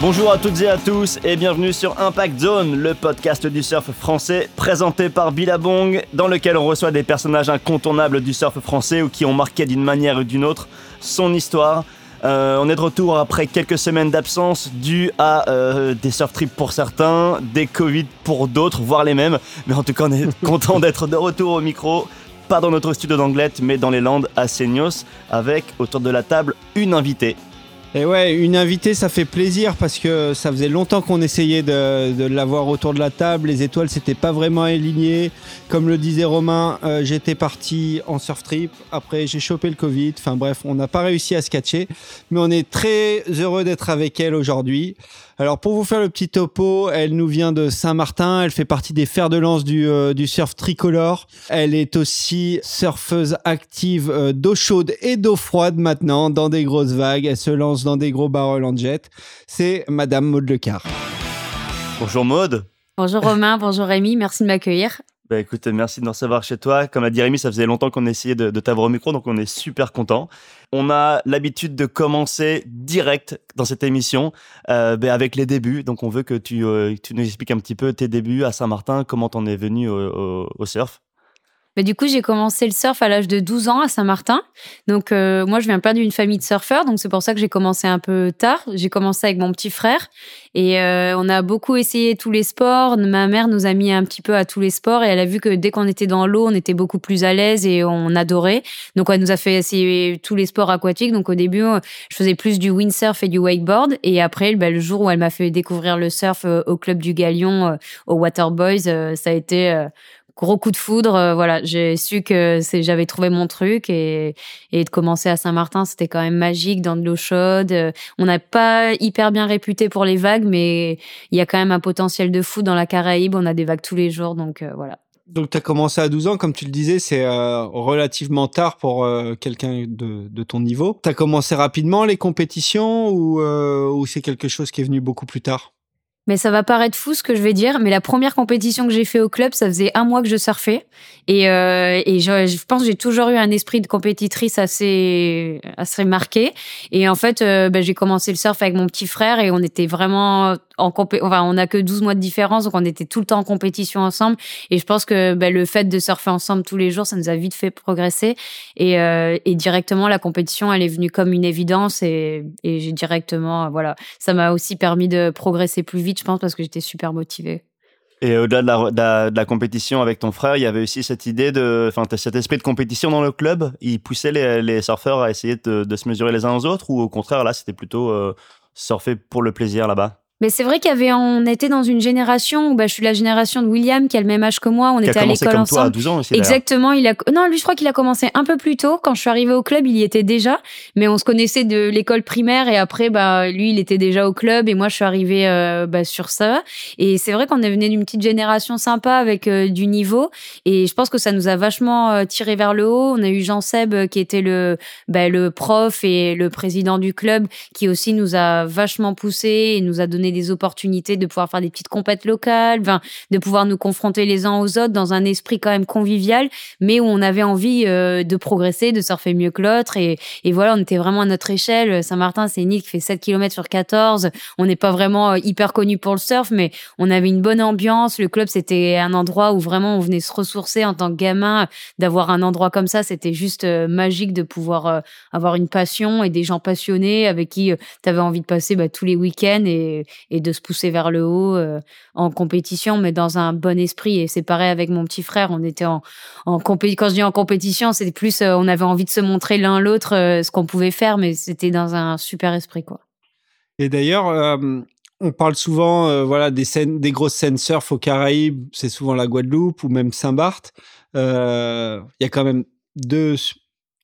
Bonjour à toutes et à tous et bienvenue sur Impact Zone, le podcast du surf français présenté par Billabong, dans lequel on reçoit des personnages incontournables du surf français ou qui ont marqué d'une manière ou d'une autre son histoire. Euh, on est de retour après quelques semaines d'absence dues à euh, des surf trips pour certains, des Covid pour d'autres, voire les mêmes. Mais en tout cas, on est content d'être de retour au micro. Pas dans notre studio d'Anglette, mais dans les Landes à Seignos, avec autour de la table une invitée. Et ouais, une invitée, ça fait plaisir parce que ça faisait longtemps qu'on essayait de, de l'avoir autour de la table. Les étoiles, s'étaient pas vraiment alignées. Comme le disait Romain, euh, j'étais parti en surf trip. Après, j'ai chopé le Covid. Enfin bref, on n'a pas réussi à se catcher. Mais on est très heureux d'être avec elle aujourd'hui. Alors pour vous faire le petit topo, elle nous vient de Saint-Martin, elle fait partie des fers de lance du, euh, du surf tricolore. Elle est aussi surfeuse active euh, d'eau chaude et d'eau froide maintenant dans des grosses vagues. Elle se lance dans des gros barrels en jet. C'est Madame Maude Lecar. Bonjour Maude. Bonjour Romain, bonjour Rémi, merci de m'accueillir. Bah écoute, merci de nous recevoir chez toi. Comme a dit Rémi, ça faisait longtemps qu'on essayait de, de t'avoir au micro, donc on est super content. On a l'habitude de commencer direct dans cette émission euh, bah, avec les débuts. Donc on veut que tu, euh, tu nous expliques un petit peu tes débuts à Saint-Martin, comment t'en es venu au surf. Mais du coup, j'ai commencé le surf à l'âge de 12 ans à Saint-Martin. Donc, euh, moi, je viens pas d'une famille de surfeurs, donc c'est pour ça que j'ai commencé un peu tard. J'ai commencé avec mon petit frère et euh, on a beaucoup essayé tous les sports. Ma mère nous a mis un petit peu à tous les sports et elle a vu que dès qu'on était dans l'eau, on était beaucoup plus à l'aise et on adorait. Donc, elle nous a fait essayer tous les sports aquatiques. Donc, au début, je faisais plus du windsurf et du wakeboard. Et après, bah, le jour où elle m'a fait découvrir le surf euh, au club du Galion, au Waterboys, ça a été gros coup de foudre. Euh, voilà, j'ai su que j'avais trouvé mon truc et, et de commencer à Saint-Martin, c'était quand même magique dans de l'eau chaude. Euh, on n'a pas hyper bien réputé pour les vagues, mais il y a quand même un potentiel de fou dans la Caraïbe. On a des vagues tous les jours, donc euh, voilà. Donc tu as commencé à 12 ans, comme tu le disais, c'est euh, relativement tard pour quelqu'un de, de, ton niveau. Tu as commencé rapidement les compétitions ou, euh, ou c'est quelque chose qui est venu beaucoup plus tard? Mais ça va paraître fou ce que je vais dire, mais la première compétition que j'ai fait au club, ça faisait un mois que je surfais. Et, euh, et je, je, pense que j'ai toujours eu un esprit de compétitrice assez, assez marqué. Et en fait, euh, ben, j'ai commencé le surf avec mon petit frère et on était vraiment en enfin, on a que 12 mois de différence, donc on était tout le temps en compétition ensemble. Et je pense que ben, le fait de surfer ensemble tous les jours, ça nous a vite fait progresser. Et, euh, directement, la compétition, elle est venue comme une évidence et, j'ai directement, voilà, ça m'a aussi permis de progresser plus vite je pense, parce que j'étais super motivée. Et au-delà de la, compétition avec ton frère, il y avait aussi cette idée de, enfin, cet esprit de compétition dans le club. Il poussait les, surfeurs à essayer de, de, se mesurer les uns aux autres, ou au contraire, là, c'était plutôt euh, surfer pour le plaisir là-bas? Mais c'est vrai qu'il y avait, on était dans une génération où bah, je suis la génération de William qui a le même âge que moi. On qui était à l'école ensemble. Toi à 12 ans aussi, Exactement. Il a, non, lui, je crois qu'il a commencé un peu plus tôt. Quand je suis arrivée au club, il y était déjà. Mais on se connaissait de l'école primaire et après, bah, lui, il était déjà au club et moi, je suis arrivée euh, bah, sur ça. Et c'est vrai qu'on est venu d'une petite génération sympa avec euh, du niveau. Et je pense que ça nous a vachement euh, tiré vers le haut. On a eu Jean Seb euh, qui était le, bah, le prof et le président du club qui aussi nous a vachement poussé et nous a donné des opportunités de pouvoir faire des petites compètes locales, enfin, de pouvoir nous confronter les uns aux autres dans un esprit quand même convivial, mais où on avait envie euh, de progresser, de surfer mieux que l'autre. Et, voilà, on était vraiment à notre échelle. Saint-Martin, c'est une île qui fait 7 km sur 14. On n'est pas vraiment euh, hyper connu pour le surf, mais on avait une bonne ambiance. Le club, c'était un endroit où vraiment on venait se ressourcer en tant que gamin. D'avoir un endroit comme ça, c'était juste euh, magique de pouvoir avoir une passion et des gens passionnés avec qui tu avais envie de passer bah, tous les week-ends et de se pousser vers le haut euh, en compétition, mais dans un bon esprit. Et c'est pareil avec mon petit frère. On était en, en compé quand je dis en compétition, c'était plus, euh, on avait envie de se montrer l'un l'autre euh, ce qu'on pouvait faire, mais c'était dans un super esprit, quoi. Et d'ailleurs, euh, on parle souvent, voilà, des des grosses scènes surf aux Caraïbes. C'est souvent la Guadeloupe ou même Saint-Barth. Il y a quand même deux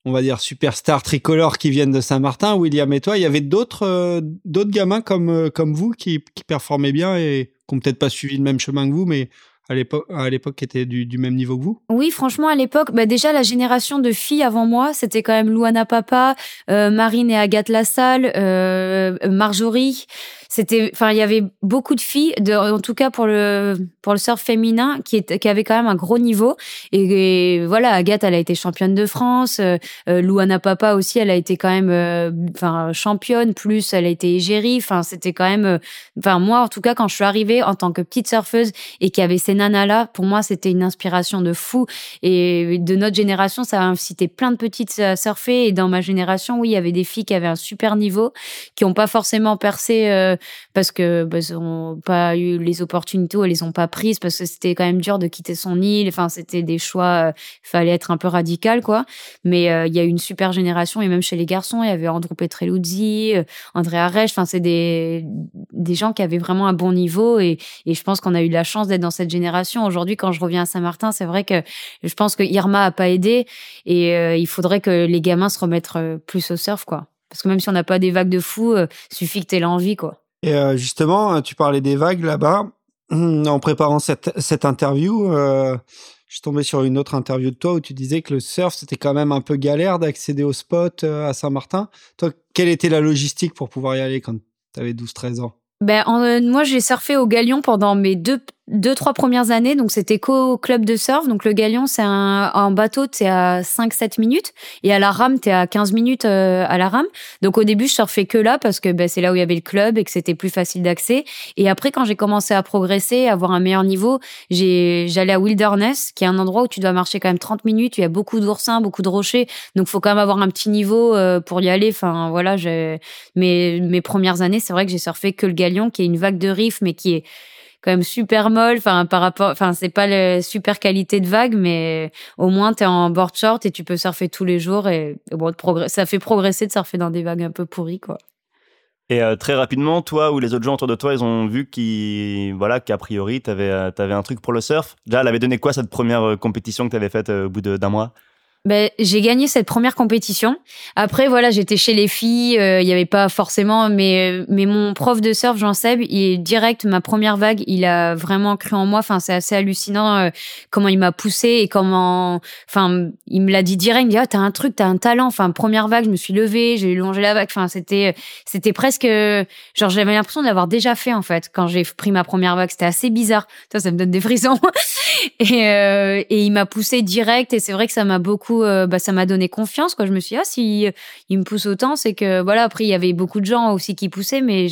on va dire superstars tricolores qui viennent de Saint-Martin, William et toi, il y avait d'autres euh, gamins comme euh, comme vous qui, qui performaient bien et qui n'ont peut-être pas suivi le même chemin que vous, mais à l'époque, à qui étaient du, même niveau que vous? Oui, franchement, à l'époque, bah déjà la génération de filles avant moi, c'était quand même Louana Papa, euh, Marine et Agathe Lassalle, Marjorie. C'était, enfin, il y avait beaucoup de filles, de, en tout cas pour le pour le surf féminin, qui est, qui avait quand même un gros niveau. Et, voilà, Agathe, elle a été championne de France. Euh, euh Louana Papa aussi, elle a été quand même, euh, enfin, championne. Plus, elle a été égérie. Enfin, c'était quand même, euh, enfin, moi, en tout cas, quand je suis arrivée en tant que petite surfeuse et qu'il y avait ces nanas là, pour moi, c'était une inspiration de fou. Et de notre génération, ça a incité plein de petites à surfer. Et dans ma génération, oui, il y avait des filles qui avaient un super niveau, qui n'ont pas forcément percé parce que bah, n'ont pas eu les opportunités, elles les ont pas prises parce que c'était quand même dur de quitter son île. Enfin, c'était des choix, il euh, fallait être un peu radical, quoi. Mais euh, il y a eu une super génération et même chez les garçons, il y avait Andrew Petreluzzi, André Arèche. Enfin, c'est des des gens qui avaient vraiment un bon niveau et, et je pense qu'on a eu la chance d'être dans cette génération. Aujourd'hui, quand je reviens à Saint-Martin, c'est vrai que je pense que Irma a pas aidé et il faudrait que les gamins se remettent plus au surf, quoi. Parce que même si on n'a pas des vagues de fou, euh, suffit que tu aies l'envie, quoi. Et euh, justement, tu parlais des vagues là-bas. En préparant cette, cette interview, euh, je suis tombé sur une autre interview de toi où tu disais que le surf, c'était quand même un peu galère d'accéder au spot à Saint-Martin. Toi, quelle était la logistique pour pouvoir y aller quand tu avais 12-13 ans? Ben, moi, j'ai surfé au Galion pendant mes deux deux trois premières années donc c'était qu'au club de surf. Donc le galion c'est un en bateau t'es à 5 7 minutes. Et à la rame t'es à 15 minutes euh, à la rame. Donc au début je surfais que là parce que ben, c'est là où il y avait le club et que c'était plus facile d'accès. Et après quand j'ai commencé à progresser à avoir un meilleur niveau j'ai j'allais à Wilderness qui est un endroit où tu dois marcher quand même 30 minutes. Il y a beaucoup d'oursins beaucoup de rochers. Donc faut quand même avoir un petit niveau euh, pour y aller. Enfin voilà j'ai mes mes premières années c'est vrai que j'ai surfé que le galion qui est une vague de riff mais qui est quand même super molle. Enfin, par rapport, enfin, c'est pas la super qualité de vague, mais au moins t'es en board short et tu peux surfer tous les jours et, bon, ça fait progresser de surfer dans des vagues un peu pourries, quoi. Et euh, très rapidement, toi ou les autres gens autour de toi, ils ont vu qui, voilà, qu'a priori, tu avais, euh, un truc pour le surf. Déjà, elle avait donné quoi cette première euh, compétition que tu avais faite au bout d'un mois? Ben, j'ai gagné cette première compétition. Après, voilà, j'étais chez les filles. Euh, il y avait pas forcément, mais mais mon prof de surf, Jean Seb, il est direct ma première vague. Il a vraiment cru en moi. Enfin, c'est assez hallucinant euh, comment il m'a poussé et comment, enfin, il me l'a dit direct. Il me dit, ah, t'as un truc, t'as un talent. Enfin, première vague, je me suis levée, j'ai longé la vague. Enfin, c'était c'était presque, genre, j'avais l'impression d'avoir déjà fait en fait quand j'ai pris ma première vague. C'était assez bizarre. Ça, ça me donne des frissons. et euh, et il m'a poussé direct. Et c'est vrai que ça m'a beaucoup euh, bah, ça m'a donné confiance. Quoi. Je me suis dit, ah, si il me pousse autant, c'est que, voilà, après, il y avait beaucoup de gens aussi qui poussaient, mais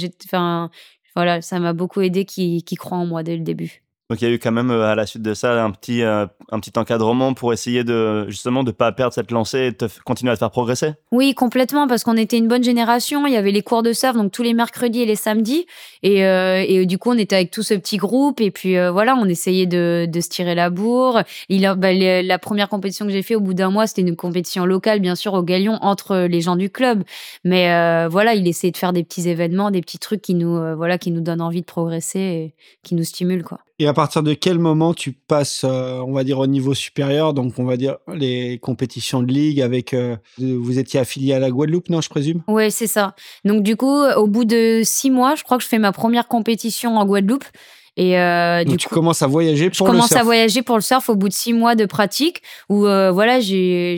voilà, ça m'a beaucoup aidé qui, qui croient en moi dès le début. Donc il y a eu quand même euh, à la suite de ça un petit, euh, un petit encadrement pour essayer de justement de pas perdre cette lancée et de continuer à te faire progresser. Oui, complètement parce qu'on était une bonne génération. Il y avait les cours de surf donc tous les mercredis et les samedis et, euh, et du coup on était avec tout ce petit groupe et puis voilà on essayait de, de se tirer la bourre. Bah, la première compétition que j'ai fait au bout d'un mois c'était une compétition locale bien sûr au Galion entre les gens du club. Mais voilà il essayait de faire des petits événements, des petits trucs qui nous voilà qui nous donnent envie de progresser et qui nous stimulent quoi. Et à partir de quel moment tu passes, euh, on va dire, au niveau supérieur? Donc, on va dire les compétitions de ligue avec. Euh, vous étiez affilié à la Guadeloupe, non, je présume? Oui, c'est ça. Donc, du coup, au bout de six mois, je crois que je fais ma première compétition en Guadeloupe. Et euh, du tu commences à voyager pour le surf. Je commence à voyager pour le surf au bout de six mois de pratique où euh, voilà, je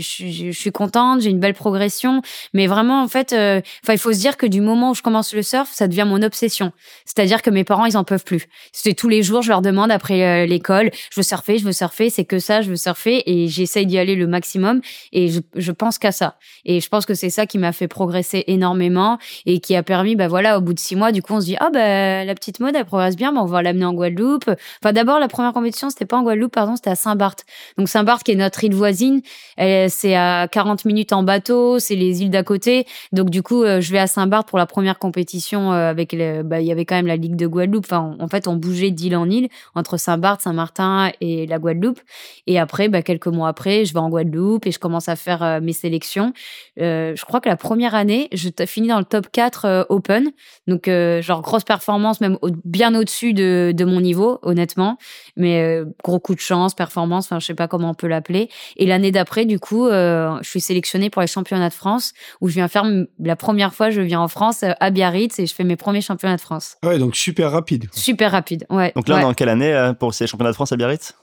suis contente, j'ai une belle progression. Mais vraiment, en fait, euh, il faut se dire que du moment où je commence le surf, ça devient mon obsession. C'est-à-dire que mes parents, ils en peuvent plus. C'est tous les jours, je leur demande après euh, l'école, je veux surfer, je veux surfer, c'est que ça, je veux surfer et j'essaye d'y aller le maximum et je, je pense qu'à ça. Et je pense que c'est ça qui m'a fait progresser énormément et qui a permis, bah voilà, au bout de six mois, du coup, on se dit ah bah la petite mode, elle progresse bien, bah, on va l'amener en Guadeloupe. Enfin, d'abord, la première compétition, c'était pas en Guadeloupe, pardon, c'était à Saint-Barth. Donc, Saint-Barth, qui est notre île voisine, c'est à 40 minutes en bateau, c'est les îles d'à côté. Donc, du coup, euh, je vais à Saint-Barth pour la première compétition euh, avec, bah, il y avait quand même la Ligue de Guadeloupe. En fait, on bougeait d'île en île entre Saint-Barth, Saint-Martin et la Guadeloupe. Et après, bah, quelques mois après, je vais en Guadeloupe et je commence à faire euh, mes sélections. je crois que la première année, je finis dans le top 4 Open. Donc, genre, grosse performance, même bien au-dessus de, de mon niveau, honnêtement. Mais euh, gros coup de chance, performance, enfin, je sais pas comment on peut l'appeler. Et l'année d'après, du coup, euh, je suis sélectionnée pour les championnats de France, où je viens faire la première fois, je viens en France euh, à Biarritz et je fais mes premiers championnats de France. Ouais, donc super rapide. Super rapide, ouais. Donc là, dans quelle année pour ces championnats de France à Biarritz?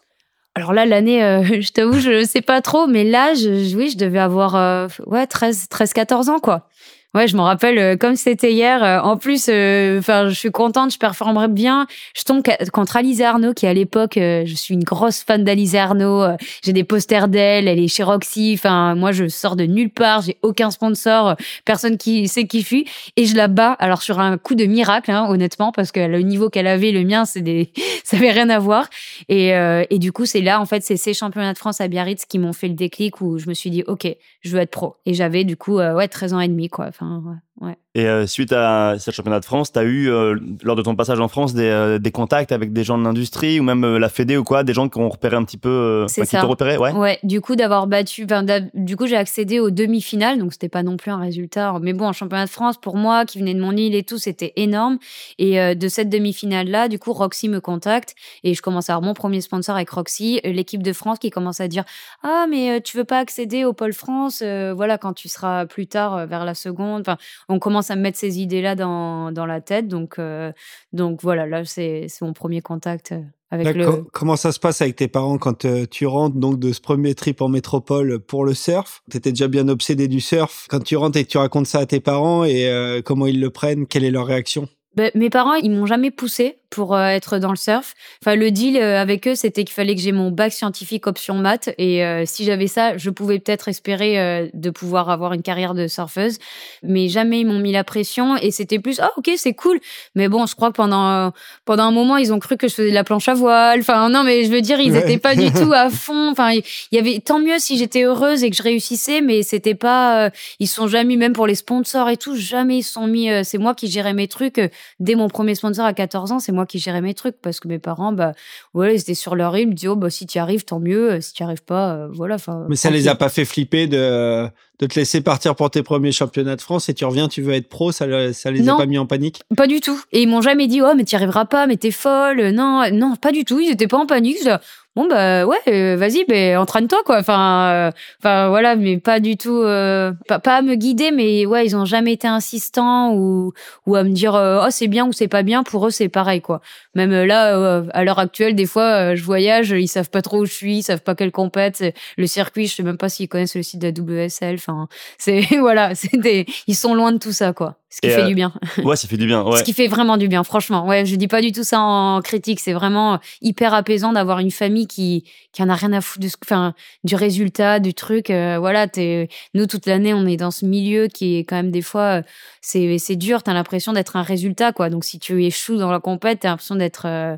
Alors là, l'année, je t'avoue, je sais pas trop, mais là, je, oui, je devais avoir ouais, 13, 13, 14 ans, quoi. Ouais, je m'en rappelle euh, comme c'était hier. Euh, en plus, euh, enfin, je suis contente, je performerai bien. Je tombe contre Alizé Arnaud, qui à l'époque, je suis une grosse fan d'Alizé Arnaud. J'ai des posters d'elle, elle est chez Roxy. Enfin, moi, je sors de nulle part, j'ai aucun sponsor, personne qui sait qui je suis, et je la bats. Alors sur un coup de miracle, hein, honnêtement, parce que le niveau qu'elle avait, le mien, c'est des, ça avait rien à voir. Et, et du coup, c'est là, en fait, c'est ces championnats de France à Biarritz qui m'ont fait le déclic où je me suis dit, ok, je veux être pro. Et j'avais du coup, ouais, 13 ans et demi, quoi. 嗯 ouais. Et euh, suite à ce championnat de France, tu as eu, euh, lors de ton passage en France, des, euh, des contacts avec des gens de l'industrie ou même la Fédé ou quoi, des gens qui ont repéré un petit peu, qui t'ont repéré, ouais. Ouais, du coup, d'avoir battu, du coup, j'ai accédé aux demi-finales, donc c'était pas non plus un résultat. Mais bon, en championnat de France, pour moi, qui venait de mon île et tout, c'était énorme. Et de cette demi-finale-là, du coup, Roxy me contacte et je commence à avoir mon premier sponsor avec Roxy, l'équipe de France qui commence à dire Ah, mais tu veux pas accéder au Pôle France, voilà, quand tu seras plus tard vers la seconde. Enfin, on commence à me mettre ces idées-là dans, dans la tête. Donc, euh, donc voilà, là, c'est mon premier contact euh, avec le... Comment ça se passe avec tes parents quand euh, tu rentres donc de ce premier trip en métropole pour le surf? Tu étais déjà bien obsédé du surf. Quand tu rentres et que tu racontes ça à tes parents et comment ils le prennent, quelle est leur réaction? Ben, mes parents, ils m'ont jamais poussé pour euh, être dans le surf. Enfin, le deal euh, avec eux, c'était qu'il fallait que j'ai mon bac scientifique option maths. Et euh, si j'avais ça, je pouvais peut-être espérer de pouvoir avoir une carrière de surfeuse. Mais jamais ils m'ont mis la pression. Et c'était plus, ah, ok, c'est cool. Mais bon, je crois que pendant, pendant un moment, ils ont cru que je faisais de la planche à voile. Enfin, non, mais je veux dire, ils étaient pas du tout à fond. Enfin, il y avait tant mieux si j'étais heureuse et que je réussissais, mais c'était pas, ils sont jamais, même pour les sponsors et tout, jamais ils sont mis, c'est moi qui gérais mes trucs dès mon premier sponsor à 14 ans, c'est moi qui gérais mes trucs parce que mes parents, bah, voilà, ils étaient sur leur île, ils me disaient, oh, bah, si tu arrives, tant mieux. Si tu arrives pas, euh, voilà. Mais ça les a pas fait flipper de, de te laisser partir pour tes premiers championnats de France et tu reviens, tu veux être pro, ça, ça les a pas mis en panique? Pas du tout. Et ils m'ont jamais dit, oh, mais tu n'y arriveras pas, mais t'es folle. Non, non, pas du tout. Ils étaient pas en panique bon bah ouais euh, vas-y ben entraîne-toi quoi. Enfin euh, enfin voilà mais pas du tout euh, pas, pas à me guider mais ouais ils ont jamais été insistants ou ou à me dire oh c'est bien ou c'est pas bien. Pour eux c'est pareil quoi. Même là à l'heure actuelle des fois je voyage ils savent pas trop où je suis ils savent pas quelle compète le circuit je sais même pas s'ils connaissent le site de la WSL enfin c'est voilà c'est des ils sont loin de tout ça quoi ce qui fait du bien. Ouais, ça fait du bien. Ouais. Ce qui fait vraiment du bien, franchement. Ouais, je dis pas du tout ça en critique. C'est vraiment hyper apaisant d'avoir une famille qui qui en a rien à foutre de, enfin, du résultat, du truc. Euh, voilà, t'es, nous toute l'année, on est dans ce milieu qui est quand même des fois, euh, c'est c'est dur. T'as l'impression d'être un résultat, quoi. Donc si tu échoues dans la compète, t'as l'impression d'être euh,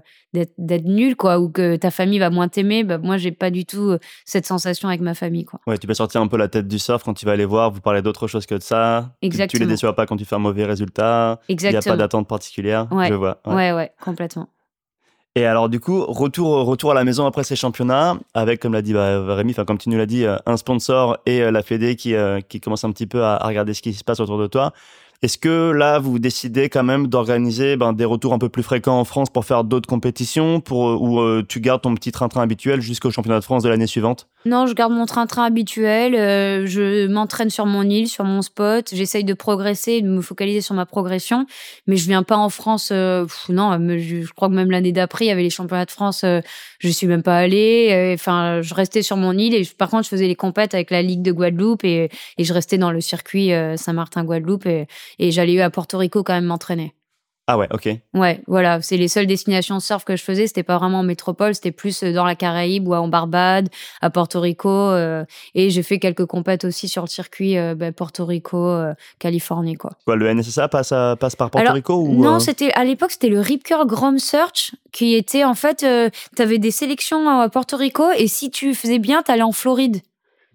d'être nul quoi ou que ta famille va moins t'aimer bah, moi j'ai pas du tout euh, cette sensation avec ma famille quoi ouais tu peux sortir un peu la tête du surf quand tu vas aller voir vous parlez d'autre chose que de ça Exactement. tu, les déçois pas quand tu fais un mauvais résultat il n'y a pas d'attente particulière ouais. je vois ouais. ouais complètement et alors du coup, retour, retour à la maison après ces championnats, avec comme l'a dit bah, Rémi, enfin comme tu nous l'as dit, euh, un sponsor et euh, la Fédé qui, qui commence un petit peu à, à regarder ce qui se passe autour de toi. Est-ce que là, vous décidez quand même d'organiser ben, des retours un peu plus fréquents en France pour faire d'autres compétitions pour, euh, ou euh, tu gardes ton petit train-train habituel jusqu'au championnat de France de l'année suivante? Non, je garde mon train-train habituel. Euh, je m'entraîne sur mon île, sur mon spot. J'essaye de progresser, de me focaliser sur ma progression. Mais je viens pas en France. non, je, crois que même l'année d'après, il y avait les championnats de France. je suis même pas allée. Enfin, je restais sur mon île. Et par contre, je faisais les compètes avec la Ligue de Guadeloupe et, et je restais dans le circuit Saint-Martin-Guadeloupe. Et, et j'allais à Porto Rico quand même m'entraîner. Ah ouais, ok. Ouais, voilà, c'est les seules destinations surf que je faisais. C'était pas vraiment en métropole, c'était plus euh, dans la Caraïbe ou en Barbade, à Porto Rico. Euh, et j'ai fait quelques compètes aussi sur le circuit euh, ben, Porto Rico, Californie, quoi. Quoi, le NSSA passe, passe par Porto Rico ou Non, c'était à l'époque c'était le Rip Curl Grom Search qui était en fait, tu avais des sélections à Porto Rico et si tu faisais bien, t'allais en Floride.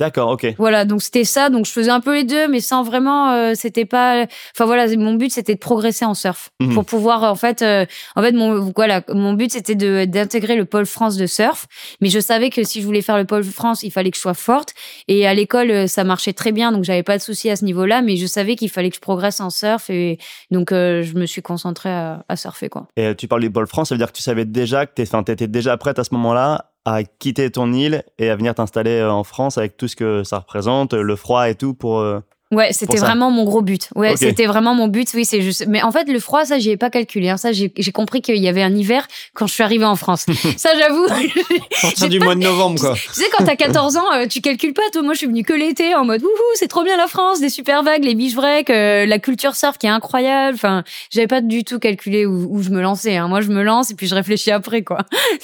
D'accord, ok. Voilà, donc c'était ça. Donc je faisais un peu les deux, mais sans vraiment. Euh, c'était pas. Enfin voilà, mon but c'était de progresser en surf mhm. pour pouvoir en fait. Euh, en fait, mon voilà, mon but c'était de d'intégrer le pôle France de surf. Mais je savais que si je voulais faire le pôle France, il fallait que je sois forte. Et à l'école, euh, ça marchait très bien, donc j'avais pas de souci à ce niveau-là. Mais je savais qu'il fallait que je progresse en surf, et donc je me suis concentrée à, à, surfer quoi. Et tu parles du pôle France, ça veut dire que tu savais déjà que tu étais déjà prête à ce moment-là à quitter ton île et à venir t'installer euh, en France avec tout ce que ça représente, le froid et tout pour, euh, Ouais, c'était vraiment mon gros but. Ouais, c'était vraiment mon but. Oui, c'est juste. Mais en fait, le froid, ça, j'y ai pas calculé. hein. Ça, j'ai compris qu'il y avait un hiver quand je suis arrivée en France. ça, j'avoue. Partir du pas- mois de novembre, quoi. Tu sais, quand t'as 14 ans, euh, tu calcules pas. Toi, moi, je suis venue que l'été en mode, wouhou, c'est trop bien la France, des super vagues, les beach breaks, euh, la culture surf qui est incroyable. Enfin, j'avais pas du tout calculé où, où je me lançais. Hein. Moi, je me lance et puis je réfléchis après, quoi.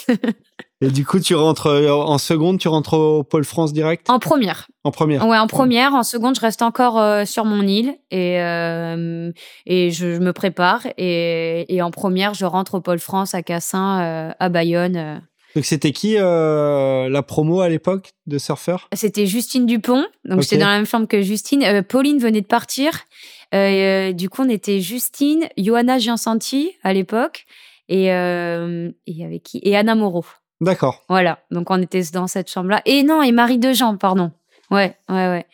Et du coup, tu rentres euh, en seconde, tu rentres au Pôle France direct? En première. En première Ouais, en première. En seconde, je reste encore euh, sur mon île et, euh, et je, je me prépare. Et, et en première, je rentre au Pôle France à Cassin, euh, à Bayonne. Donc, c'était qui la promo à l'époque de surfeur? C'était Justine Dupont. Donc, Ok. j'étais dans la même chambre que Justine. Pauline venait de partir. Du coup, on était Justine, Johanna Giansanti à l'époque. Et et il y avait qui? Et Anna Moreau. D'accord. Voilà. Donc, on était dans cette chambre-là. Et non, et Marie Dejean, pardon. Ouais, ouais, ouais.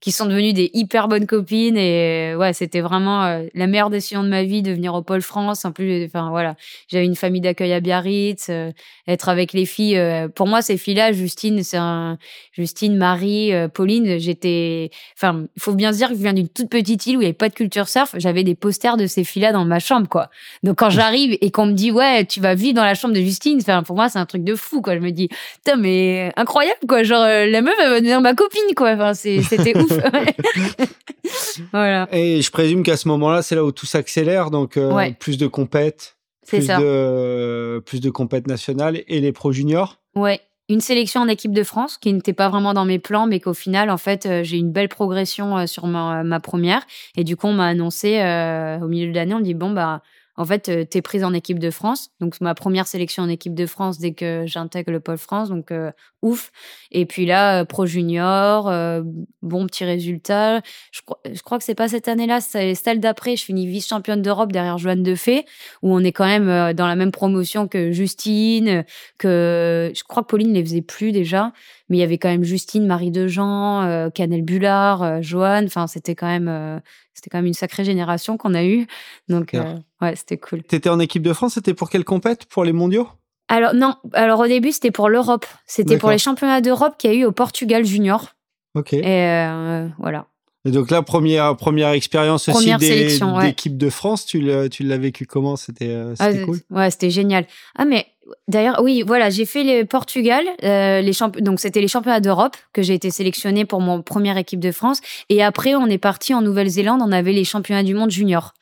Qui sont devenues des hyper bonnes copines. Et ouais, c'était vraiment euh, la meilleure décision de ma vie de venir au Pôle France. En plus, enfin, voilà. J'avais une famille d'accueil à Biarritz. euh, être avec les filles. euh, pour moi, ces filles-là, Justine, c'est un. Justine, Marie, Pauline, j'étais. Enfin, il faut bien se dire que je viens d'une toute petite île où il n'y avait pas de culture surf. J'avais des posters de ces filles-là dans ma chambre, quoi. Donc quand j'arrive et qu'on me dit ouais tu vas vivre dans la chambre de Justine, enfin pour moi c'est un truc de fou quoi. Je me dis putain mais incroyable quoi. Genre la meuf elle va devenir ma copine quoi. Enfin c'était ouf. Voilà Et je présume qu'à ce moment-là, c'est là où tout s'accélère. Donc, euh, Ouais. plus de compètes, c'est plus ça. de, plus de compètes nationales et les pro juniors. Ouais. Une sélection en équipe de France qui n'était pas vraiment dans mes plans, mais qu'au final, en fait, euh, j'ai une belle progression euh, sur ma, ma première. Et du coup, on m'a annoncé euh, au milieu de l'année, on me dit bon bah en fait, euh, t'es prise en équipe de France. Donc ma première sélection en équipe de France dès que j'intègre le pôle France, donc euh, ouf. Et puis là, euh, pro junior, euh, bon petit résultat. Je, crois- je crois que c'est pas cette année-là, c'est celle d'après. Je finis vice championne d'Europe derrière Joanne Defay, où on est quand même euh, dans la même promotion que Justine, que je crois que Pauline les faisait plus déjà, mais il y avait quand même Justine, Marie Dejean, euh, Canel Bullard, Joanne. Enfin, c'était quand même, c'était quand même une sacrée génération qu'on a eue. Donc, euh, ouais, c'était cool. T'étais en équipe de France, c'était pour quelle compète? Pour les mondiaux? Alors non, alors au début c'était pour l'Europe, c'était pour les championnats d'Europe qu'il y a eu au Portugal junior. Ok. Et euh, voilà. Et donc là, première, première expérience aussi sélection, ouais. d'équipe de France, tu l'as, tu l'as vécu comment? C'était, euh, Ah, cool? Ouais, c'était génial. Ah mais d'ailleurs oui, voilà, j'ai fait le Portugal, euh, les donc c'était les championnats d'Europe que j'ai été sélectionnée pour mon première équipe de France et après on est parti en Nouvelle-Zélande, on avait les championnats du monde junior.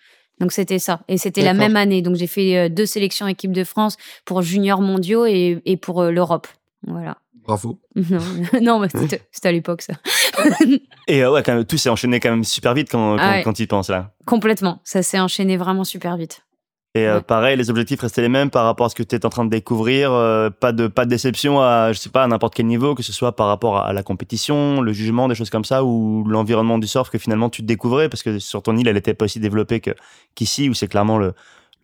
Donc c'était ça et c'était la même année. Donc j'ai fait euh, deux sélections équipe de France pour juniors mondiaux et, et pour l'Europe. Voilà. Bravo. Non, non, c'était à l'époque ça. Et euh, ouais, quand même, tout s'est enchaîné quand même super vite quand, quand, Ah ouais. quand là. Complètement. Ça s'est enchaîné vraiment super vite. Et euh, Ouais. pareil, les objectifs restaient les mêmes par rapport à ce que tu étais en train de découvrir. euh, pas de pas de déception à je sais pas à n'importe quel niveau, que ce soit par rapport à, la compétition, le jugement, des choses comme ça, ou l'environnement du surf que finalement tu découvrais parce que sur ton île, elle était pas aussi développée que qu'ici où c'est clairement le,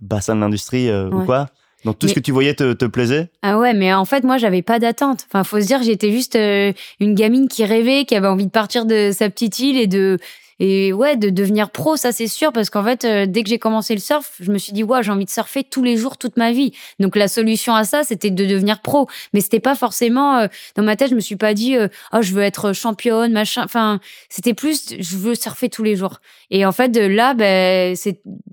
bassin de l'industrie euh, ou quoi. Donc tout ce que tu voyais te, te plaisait? Ah ouais, mais en fait, moi, j'avais pas d'attente. Enfin, faut se dire, j'étais juste euh, une gamine qui rêvait, qui avait envie de partir de sa petite île et de et ouais, de devenir pro, ça c'est sûr, parce qu'en fait, euh, dès que j'ai commencé le surf, je me suis dit, ouais, j'ai envie de surfer tous les jours, toute ma vie. Donc la solution à ça, c'était de devenir pro. Mais c'était pas forcément euh, dans ma tête, je me suis pas dit, euh, oh, je veux être championne, machin. Enfin, c'était plus, je veux surfer tous les jours. Et en fait, là, ben,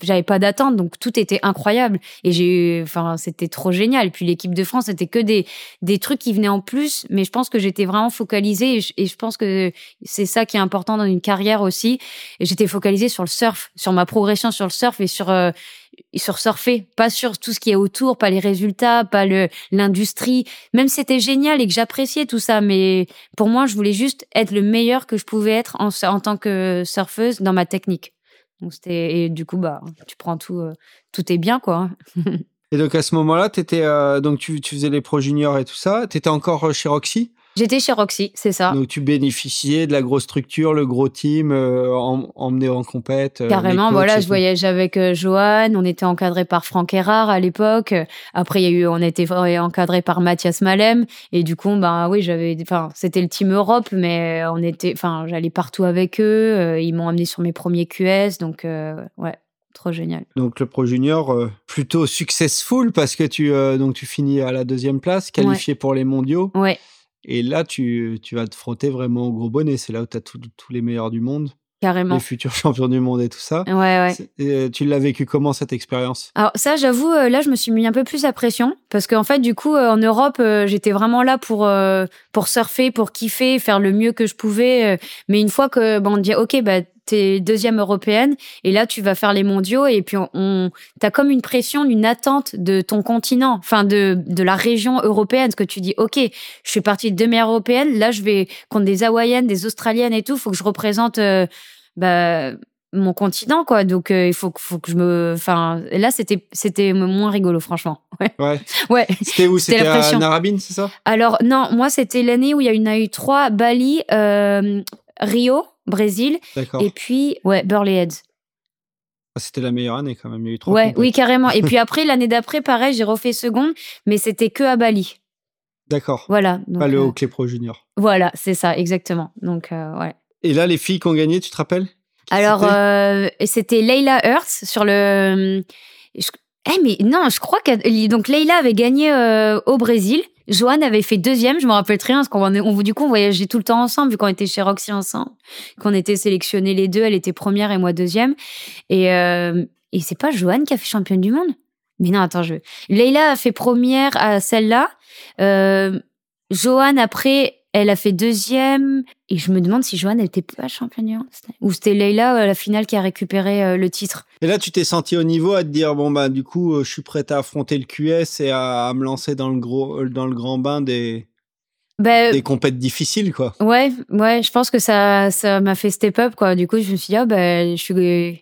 j'avais pas d'attente, donc tout était incroyable. Et j'ai, eu- enfin, c'était trop génial. Puis l'équipe de France, c'était que des des trucs qui venaient en plus, mais je pense que j'étais vraiment focalisée et je pense que c'est ça qui est important dans une carrière aussi. Et j'étais focalisée sur le surf, sur ma progression sur le surf et sur euh, sur surfer, pas sur tout ce qui est autour, pas les résultats, pas l'industrie. Même si c'était génial et que j'appréciais tout ça, mais pour moi, je voulais juste être le meilleur que je pouvais être en, en tant que surfeuse dans ma technique. Donc c'était et du coup bah tu prends tout euh, tout est bien quoi. Et donc à ce moment-là, t'étais, euh, donc tu, faisais les pro juniors et tout ça. Tu étais encore euh, chez Roxy? J'étais chez Roxy, c'est ça. Donc tu bénéficiais de la grosse structure, le gros team, euh, em- emmené en compète. euh, Carrément, coachs voilà, je voyageais avec euh, Johan, on était encadré par Franck Erard à l'époque. Après, il y a eu, on était encadré par Mathias Malem. Et du coup, bah oui, j'avais, enfin, c'était le team Europe, mais on était, enfin, j'allais partout avec eux. euh, ils m'ont amené sur mes premiers QS, donc euh, ouais, trop génial. Donc le pro junior euh, plutôt successful parce que tu euh, donc tu finis à la deuxième place, qualifié pour les mondiaux. Ouais, Et là, tu, tu vas te frotter vraiment au gros bonnet. C'est là où tu as tous les meilleurs du monde. carrément. les futurs champions du monde et tout ça. Ouais, ouais. Tu l'as vécu comment cette expérience? Alors ça, j'avoue, euh, là, je me suis mis un peu plus à pression parce qu'en fait, du coup, euh, en Europe, euh, j'étais vraiment là pour euh, pour surfer, pour kiffer, faire le mieux que je pouvais. mais une fois que bon, on dit ok, bah t'es deuxième européenne et là tu vas faire les mondiaux et puis on, on t'as comme une pression, une attente de ton continent, enfin de de la région européenne, ce que tu dis ok, je suis partie de demi européenne, là je vais contre des hawaïennes, des australiennes et tout, faut que je représente euh, bah mon continent quoi. Donc euh, il faut, que- faut que je me enfin là c'était c'était moins rigolo franchement. Ouais. Ouais. ouais. C'était où? C'était à pression. Narabine, c'est ça? Alors non moi c'était l'année où il y en a eu trois Bali euh, Rio Brésil et puis ouais Burley Heads Ah, C'était la meilleure année quand même. Il y a eu trois ouais oui carrément et puis après l'année d'après pareil j'ai refait seconde mais c'était que à Bali D'accord. voilà donc, Pas le euh, hockey pro junior. voilà c'est ça exactement donc euh, ouais Et là, les filles qui ont gagné, tu te rappelles? Qui Alors, c'était? euh, Leila Hurts sur le. je- Eh, mais non, je crois que. Donc, Leila avait gagné euh, au Brésil. Joanne avait fait deuxième, je me rappelle très bien, parce qu'on on, du coup, voyageait tout le temps ensemble, vu qu'on était chez Roxy ensemble, qu'on était sélectionnés les deux. Elle était première et moi deuxième. Et, euh, c'est pas Joanne qui a fait championne du monde? Mais non, attends, je. Leila a fait première à celle-là. Euh, Joanne, après, elle a fait deuxième. Et je me demande si Joanne, elle était pas championne Ou c'était Leila, à la finale, qui a récupéré euh, le titre. Et là, tu t'es senti au niveau à te dire bon bah du coup, euh, je suis prête à affronter le QS et à, à me lancer dans le gros, euh, dans le grand bain des Ben, des compètes difficiles quoi. Ouais, ouais, je pense que ça, ça m'a fait step up, quoi. Du coup, je me suis dit, ah, ben, je suis,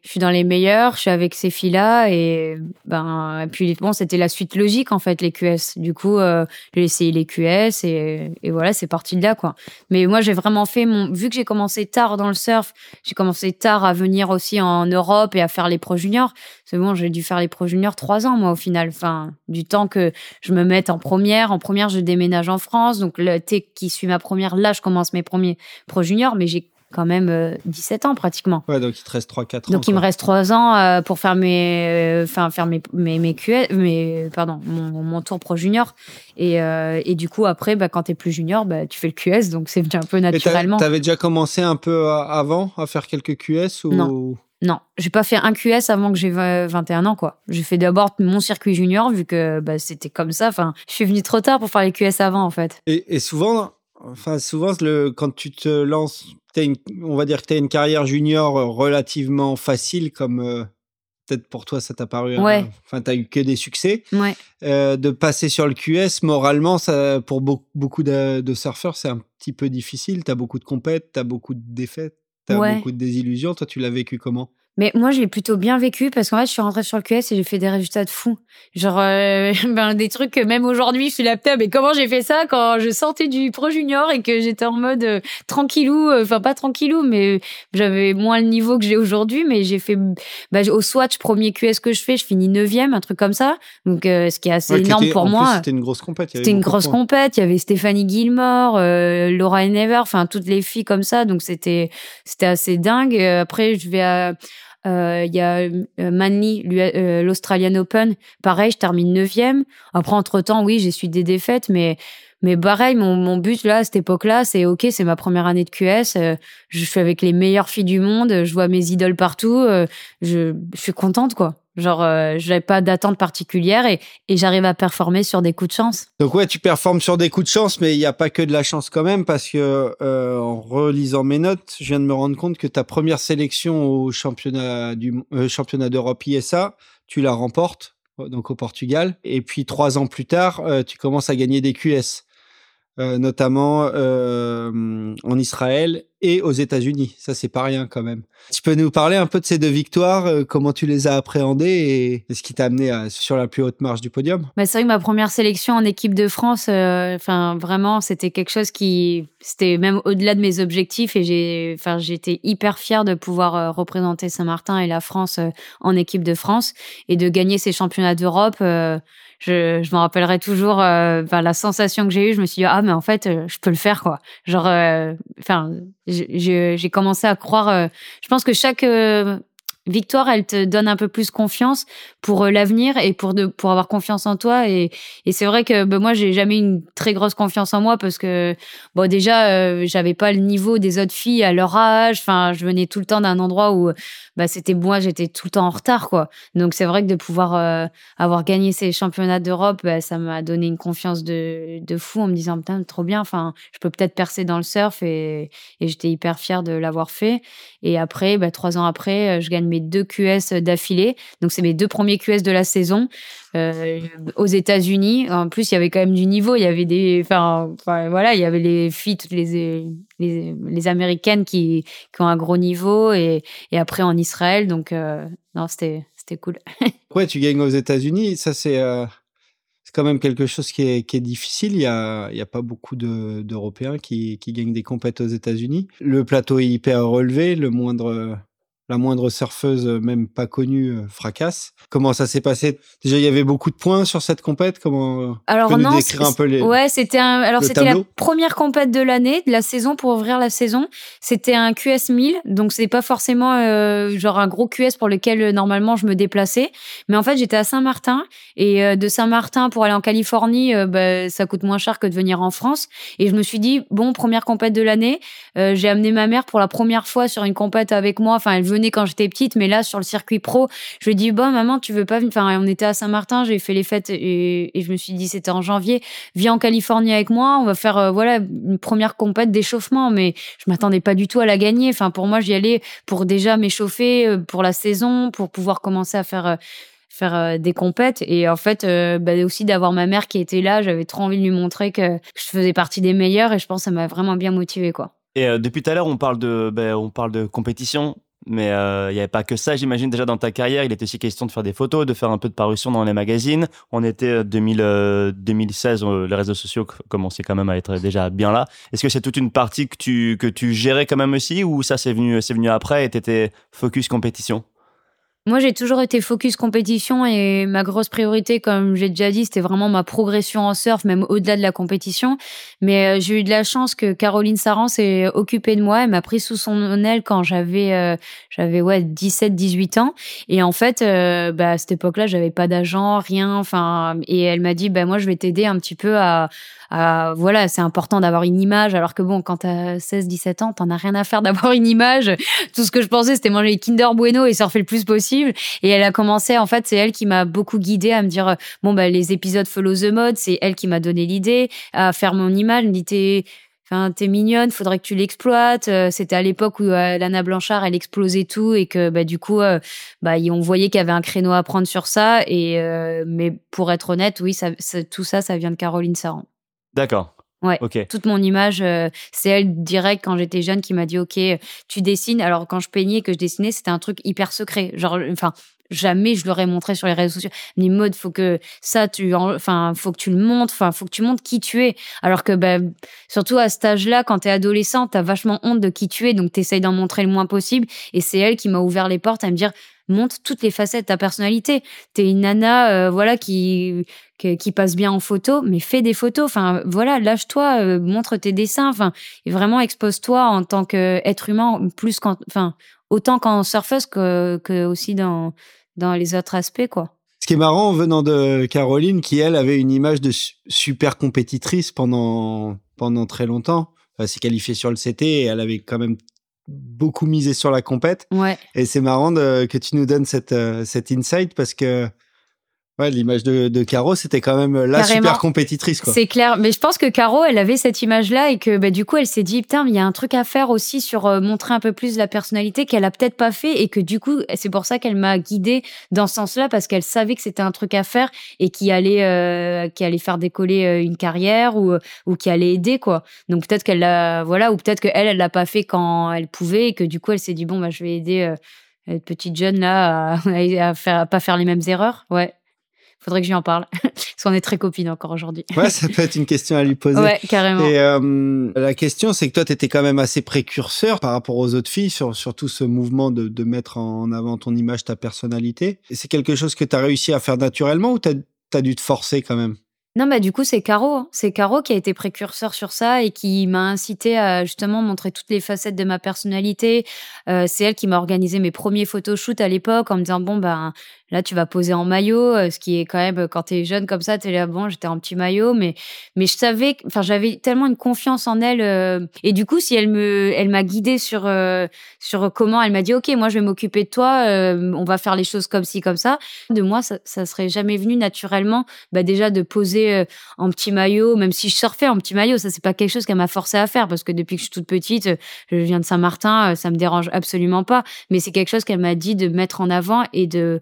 je suis dans les meilleurs, je suis avec ces filles-là, et, ben, et puis, bon, c'était la suite logique, en fait, les QS. Du coup, euh, j'ai essayé les QS, et, et voilà, c'est parti de là, quoi. Mais moi, j'ai vraiment fait mon, vu que j'ai commencé tard dans le surf, j'ai commencé tard à venir aussi en Europe et à faire les pro juniors. C'est bon, j'ai dû faire les pro juniors trois ans, moi, au final. Enfin, du temps que je me mette en première. En première, je déménage en France. Donc, l'été qui suit ma première, là, je commence mes premiers pro juniors, mais j'ai quand même euh, 17 ans pratiquement. Ouais, donc il te reste 3-4 ans. Donc, il me reste trois ans euh, pour faire mes, euh, enfin, faire mes, mes, mes QS, mes, pardon, mon, mon tour pro junior. Et, euh, et du coup, après, bah, quand t'es plus junior, bah, tu fais le QS, donc c'est un peu naturellement. T'avais déjà commencé un peu avant à faire quelques QS ou? Non. Non, j'ai pas fait un QS avant que j'ai 20 21 ans, quoi. J'ai fait d'abord mon circuit junior, vu que bah, c'était comme ça. Enfin, je suis venue trop tard pour faire les QS avant, en fait. Et, et souvent, enfin souvent le, quand tu te lances, une, on va dire que tu as une carrière junior euh, relativement facile, comme euh, peut-être pour toi ça t'a paru. Ouais. Enfin, t'as eu que des succès. Ouais. Euh, de passer sur le QS, moralement, ça, pour beau- beaucoup de, de surfeurs, c'est un petit peu difficile. T'as beaucoup de compètes, t'as beaucoup de défaites, t'as Ouais. beaucoup de désillusions. Toi, tu l'as vécu comment? Mais moi, j'ai plutôt bien vécu parce qu'en fait, je suis rentrée sur le QS et j'ai fait des résultats de fou. Genre, euh, ben, des trucs que même aujourd'hui, je suis là, putain, mais comment j'ai fait ça quand je sortais du pro junior et que j'étais en mode euh, tranquillou, euh, enfin pas tranquillou, mais j'avais moins le niveau que j'ai aujourd'hui, mais j'ai fait, bah, au Swatch, premier QS que je fais, je finis neuvième, un truc comme ça. Donc, euh, ce qui est assez Ouais, énorme était- pour en moi. C'était une grosse compète. C'était une grosse compète. Il y avait Stéphanie Gilmore, Laura Never, enfin toutes les filles comme ça. Donc c'était c'était assez dingue. Après, je vais à il y a euh, Manly, euh, l'Australian Open. Pareil, je termine neuvième. Après, entre temps, oui, j'ai suivi des défaites, mais mais pareil, mon, mon but là, à cette époque-là, c'est ok, c'est ma première année de QS. euh, je suis avec les meilleures filles du monde. Je vois mes idoles partout. euh, je, je suis contente, quoi. Genre, euh, j'avais pas d'attente particulière et, j'arrive à performer sur des coups de chance. Donc ouais, tu performes sur des coups de chance, mais il n'y a pas que de la chance quand même, parce que euh, en relisant mes notes, je viens de me rendre compte que ta première sélection au championnat du euh, championnat d'Europe ISA, tu la remportes donc au Portugal, et puis trois ans plus tard, euh, tu commences à gagner des QS, notamment euh, en Israël et aux États-Unis. Ça c'est pas rien quand même. Tu peux nous parler un peu de ces deux victoires, euh, comment tu les as appréhendées et ce qui t'a amené sur la plus haute marche du podium? Bah, c'est vrai que ma première sélection en équipe de France, euh, enfin vraiment, c'était quelque chose qui, c'était même au-delà de mes objectifs et j'étais hyper fière de pouvoir euh, représenter Saint-Martin et la France euh, en équipe de France et de gagner ces championnats d'Europe. Je, je me rappellerai toujours euh, enfin, la sensation que j'ai eue. Je me suis dit ah mais en fait euh, je peux le faire quoi. Genre, euh, enfin j'ai- commencé à croire. euh, je pense que chaque victoire, elle te donne un peu plus confiance pour l'avenir et pour de, pour avoir confiance en toi. Et, et c'est vrai que ben, moi, j'ai jamais une très grosse confiance en moi parce que bon, déjà, euh, j'avais pas le niveau des autres filles à leur âge. Enfin, je venais tout le temps d'un endroit où bah, c'était moi, j'étais tout le temps en retard, quoi. Donc c'est vrai que de pouvoir euh, avoir gagné ces championnats d'Europe, bah, ça m'a donné une confiance de, de fou en me disant putain, trop bien. Enfin, je peux peut-être percer dans le surf et, et j'étais hyper fière de l'avoir fait. Et après, bah, trois ans après, je gagne mes deux QS d'affilée. Donc, c'est mes deux premiers QS de la saison. Euh, aux États-Unis. En plus, il y avait quand même du niveau. Il y avait des, enfin, voilà, il y avait les filles, toutes les, les, américaines qui, qui, ont un gros niveau et, et après en Israël. Donc, euh, non, c'était, cool. ouais, tu gagnes aux États-Unis. Ça, c'est, euh, quand même quelque chose qui est, difficile. Il y a, a pas beaucoup de, d'Européens qui, qui gagnent des compètes aux États-Unis. Le plateau est hyper relevé. Le moindre, la moindre surfeuse, euh, même pas connue, euh, fracasse. Comment ça s'est passé? Déjà, il y avait beaucoup de points sur cette compète? Comment euh, Alors non, décrire un peu les, ouais, c'était un. Alors c'était la première compète de l'année, de la saison pour ouvrir la saison. C'était un QS 1000, donc c'est pas forcément genre un gros QS pour lequel normalement je me déplaçais. Mais en fait, j'étais à Saint-Martin et de Saint-Martin pour aller en Californie, bah, ça coûte moins cher que de venir en France. Et je me suis dit bon, première compète de l'année. J'ai amené ma mère pour la première fois sur une compète avec moi. Enfin, elle venait quand j'étais petite, mais là, sur le circuit pro, je lui ai dit, bon, maman, tu veux pas venir? On était à Saint-Martin, j'ai fait les fêtes et, je me suis dit, c'était en janvier, viens en Californie avec moi, on va faire, euh, voilà, une première compète d'échauffement, mais je m'attendais pas du tout à la gagner. Enfin, pour moi, j'y allais pour déjà m'échauffer euh, pour la saison, pour pouvoir commencer à faire, euh, faire des compètes. Et en fait bah, aussi d'avoir ma mère qui était là j'avais trop envie de lui montrer que je faisais partie des meilleurs et je pense que ça m'a vraiment bien motivé quoi. Et depuis tout à l'heure on parle de ben, on parle de compétition mais euh, il n'y avait pas que ça, j'imagine, déjà dans ta carrière. Il était aussi question de faire des photos, de faire un peu de parution dans les magazines. On était 2000, 2016, euh, les réseaux sociaux commençaient quand même à être déjà bien là. Est-ce que c'est toute une partie que tu, que tu gérais quand même aussi ou ça c'est venu, venu après et tu étais focus compétition? Moi, j'ai toujours été focus compétition et ma grosse priorité, comme j'ai déjà dit, c'était vraiment ma progression en surf, même au-delà de la compétition. Mais euh, j'ai eu de la chance que Caroline Saran s'est occupée de moi. Elle m'a pris sous son aile quand j'avais euh, j'avais ouais 17, 18 ans. Et en fait, euh, bah, à cette époque-là, j'avais pas d'agent, rien. Enfin, et elle m'a dit, bah moi, je vais t'aider un petit peu à voilà, c'est important d'avoir une image, alors que bon, quand t'as 16, 17 ans, t'en as rien à faire d'avoir une image. Tout ce que je pensais, c'était manger Kinder Bueno et surfer le plus possible. Et elle a commencé, en fait, c'est elle qui m'a beaucoup guidée à me dire, bon, bah, les épisodes Follow the Mode, c'est elle qui m'a donné l'idée à faire mon image. Me dit, Enfin, t'es mignonne, faudrait que tu l'exploites. Euh, c'était à l'époque où euh, Lana Blanchard, elle explosait tout et que bah du coup, euh, bah on voyait qu'il y avait un créneau à prendre sur ça. Et mais pour être honnête, oui, tout ça, ça vient de Caroline Saran. D'accord. Ouais. Toute mon image, euh, c'est elle direct quand j'étais jeune qui m'a dit OK, tu dessines. Alors quand je peignais que je dessinais, c'était un truc hyper secret. Genre, enfin, jamais je l'aurais montré sur les réseaux sociaux. Mais mode, faut que ça, tu, enfin, faut que tu le montres. Enfin, faut que tu montres qui tu es. Alors que, ben, surtout à cet âge-là, quand t'es adolescent, t'as vachement honte de qui tu es, donc t'essayes d'en montrer le moins possible. Et c'est elle qui m'a ouvert les portes à me dire montre toutes les facettes de ta personnalité. T'es une nana, euh, voilà, qui, qui, passe bien en photo, mais fais des photos. Enfin, voilà, lâche-toi, euh, montre tes dessins. Enfin, et vraiment expose-toi en tant qu'être humain, plus qu'en, autant qu'en surfeuse que, que aussi dans, dans les autres aspects, quoi. Ce qui est marrant venant de Caroline, qui elle avait une image de super compétitrice pendant, pendant très longtemps. Elle s'est qualifiée sur le CT et elle avait quand même beaucoup misé sur la compète. Ouais. Et c'est marrant que tu nous donnes cette, euh, cet insight parce que Ouais, l'image de, de Caro, c'était quand même la super compétitrice. C'est clair, mais je pense que Caro, elle avait cette image-là et que bah, du coup, elle s'est dit, putain, il y a un truc à faire aussi sur euh, montrer un peu plus la personnalité qu'elle a peut-être pas fait et que du coup, c'est pour ça qu'elle m'a guidée dans ce sens-là parce qu'elle savait que c'était un truc à faire et qui allait, euh, qui allait faire décoller euh, une carrière ou, ou qui allait aider quoi. Donc peut-être qu'elle l'a, voilà, ou peut-être qu'elle, elle l'a pas fait quand elle pouvait et que du coup, elle s'est dit bon bah je vais aider. cette petite jeune là à, à, faire à pas faire les mêmes erreurs ouais faudrait que je lui en parle. Parce qu'on est très copines encore aujourd'hui. Ouais, ça peut être une question à lui poser. Ouais, carrément. Et euh, la question, c'est que toi, tu étais quand même assez précurseur par rapport aux autres filles sur, sur tout ce mouvement de, de mettre en avant ton image, ta personnalité. Et c'est quelque chose que tu as réussi à faire naturellement ou tu as, as dû te forcer quand même? Non, bah du coup, c'est Caro. Hein. C'est Caro qui a été précurseur sur ça et qui m'a incité à justement montrer toutes les facettes de ma personnalité. Euh, c'est elle qui m'a organisé mes premiers photoshoots à l'époque en me disant bon ben Là, tu vas poser en maillot, euh, ce qui est quand même, quand tu es jeune comme ça, tu es là, bon, j'étais en petit maillot, mais, mais je savais, enfin, j'avais tellement une confiance en elle. Euh, et du coup, si elle me, elle m'a guidée sur, euh, sur comment, elle m'a dit, OK, moi, je vais m'occuper de toi, on va faire les choses comme ci, comme ça. De moi, ça, ça serait jamais venu naturellement, bah, déjà de poser en petit maillot, même si je surfais en petit maillot, ça, c'est pas quelque chose qu'elle m'a forcé à faire parce que depuis que je suis toute petite, je viens de Saint-Martin, ça me dérange absolument pas. Mais c'est quelque chose qu'elle m'a dit de mettre en avant et de,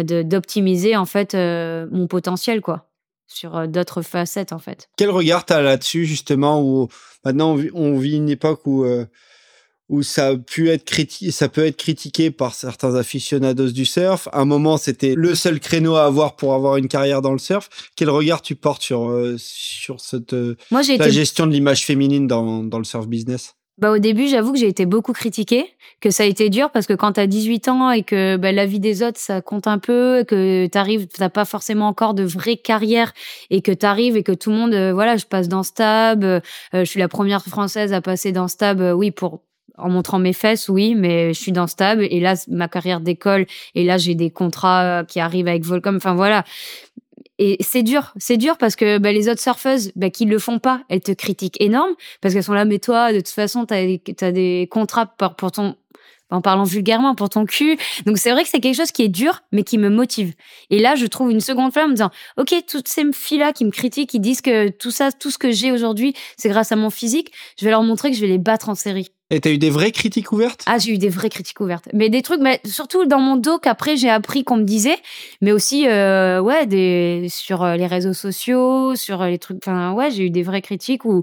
d'optimiser en fait euh, mon potentiel quoi sur euh, d'autres facettes en fait. Quel regard tu as là-dessus justement où maintenant on vit, une époque où euh, où ça a pu être critiqué, ça peut être critiqué par certains aficionados du surf. À un moment, c'était le seul créneau à avoir pour avoir une carrière dans le surf. Quel regard tu portes sur sur cette la gestion de l'image féminine dans, dans le surf business? Bah, au début, j'avoue que j'ai été beaucoup critiquée, que ça a été dur parce que quand tu as 18 ans et que bah, la vie des autres, ça compte un peu, que tu arrives, tu pas forcément encore de vraie carrière et que tu arrives et que tout le monde, euh, voilà, je passe dans Stab, euh, je suis la première française à passer dans Stab, euh, oui, pour en montrant mes fesses, oui, mais je suis dans Stab et là, ma carrière d'école et là, j'ai des contrats qui arrivent avec Volcom, enfin voilà. Et c'est dur, c'est dur parce que bah, les autres surfeuses bah, qui le font pas, elles te critiquent énorme parce qu'elles sont là, mais toi, de toute façon, tu as, des contrats pour, pour ton, en parlant vulgairement, pour ton cul. Donc c'est vrai que c'est quelque chose qui est dur, mais qui me motive. Et là, je trouve une seconde flamme en me disant, ok, toutes ces filles-là qui me critiquent, qui disent que tout ça, tout ce que j'ai aujourd'hui, c'est grâce à mon physique, je vais leur montrer que je vais les battre en série. Et t'as eu des vraies critiques ouvertes? Ah, j'ai eu des vraies critiques ouvertes. Mais des trucs, mais surtout dans mon dos qu'après j'ai appris qu'on me disait, mais aussi, euh, ouais, des, sur euh, les réseaux sociaux, sur euh, les trucs. Enfin, ouais, j'ai eu des vraies critiques où,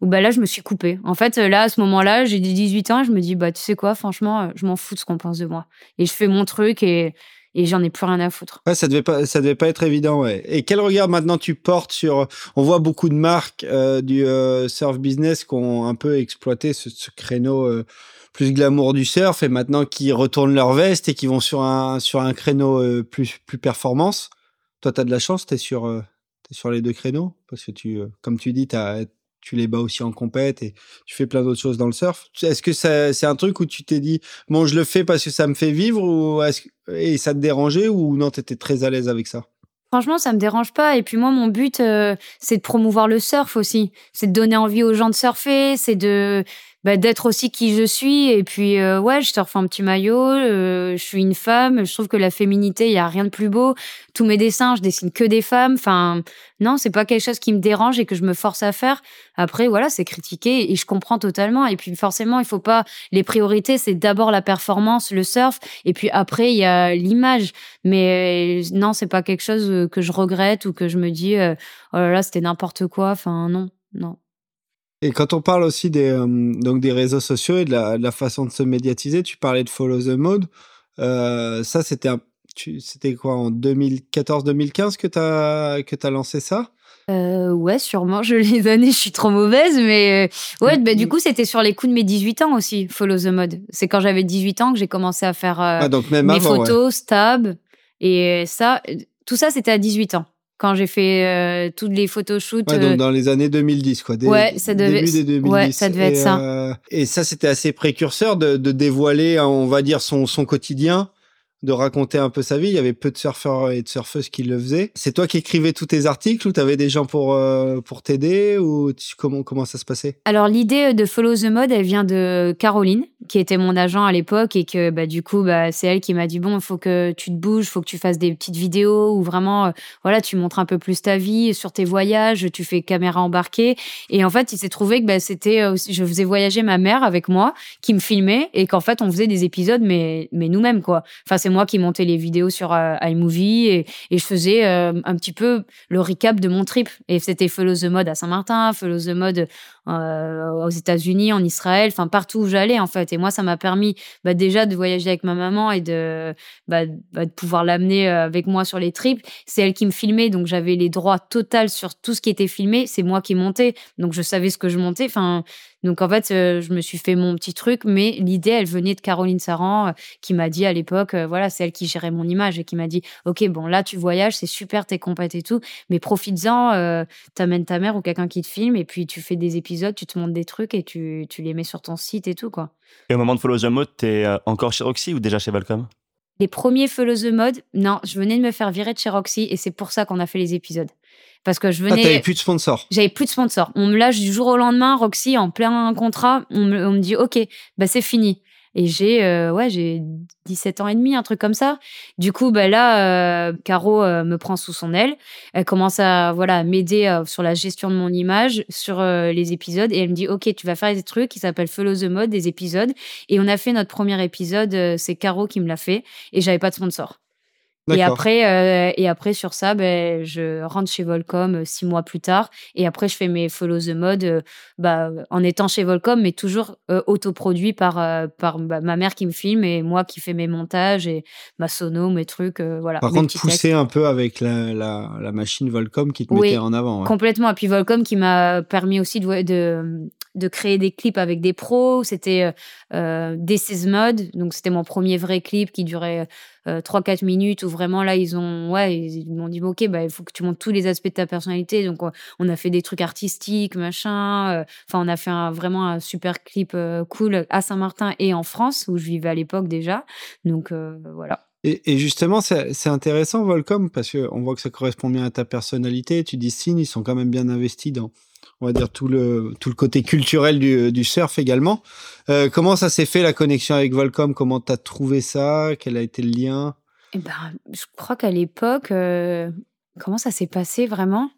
où bah là, je me suis coupée. En fait, là, à ce moment-là, j'ai 18 ans, je me dis, bah, tu sais quoi, franchement, je m'en fous de ce qu'on pense de moi. Et je fais mon truc et et j'en ai plus rien à foutre. Ça devait pas, ça devait pas être évident. Et quel regard maintenant tu portes sur On voit beaucoup de marques euh, du euh, surf business qui ont un peu exploité ce, créneau euh, plus glamour du surf et maintenant qui retournent leur veste et qui vont sur un sur un créneau plus plus performance. Toi, tu as de la chance, tu es sur es sur les deux créneaux? Parce que tu, comme tu dis, tu as tu les bats aussi en compète et tu fais plein d'autres choses dans le surf. Est-ce que c'est un truc où tu t'es dit, bon, je le fais parce que ça me fait vivre ou et ça te dérangeait ou non, tu très à l'aise avec ça? Franchement, ça me dérange pas. Et puis moi, mon but, euh, c'est de promouvoir le surf aussi. C'est de donner envie aux gens de surfer. C'est de bah, d'être aussi qui je suis. Et puis, euh, ouais, je surfe un petit maillot, euh, je suis une femme, je trouve que la féminité, il y a rien de plus beau. Tous mes dessins, je dessine que des femmes. Enfin, non, c'est pas quelque chose qui me dérange et que je me force à faire. Après, voilà, c'est critiqué et je comprends totalement. Et puis, forcément, il faut pas. Les priorités, c'est d'abord la performance, le surf, et puis après, il y a l'image. Mais euh, non, c'est pas quelque chose que je regrette ou que je me dis, oh là là, c'était n'importe quoi. Enfin, non, non. Et quand on parle aussi des, euh, donc des réseaux sociaux et de la, façon de se médiatiser, tu parlais de Follow the Mode. Euh, ça, c'était c'était quoi en 2014-2015 que tu as, que as lancé ça? Euh, ouais, sûrement. Je les années, je suis trop mauvaise, mais ouais, bah, du coup, c'était sur les coups de mes 18 ans aussi, Follow the Mode. C'est quand j'avais 18 ans que j'ai commencé à faire ah, donc même mes photos, stab, et ça, tout ça, c'était à 18 ans quand j'ai fait euh, toutes les photoshoots. Ouais, donc euh, dans les années 2010, quoi. ouais, ça devait, début des 2010. Ouais, ça devait être ça. Euh, et ça, c'était assez précurseur de, de, dévoiler, on va dire, son, son quotidien de raconter un peu sa vie. Il y avait peu de surfeurs et de surfeuses qui le faisaient. C'est toi qui écrivais tous tes articles ou tu avais des gens pour, euh, pour t'aider ou comment, comment ça se passait? Alors l'idée de Follow the Mode, elle vient de Caroline, qui était mon agent à l'époque et que bah, du coup, bah, c'est elle qui m'a dit, bon, il faut que tu te bouges, faut que tu fasses des petites vidéos où vraiment, euh, voilà, tu montres un peu plus ta vie sur tes voyages, tu fais caméra embarquée. Et en fait, il s'est trouvé que bah, c'était, euh, je faisais voyager ma mère avec moi, qui me filmait et qu'en fait, on faisait des épisodes, mais, mais nous-mêmes, quoi. Enfin, c'est moi qui montais les vidéos sur euh, iMovie et, je faisais un petit peu le recap de mon trip. Et c'était Follow the Mode à Saint-Martin, Follow the Mode aux États-Unis, en Israël, enfin partout où j'allais en fait. Moi, ça m'a permis bah, déjà de voyager avec ma maman et de, bah, bah, pouvoir l'amener avec moi sur les trips. C'est elle qui me filmait, donc j'avais les droits totaux sur tout ce qui était filmé. C'est moi qui montais, donc je savais ce que je montais. Donc en fait, euh, je me suis fait mon petit truc, mais l'idée, elle venait de Caroline Saran, euh, qui m'a dit à l'époque, euh, voilà, c'est elle qui gérait mon image et qui m'a dit, ok, bon là tu voyages, c'est super, t'es compète et tout, mais profites-en, euh, t'amènes ta mère ou quelqu'un qui te filme et puis tu fais des épisodes, tu te montres des trucs et tu, tu les mets sur ton site et tout quoi. Et au moment de Follow the Mode, t'es encore chez Roxy ou déjà chez Volcom? Les premiers Follow the Mode, non, je venais de me faire virer de chez Roxy et c'est pour ça qu'on a fait les épisodes. Parce que je Ah, venais. t'avais plus de sponsor. J'avais plus de sponsor. On me lâche du jour au lendemain, Roxy, en plein contrat. On me, on me dit, OK, bah c'est fini. Et j'ai euh, ouais, j'ai 17 ans et demi, un truc comme ça. Du coup, bah là, euh, Caro euh, me prend sous son aile. Elle commence à voilà m'aider sur la gestion de mon image, sur les épisodes. Et elle me dit, OK, tu vas faire des trucs qui s'appellent Follow the Mode, des épisodes. Et on a fait notre premier épisode. c'est Caro qui me l'a fait. Et j'avais pas de sponsor. Et après, euh, et après sur ça, ben, je rentre chez Volcom euh, six mois plus tard. Et après, je fais mes Follow the Mode euh, bah, en étant chez Volcom, mais toujours euh, autoproduit par, euh, par bah, ma mère qui me filme et moi qui fais mes montages et ma sono, mes trucs. euh, voilà, Par mes contre, poussé un peu avec la, la, la machine Volcom qui te Oui, mettait en avant. ouais. Complètement. Et puis Volcom qui m'a permis aussi de, de, de créer des clips avec des pros. C'était euh, This is Mode. Donc, c'était mon premier vrai clip qui durait euh, 3-4 minutes où vraiment là, ils ont, ouais, ils m'ont dit, OK, bah, il faut que tu montres tous les aspects de ta personnalité. Donc, on- a fait des trucs artistiques, machin. euh, Enfin, on a fait vraiment un super clip euh, cool à Saint-Martin et en France où je vivais à l'époque déjà. Donc, voilà. Et, justement, c'est intéressant, Volcom, parce qu'on voit que ça correspond bien à ta personnalité. Tu dis, Signe, ils sont quand même bien investis dans, on va dire, tout le, tout le côté culturel du, surf également. Euh, comment ça s'est fait, la connexion avec Volcom? Comment tu as trouvé ça? Quel a été le lien? Eh ben, je crois qu'à l'époque, euh, comment ça s'est passé vraiment?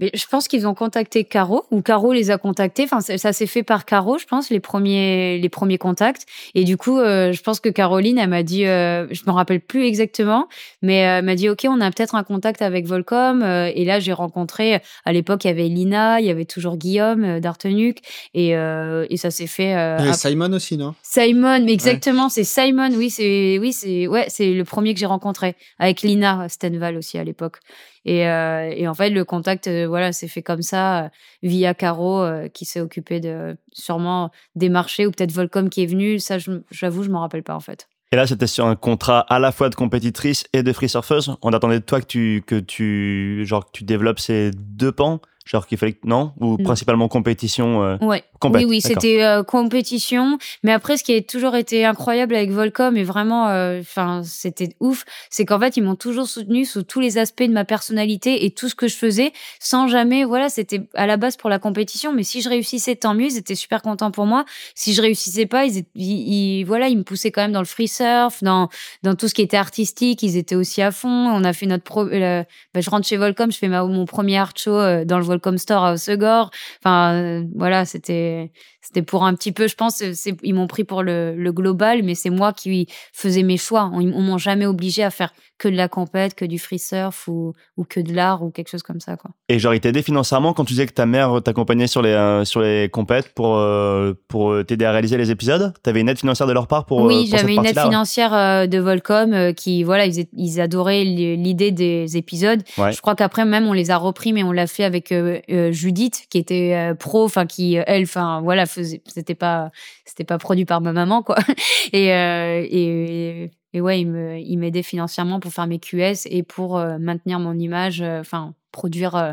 Mais je pense qu'ils ont contacté Caro ou Caro les a contactés. Enfin, ça, ça s'est fait par Caro, je pense, les premiers les premiers contacts. Et du coup, euh, je pense que Caroline, elle m'a dit, euh, je me rappelle plus exactement, mais euh, elle m'a dit, ok, on a peut-être un contact avec Volcom. Euh, et là, j'ai rencontré. À l'époque, il y avait Lina, il y avait toujours Guillaume d'Artenuc, et et ça s'est fait. après- Simon aussi, non? Simon, mais exactement, c'est Simon. Oui, c'est oui, c'est ouais, c'est le premier que j'ai rencontré avec Lina Stenval aussi à l'époque. Et, euh, et en fait, le contact, euh, voilà, s'est fait comme ça euh, via Caro qui s'est occupé de sûrement des marchés ou peut-être Volcom qui est venu. Ça, j'avoue, je m'en rappelle pas en fait. Et là, c'était sur un contrat à la fois de compétitrice et de free surfeuse. On attendait de toi que tu, que tu, genre, que tu développes ces deux pans. Genre qu'il fallait que, non? Ou principalement compétition, euh, Ouais. compète. Oui, oui, c'était euh, compétition. Mais après, ce qui a toujours été incroyable avec Volcom et vraiment, euh, c'était ouf, c'est qu'en fait, ils m'ont toujours soutenu sous tous les aspects de ma personnalité et tout ce que je faisais, sans jamais, voilà, c'était à la base pour la compétition. Mais si je réussissais, tant mieux. Ils étaient super contents pour moi. Si je réussissais pas, ils, étaient- ils- ils- voilà, ils me poussaient quand même dans le free surf, dans dans tout ce qui était artistique. Ils étaient aussi à fond. On a fait notre pro. bah, je rentre chez Volcom, je fais ma, mon premier art show dans le Volcom Store à Osegor. Enfin, euh, voilà, c'était c'était pour un petit peu, je pense, euh, ils m'ont pris pour le, le global, mais c'est moi qui faisais mes choix. On, on m'ont jamais obligé à faire que de la compète, que du free surf ou, ou que de l'art ou quelque chose comme ça, quoi. Et genre, il t'aidait financièrement quand tu disais que ta mère t'accompagnait sur les, euh, sur les compètes pour, euh, pour t'aider à réaliser les épisodes? T'avais une aide financière de leur part pour, oui, j'avais une aide ouais financière de Volcom qui, voilà, ils, ils adoraient li- l'idée des épisodes. Ouais. Je crois qu'après même on les a repris, mais on l'a fait avec euh, Judith qui était pro, enfin qui elle, enfin voilà, faisait, c'était pas, c'était pas produit par ma maman quoi. Et euh, et, et ouais, il me, il m'aidait financièrement pour faire mes QS et pour euh, maintenir mon image, euh, enfin produire euh,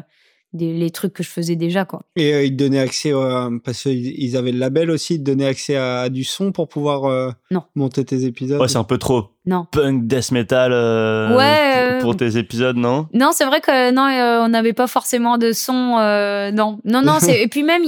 des, les trucs que je faisais déjà quoi. Et euh, ils te donnaient accès, euh, parce qu'ils ils avaient le label aussi, ils te donnaient accès à, à du son pour pouvoir euh, Non. monter tes épisodes? Ouais, c'est un peu trop Non. punk death metal euh, Ouais, pour, euh, pour tes épisodes, non? Non, c'est vrai que non, euh, on n'avait pas forcément de son. euh, non, non, non. c'est- et puis même,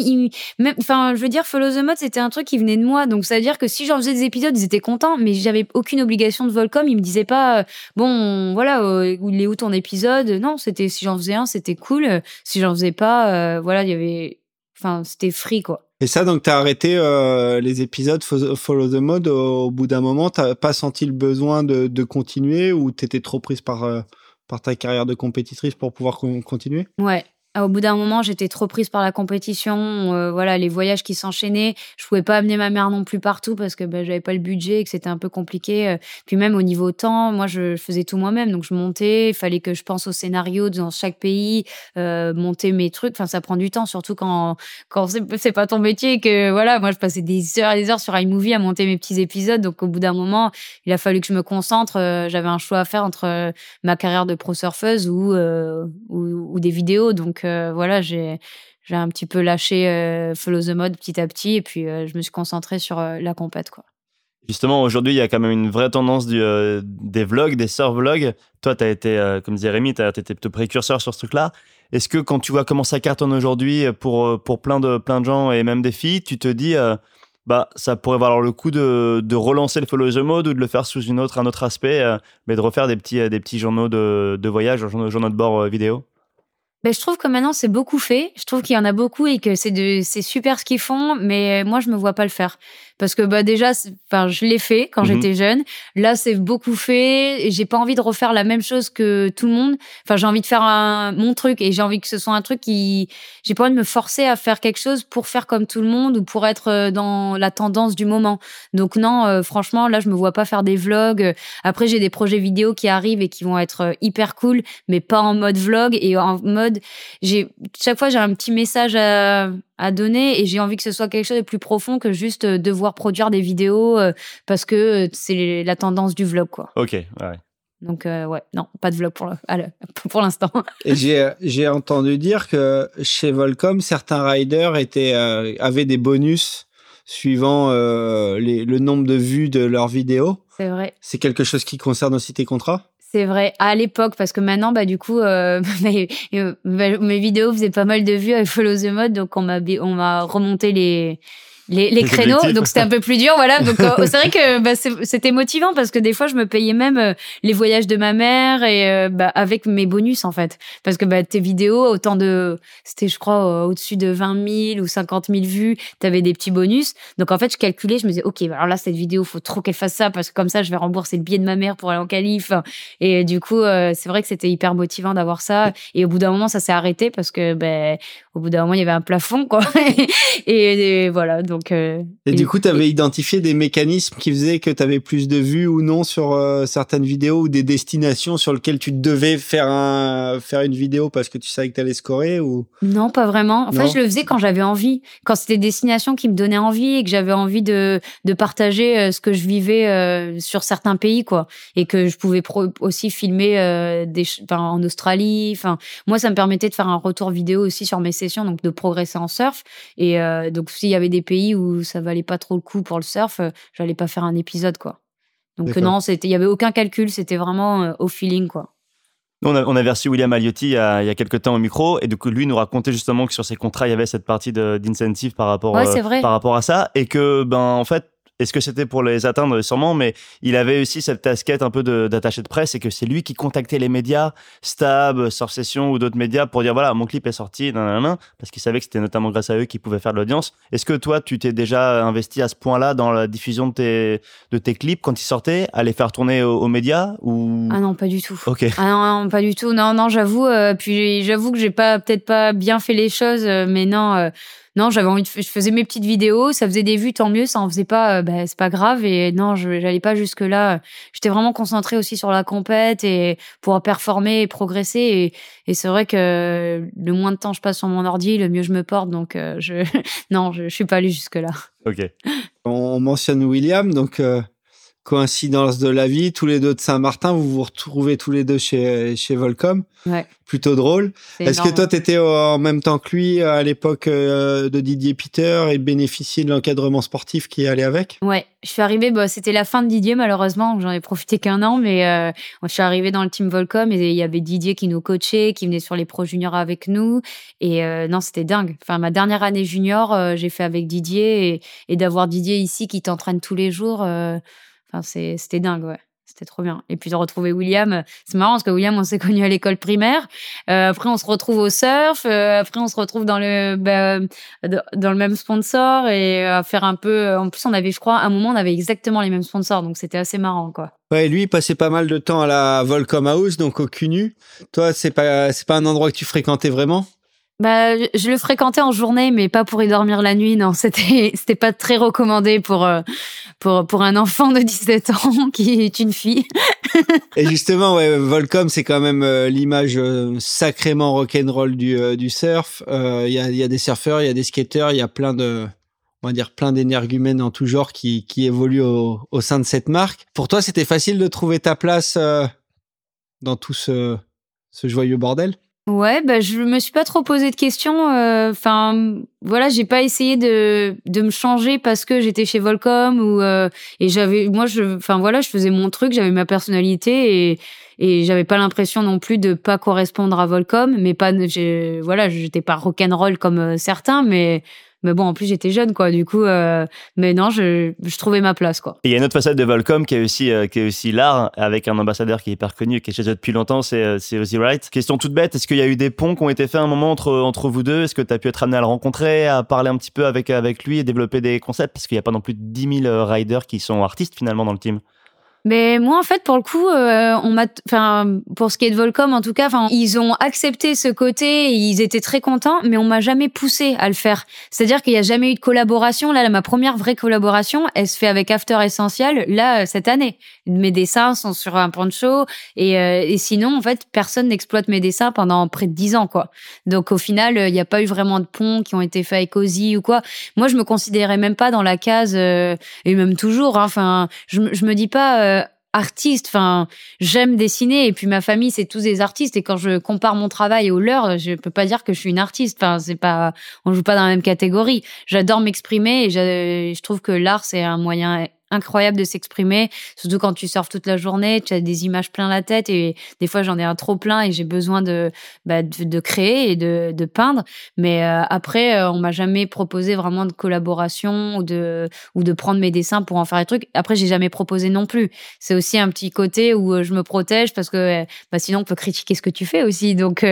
enfin, je veux dire, Follow the Mode, c'était un truc qui venait de moi. Donc, ça veut dire que si j'en faisais des épisodes, ils étaient contents, mais j'avais aucune obligation de Volcom. Ils me disaient pas, euh, bon, voilà, il est où ton épisode? Non, c'était si j'en faisais un, c'était cool. Si j'en faisais pas, euh, voilà, il y avait, enfin, c'était free quoi. Et ça, donc, tu arrêté euh, les épisodes Fo- Follow the Mode au, bout d'un moment. Tu pas senti le besoin de, de continuer ou tu étais trop prise par, euh, par ta carrière de compétitrice pour pouvoir con- continuer? Ouais. Au bout d'un moment, j'étais trop prise par la compétition, euh, voilà, les voyages qui s'enchaînaient. Je pouvais pas amener ma mère non plus partout parce que ben, j'avais pas le budget et que c'était un peu compliqué. Euh. Puis même au niveau temps, moi, je faisais tout moi-même, donc je montais. Il fallait que je pense au scénario dans chaque pays, euh, monter mes trucs. Enfin, ça prend du temps, surtout quand quand c'est pas ton métier que voilà, moi, je passais des heures et des heures sur iMovie à monter mes petits épisodes. Donc au bout d'un moment, il a fallu que je me concentre. j'avais un choix à faire entre ma carrière de pro surfeuse ou, ou, ou des vidéos. Donc euh, voilà, j'ai j'ai un petit peu lâché euh, Follow the Mode petit à petit et puis euh, je me suis concentrée sur la compète quoi. Justement, aujourd'hui, il y a quand même une vraie tendance du, des vlogs, des surf vlogs. Toi, tu as été, comme disait Rémi, tu été plutôt précurseur sur ce truc-là. Est-ce que quand tu vois comment ça cartonne aujourd'hui pour, pour plein, de, plein de gens et même des filles, tu te dis, bah, ça pourrait valoir le coup de, de, relancer le Follow the Mode ou de le faire sous une autre, un autre aspect, mais de refaire des petits, des petits journaux de, de voyage, journaux de bord vidéo? Ben, je trouve que maintenant c'est beaucoup fait. Je trouve qu'il y en a beaucoup et que c'est de c'est super ce qu'ils font, mais moi je me vois pas le faire parce que bah déjà enfin je l'ai fait quand mhm. j'étais jeune. Là c'est beaucoup fait et j'ai pas envie de refaire la même chose que tout le monde. Enfin j'ai envie de faire un, mon truc et j'ai envie que ce soit un truc qui j'ai pas envie de me forcer à faire quelque chose pour faire comme tout le monde ou pour être euh, dans la tendance du moment. Donc non euh, franchement là je me vois pas faire des vlogs. Après j'ai des projets vidéo qui arrivent et qui vont être euh, hyper cool mais pas en mode vlog et en mode j'ai chaque fois j'ai un petit message à à donner et j'ai envie que ce soit quelque chose de plus profond que juste euh, devoir produire des vidéos euh, parce que euh, c'est la tendance du vlog quoi. Ok, ouais. Donc ouais, non, pas de vlog pour pour l'instant. J'ai entendu dire que chez Volcom certains riders étaient avaient des bonus suivant les, le nombre de vues de leurs vidéos. C'est vrai. C'est quelque chose qui concerne aussi tes contrats? C'est vrai, à l'époque, parce que maintenant, bah, du coup, euh, euh, mes, vidéos faisaient pas mal de vues avec Follow the Mode, donc on m'a remonté les, les, les créneaux, donc c'était un peu plus dur, voilà. Donc euh, c'est vrai que bah, c'était motivant parce que des fois je me payais même euh, les voyages de ma mère et euh, bah, avec mes bonus en fait, parce que bah, tes vidéos autant de, c'était je crois au-dessus de 20 000 ou 50 000 vues, t'avais des petits bonus. Donc en fait je calculais, je me disais ok, alors là cette vidéo faut trop qu'elle fasse ça parce que comme ça je vais rembourser le billet de ma mère pour aller en Calife. Et du coup c'est vrai que c'était hyper motivant d'avoir ça. Et au bout d'un moment ça s'est arrêté parce que ben au bout d'un moment il y avait un plafond quoi. et, et voilà donc euh, et, du coup, tu avais identifié des mécanismes qui faisaient que tu avais plus de vues ou non sur euh, certaines vidéos ou des destinations sur lesquelles tu devais faire, un, faire une vidéo parce que tu savais que tu allais scorer ou... Non, pas vraiment. En fait, je le faisais quand j'avais envie, quand c'était des destinations qui me donnaient envie et que j'avais envie de, de partager euh, ce que je vivais sur certains pays, quoi. Et que je pouvais aussi filmer des, en Australie. Enfin, moi, ça me permettait de faire un retour vidéo aussi sur mes sessions, donc de progresser en surf. Et donc, s'il y avait des pays où ça valait pas trop le coup pour le surf, euh, j'allais pas faire un épisode quoi. Donc non, c'était il y avait aucun calcul, c'était vraiment euh, au feeling quoi. On, a, on avait reçu William Aliotti il y, a, il y, a, quelques temps au micro et donc lui nous racontait justement que sur ses contrats il y avait cette partie d'incentive par rapport euh, par rapport à ça et que ben en fait est-ce que c'était pour les atteindre? Sûrement, mais il avait aussi cette casquette un peu d'attaché de, presse et que c'est lui qui contactait les médias, Stab, Surf Session ou d'autres médias pour dire voilà, mon clip est sorti, parce qu'il savait que c'était notamment grâce à eux qu'ils pouvaient faire de l'audience. Est-ce que toi, tu t'es déjà investi à ce point-là dans la diffusion de tes, de tes clips quand ils sortaient, à les faire tourner aux, médias ou... Ah non, pas du tout. Ok. Ah non, pas du tout. Non, non, j'avoue. Euh, puis j'avoue que j'ai pas peut-être pas bien fait les choses, euh, mais non. Euh, non, j'avais envie de, je faisais mes petites vidéos, ça faisait des vues, tant mieux, ça en faisait pas, euh, bah, c'est pas grave. Et non, je n'allais pas jusque là. J'étais vraiment concentrée aussi sur la compète et pouvoir performer et progresser. Et, c'est vrai que le moins de temps je passe sur mon ordi, le mieux je me porte. Donc, euh, je, non, je, suis pas allée jusque là. Ok. On mentionne William, donc euh, coïncidence de la vie, tous les deux de Saint-Martin, vous vous retrouvez tous les deux chez, chez Volcom. Ouais. Plutôt drôle. Est-ce que toi, tu étais en même temps que lui à l'époque euh, de Didier Peter et bénéficier de l'encadrement sportif qui allait avec? Ouais, je suis arrivée, bah, c'était la fin de Didier malheureusement, j'en ai profité qu'un an, mais euh, je suis arrivée dans le team Volcom et il y avait Didier qui nous coachait, qui venait sur les pros juniors avec nous. Et euh, non, c'était dingue. Enfin, ma dernière année junior, j'ai fait avec Didier et, et d'avoir Didier ici qui t'entraîne tous les jours. Enfin, c'était dingue, ouais. C'était trop bien. Et puis de retrouver William, c'est marrant parce que William, on s'est connu à l'école primaire. Euh, après, on se retrouve au surf. Euh, après, on se retrouve dans le bah, dans le même sponsor et à faire un peu. En plus, on avait, je crois, à un moment, on avait exactement les mêmes sponsors, donc c'était assez marrant, quoi. Ouais, lui, il passait pas mal de temps à la Volcom House, donc au CUNU. Toi, c'est pas c'est pas un endroit que tu fréquentais vraiment? Bah, je le fréquentais en journée, mais pas pour y dormir la nuit. Non, c'était c'était pas très recommandé pour euh, pour pour un enfant de 17 ans qui est une fille. Et justement, ouais, Volcom, c'est quand même euh, l'image euh, sacrément rock'n'roll du du surf. Il y a il y a des surfeurs, il y a des skateurs, il y a plein de on va dire plein d'énergumènes en tout genre qui qui évoluent au, au sein de cette marque. Pour toi, c'était facile de trouver ta place dans tout ce ce joyeux bordel? Ouais, bah je me suis pas trop posé de questions. Euh, enfin, voilà, j'ai pas essayé de de me changer parce que j'étais chez Volcom ou euh, et j'avais, moi, je, enfin voilà, je faisais mon truc, j'avais ma personnalité et et j'avais pas l'impression non plus de pas correspondre à Volcom, mais pas, voilà, j'étais pas rock'n'roll comme euh, certains, mais mais bon, en plus, j'étais jeune, quoi. Du coup, euh, mais non, je, je, trouvais ma place, quoi. Il y a une autre facette de Volcom qui est aussi, euh, aussi l'art, avec un ambassadeur qui est hyper connu, qui est chez eux depuis longtemps, c'est euh, Ozzy Wright. Question toute bête, est-ce qu'il y a eu des ponts qui ont été faits un moment entre, entre vous deux? Est-ce que tu as pu être amené à le rencontrer, à parler un petit peu avec, avec lui et développer des concepts? Parce qu'il n'y a pas non plus de 10 000 riders qui sont artistes, finalement, dans le team. Mais moi, en fait, pour le coup, euh, on m'a, enfin, pour ce qui est de Volcom, en tout cas, enfin, ils ont accepté ce côté, ils étaient très contents, mais on m'a jamais poussé à le faire. C'est-à-dire qu'il n'y a jamais eu de collaboration. Là, ma première vraie collaboration, elle se fait avec After Essential, là, cette année. Mes dessins sont sur un poncho, et, euh, et sinon, en fait, personne n'exploite mes dessins pendant près de dix ans, quoi. Donc, au final, il n'y a pas eu vraiment de ponts qui ont été faits avec Ozzy ou quoi. Moi, je me considérais même pas dans la case, euh, et même toujours, hein, enfin, je, je me dis pas, euh, artiste. Enfin, j'aime dessiner et puis ma famille c'est tous des artistes et quand je compare mon travail au leur, je peux pas dire que je suis une artiste. Enfin, c'est pas, on joue pas dans la même catégorie. J'adore m'exprimer et je trouve que l'art c'est un moyen incroyable de s'exprimer, surtout quand tu surfes toute la journée, tu as des images plein la tête et des fois j'en ai un trop plein et j'ai besoin de, bah, de, créer et de, de peindre. Mais euh, après, euh, on m'a jamais proposé vraiment de collaboration ou de, ou de prendre mes dessins pour en faire des trucs. Après, j'ai jamais proposé non plus. C'est aussi un petit côté où euh, je me protège parce que bah, sinon on peut critiquer ce que tu fais aussi. Donc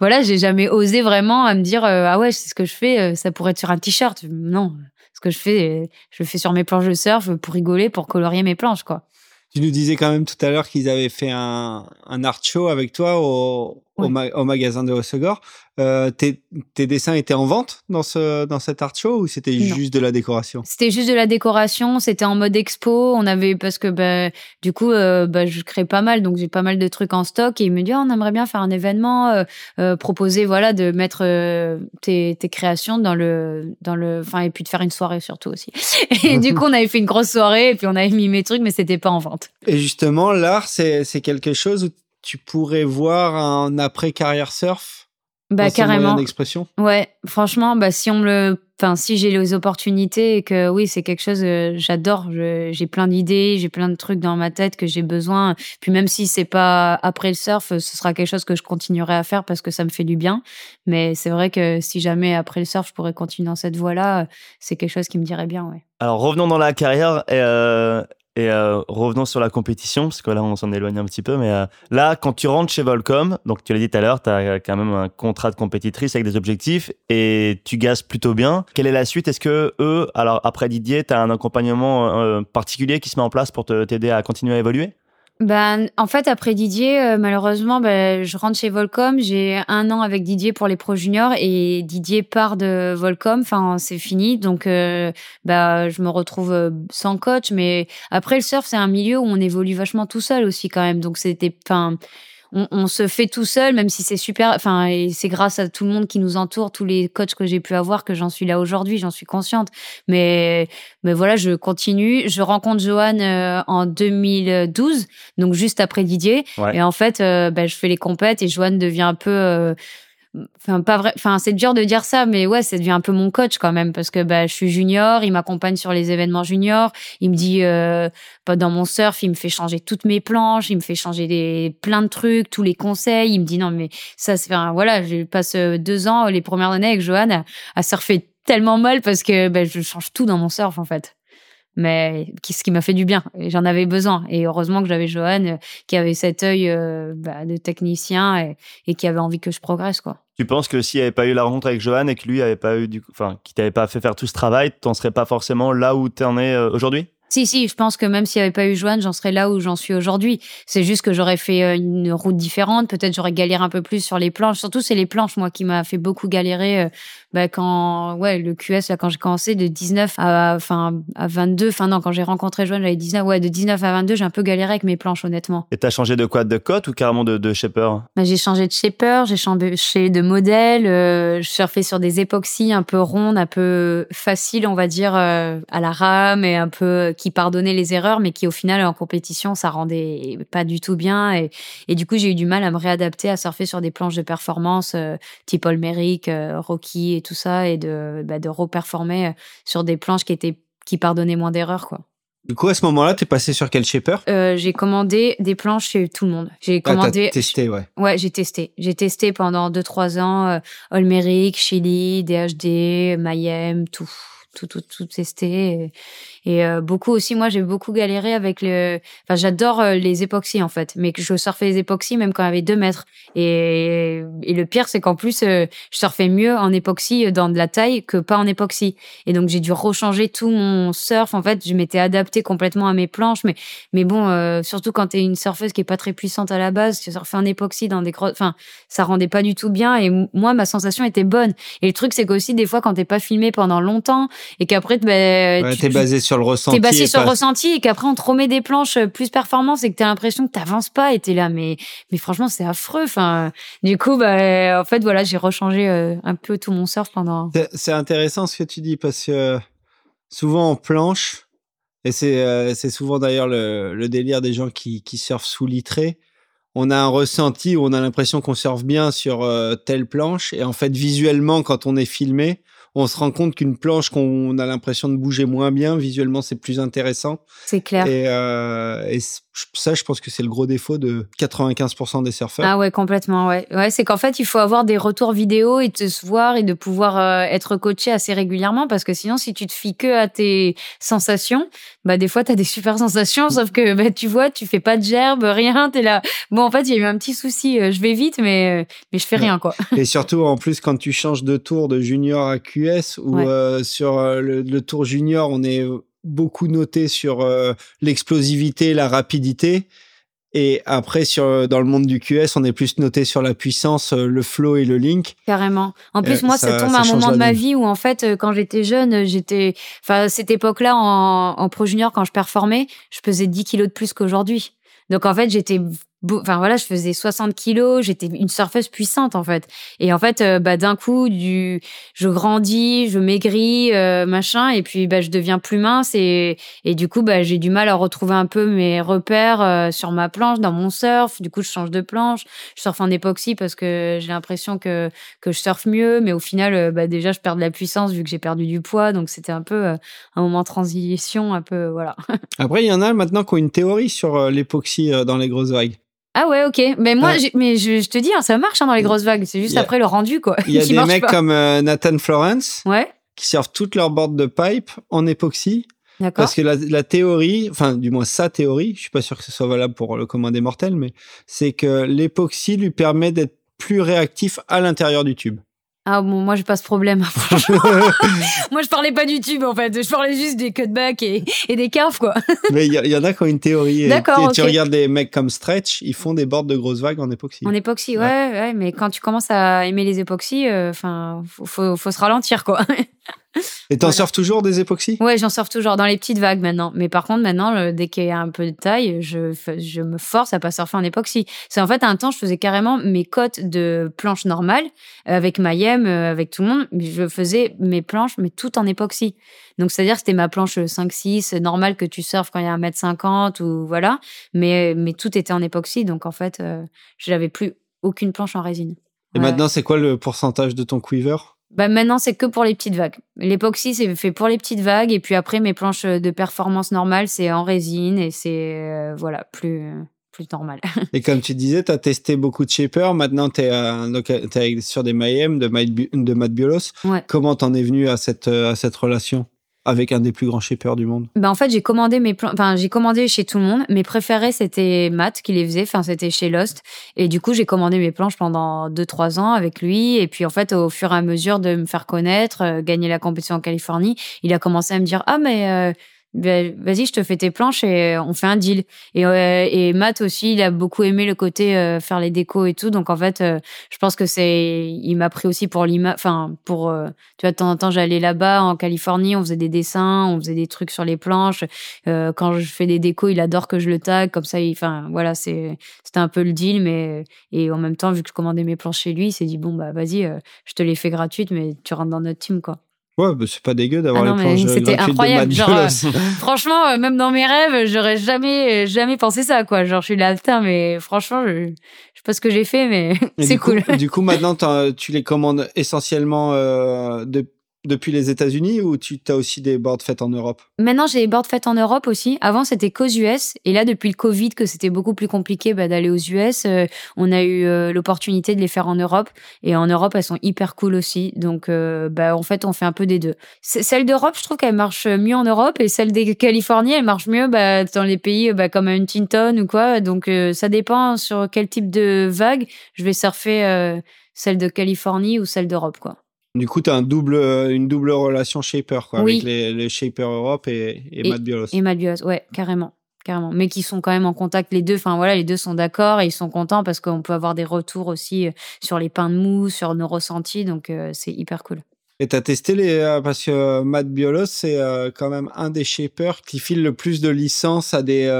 voilà, j'ai jamais osé vraiment à me dire ah ouais, c'est ce que je fais, ça pourrait être sur un t-shirt. Non, que je fais, je le fais sur mes planches de surf pour rigoler, pour colorier mes planches, quoi. Tu nous disais quand même tout à l'heure qu'ils avaient fait un, un art show avec toi au, au, magasin de Hossegor. Euh, tes, tes, dessins étaient en vente dans, ce, dans cet art show ou c'était juste de la décoration? C'était juste de la décoration, c'était en mode expo. On avait, parce que bah, du coup, euh, bah, je crée pas mal, donc j'ai pas mal de trucs en stock. Et il me dit, oh, on aimerait bien faire un événement, euh, euh proposer voilà, de mettre euh, tes, tes, créations dans le. Dans le enfin, et puis de faire une soirée surtout aussi. Et du coup, on avait fait une grosse soirée et puis on avait mis mes trucs, mais c'était pas en vente. Et justement, l'art, c'est quelque chose où tu pourrais voir un après carrière surf bah carrément. d'expression? Ouais franchement bah si on me le enfin si j'ai les opportunités et que oui c'est quelque chose que j'adore j'ai plein d'idées j'ai plein de trucs dans ma tête que j'ai besoin. Puis même si c'est pas après le surf ce sera quelque chose que je continuerai à faire parce que ça me fait du bien. Mais c'est vrai que si jamais après le surf je pourrais continuer dans cette voie là c'est quelque chose qui me dirait bien ouais. Alors revenons dans la carrière euh, et euh, revenons sur la compétition, parce que là, on s'en éloigne un petit peu. Mais euh, là, quand tu rentres chez Volcom, donc tu l'as dit tout à l'heure, tu as quand même un contrat de compétitrice avec des objectifs et tu gazes plutôt bien. Quelle est la suite? Est-ce que eux, alors après Didier, tu as un accompagnement euh, particulier qui se met en place pour t'aider à continuer à évoluer? Ben, en fait, après Didier, euh, malheureusement, ben, je rentre chez Volcom. J'ai un an avec Didier pour les Pro Juniors et Didier part de Volcom. Enfin, c'est fini. Donc, euh, ben, je me retrouve euh, sans coach. Mais après, le surf, c'est un milieu où on évolue vachement tout seul aussi quand même. Donc, c'était, enfin, on, se fait tout seul, même si c'est super. Enfin, et c'est grâce à tout le monde qui nous entoure, tous les coachs que j'ai pu avoir, que j'en suis là aujourd'hui. J'en suis consciente. Mais, mais voilà, je continue. Je rencontre Johan euh, en 2012, donc juste après Didier. Et en fait, euh, bah, je fais les compètes et Johan devient un peu euh, enfin pas vrai enfin c'est dur de dire ça mais ouais ça devient un peu mon coach quand même parce que bah je suis junior il m'accompagne sur les événements juniors il me dit euh, pas dans mon surf il me fait changer toutes mes planches il me fait changer des plein de trucs tous les conseils il me dit non mais ça c'est enfin, voilà je passe euh, deux ans les premières années avec Johan à, surfer tellement mal parce que bah, je change tout dans mon surf en fait mais ce qui m'a fait du bien. J'en avais besoin. Et heureusement que j'avais Johan euh, qui avait cet œil bah, de technicien et, et, qui avait envie que je progresse, quoi. Tu penses que s'il n'y avait pas eu la rencontre avec Johan et que lui avait pas eu du, enfin, qui t'avait pas fait faire tout ce travail, t'en serais pas forcément là où tu en es euh, aujourd'hui? Si, si, je pense que même s'il n'y avait pas eu Joanne, j'en serais là où j'en suis aujourd'hui. C'est juste que j'aurais fait euh, une route différente. Peut-être j'aurais galéré un peu plus sur les planches. Surtout, c'est les planches, moi, qui m'a fait beaucoup galérer. Euh, bah, quand, ouais, le QS, là, quand j'ai commencé de 19 à, enfin, à 22. Enfin, non, quand j'ai rencontré Joanne, j'avais 19. Ouais, de 19 à 22, j'ai un peu galéré avec mes planches, honnêtement. Et t'as changé de quoi De cote ou carrément de, de shaper? Bah, J'ai changé de shaper, j'ai changé de modèle. Euh, je surfais sur des époxys un peu rondes, un peu faciles, on va dire, à la rame et un peu qui pardonnait les erreurs, mais qui au final en compétition ça rendait pas du tout bien. Et, et du coup j'ai eu du mal à me réadapter à surfer sur des planches de performance euh, type Olmeric, euh, Rocky et tout ça, et de bah, de reperformer euh, sur des planches qui étaient qui pardonnaient moins d'erreurs quoi. Du coup, à ce moment-là, t'es passé sur quel shaper? J'ai commandé des planches chez tout le monde. J'ai ah, commandé. testé, ouais. Ouais, j'ai testé. J'ai testé pendant 2-3 ans euh, Olmeric, Chili, DHD, Mayhem, tout tout, tout, tout testé. Et, euh, beaucoup aussi, moi, j'ai beaucoup galéré avec le. Enfin, j'adore euh, les époxys en fait, mais je surfais les époxys même quand il y avait deux mètres. Et, et le pire, c'est qu'en plus, euh, je surfais mieux en époxy dans de la taille que pas en époxy. Et donc, j'ai dû rechanger tout mon surf. En fait, je m'étais adapté complètement à mes planches, mais mais bon, surtout quand t'es une surfeuse qui est pas très puissante à la base, tu surfais en époxy dans des enfin, ça rendait pas du tout bien. Et moi, ma sensation était bonne. Et le truc, c'est qu'aussi des fois, quand t'es pas filmé pendant longtemps et qu'après, ben, ouais, tu, t'es basé sur le ressenti. T'es basé sur le ressenti et qu'après on te remet des planches euh, plus performantes et que t'as l'impression que t'avances pas et t'es là, mais mais franchement c'est affreux. Enfin, du coup, bah, en fait voilà, j'ai rechangé euh, un peu tout mon surf pendant. C'est intéressant ce que tu dis parce que souvent en planche et c'est euh, c'est souvent d'ailleurs le, le, délire des gens qui qui surfent sous litré. On a un ressenti où on a l'impression qu'on surfe bien sur telle planche et en fait visuellement quand on est filmé, on se rend compte qu'une planche qu'on a l'impression de bouger moins bien, visuellement, c'est plus intéressant. C'est clair. Et, euh, et ça, je pense que c'est le gros défaut de 95% des surfeurs. Ah ouais, complètement, ouais. Ouais, c'est qu'en fait, il faut avoir des retours vidéo et te se voir et de pouvoir euh, être coaché assez régulièrement parce que sinon, si tu te fies que à tes sensations, bah des fois, tu as des super sensations, sauf que bah, tu vois, tu fais pas de gerbe, rien, tu es là. Bon, en fait, il y a eu un petit souci, euh, je vais vite, mais, euh, mais je fais rien, quoi. et surtout, en plus, quand tu changes de tour de junior à QS ou sur le tour junior, on est beaucoup noté sur euh, l'explosivité, la rapidité. Et après, sur, dans le monde du QS, on est plus noté sur la puissance, euh, le flow et le link. Carrément. En plus, moi, ça, tombe à un moment de ma vie où, en fait, euh, quand j'étais jeune, j'étais, enfin, cette époque-là, en, en pro junior, quand je performais, je pesais 10 kilos de plus qu'aujourd'hui. Donc, en fait, j'étais enfin voilà, je faisais 60 kilos, j'étais une surfeuse puissante en fait. Et en fait, euh, bah d'un coup, du, je grandis, je maigris, euh, machin, et puis bah je deviens plus mince et et du coup bah j'ai du mal à retrouver un peu mes repères euh, sur ma planche, dans mon surf. Du coup, je change de planche, je surfe en époxy parce que j'ai l'impression que que je surfe mieux, mais au final, bah déjà je perds de la puissance vu que j'ai perdu du poids, donc c'était un peu un moment de transition, un peu voilà. Après, il y en a maintenant qui ont une théorie sur l'époxy dans les grosses vagues. Ah ouais, ok. Mais moi, mais je, te dis, hein, ça marche hein, dans les grosses vagues. C'est juste après le rendu, quoi. Il y a des mecs comme euh, Nathan Florence ouais. qui servent toutes leurs bordes de pipe en époxy. Parce que la, théorie, enfin, du moins sa théorie, je suis pas sûr que ce soit valable pour le commun des mortels, mais c'est que l'époxy lui permet d'être plus réactif à l'intérieur du tube. Ah bon, moi j'ai pas ce problème. moi je parlais pas du tube en fait, je parlais juste des cutbacks et, et des curves quoi. Mais il y, en a qui ont une théorie. D'accord. Tu regardes des mecs comme Stretch, ils font des bords de grosses vagues en époxy. En époxy, ouais, ouais, mais quand tu commences à aimer les époxys, euh, enfin, faut, faut, se ralentir quoi. Et t'en surfes toujours des époxys? Ouais, j'en surfe toujours dans les petites vagues maintenant. Mais par contre, maintenant, dès qu'il y a un peu de taille, je, je me force à pas surfer en époxy. C'est en fait un temps, je faisais carrément mes côtes de planches normales avec ma yem, euh, avec tout le monde. Je faisais mes planches, mais tout en époxy. Donc, c'est-à-dire que c'était ma planche 5-6 normale que tu surfes quand il y a 1m50 ou voilà. Mais, mais tout était en époxy. Donc, en fait, euh, je n'avais plus aucune planche en résine. Et maintenant, c'est quoi le pourcentage de ton quiver? Bah maintenant, c'est que pour les petites vagues. L'époxy, c'est fait pour les petites vagues. Et puis après, mes planches de performance normales, c'est en résine et c'est euh, voilà plus, plus normal. et comme tu disais, tu as testé beaucoup de shapers. Maintenant, tu es, es, sur des Mayhem de, Matt Biolos. Comment t'en es venu à cette, à cette relation? Avec un des plus grands shippers du monde ben En fait, j'ai commandé mes enfin j'ai commandé chez tout le monde. Mes préférés c'était Matt qui les faisait, enfin c'était chez Lost. Et du coup, j'ai commandé mes planches pendant 2-3 ans avec lui. Et puis en fait, au fur et à mesure de me faire connaître, euh, gagner la compétition en Californie, il a commencé à me dire ah mais euh, ben, vas-y, je te fais tes planches et on fait un deal. Et, euh, et Matt aussi, il a beaucoup aimé le côté euh, faire les décos et tout. Donc en fait, euh, je pense que c'est, il m'a pris aussi pour l'image, enfin pour, tu vois, de temps en temps, j'allais là-bas en Californie, on faisait des dessins, on faisait des trucs sur les planches. quand je fais des décos, il adore que je le tag, comme ça, enfin voilà, c'est, c'était un peu le deal, mais et en même temps, vu que je commandais mes planches chez lui, il s'est dit bon bah vas-y, je te les fais gratuites, mais tu rentres dans notre team quoi. Ouais, bah, c'est pas dégueu d'avoir ah les planches euh, C'était incroyable. De genre, euh, franchement, euh, même dans mes rêves, j'aurais jamais, jamais pensé ça, quoi. Genre, je suis là, putain, mais franchement, je, je sais pas ce que j'ai fait, mais c'est cool. du coup, maintenant, tu les commandes essentiellement euh, de, depuis les États-Unis ou tu as aussi des boards faites en Europe? Maintenant, j'ai des boards faites en Europe aussi. Avant, c'était qu'aux US. Et là, depuis le Covid, que c'était beaucoup plus compliqué bah, d'aller aux US, euh, on a eu euh, l'opportunité de les faire en Europe. Et en Europe, elles sont hyper cool aussi. Donc, euh, bah, en fait, on fait un peu des deux. Celle d'Europe, je trouve qu'elle marche mieux en Europe. Et celle des Californie, elle marche mieux bah, dans les pays bah, comme Huntington ou quoi. Donc, ça dépend sur quel type de vague je vais surfer celle de Californie ou celle d'Europe, quoi. Du coup, tu as un double, une double relation shaper, quoi, avec les, les Shaper Europe et, et, Matt Biolos. Et Matt Biolos, ouais, carrément. Carrément. Mais qui sont quand même en contact, les deux. Enfin, voilà, les deux sont d'accord et ils sont contents parce qu'on peut avoir des retours aussi euh, sur les pains de mou, sur nos ressentis. Donc, euh, c'est hyper cool. Et t'as testé les euh, parce que euh, Matt Biolos c'est euh, quand même un des shapers qui file le plus de licences à des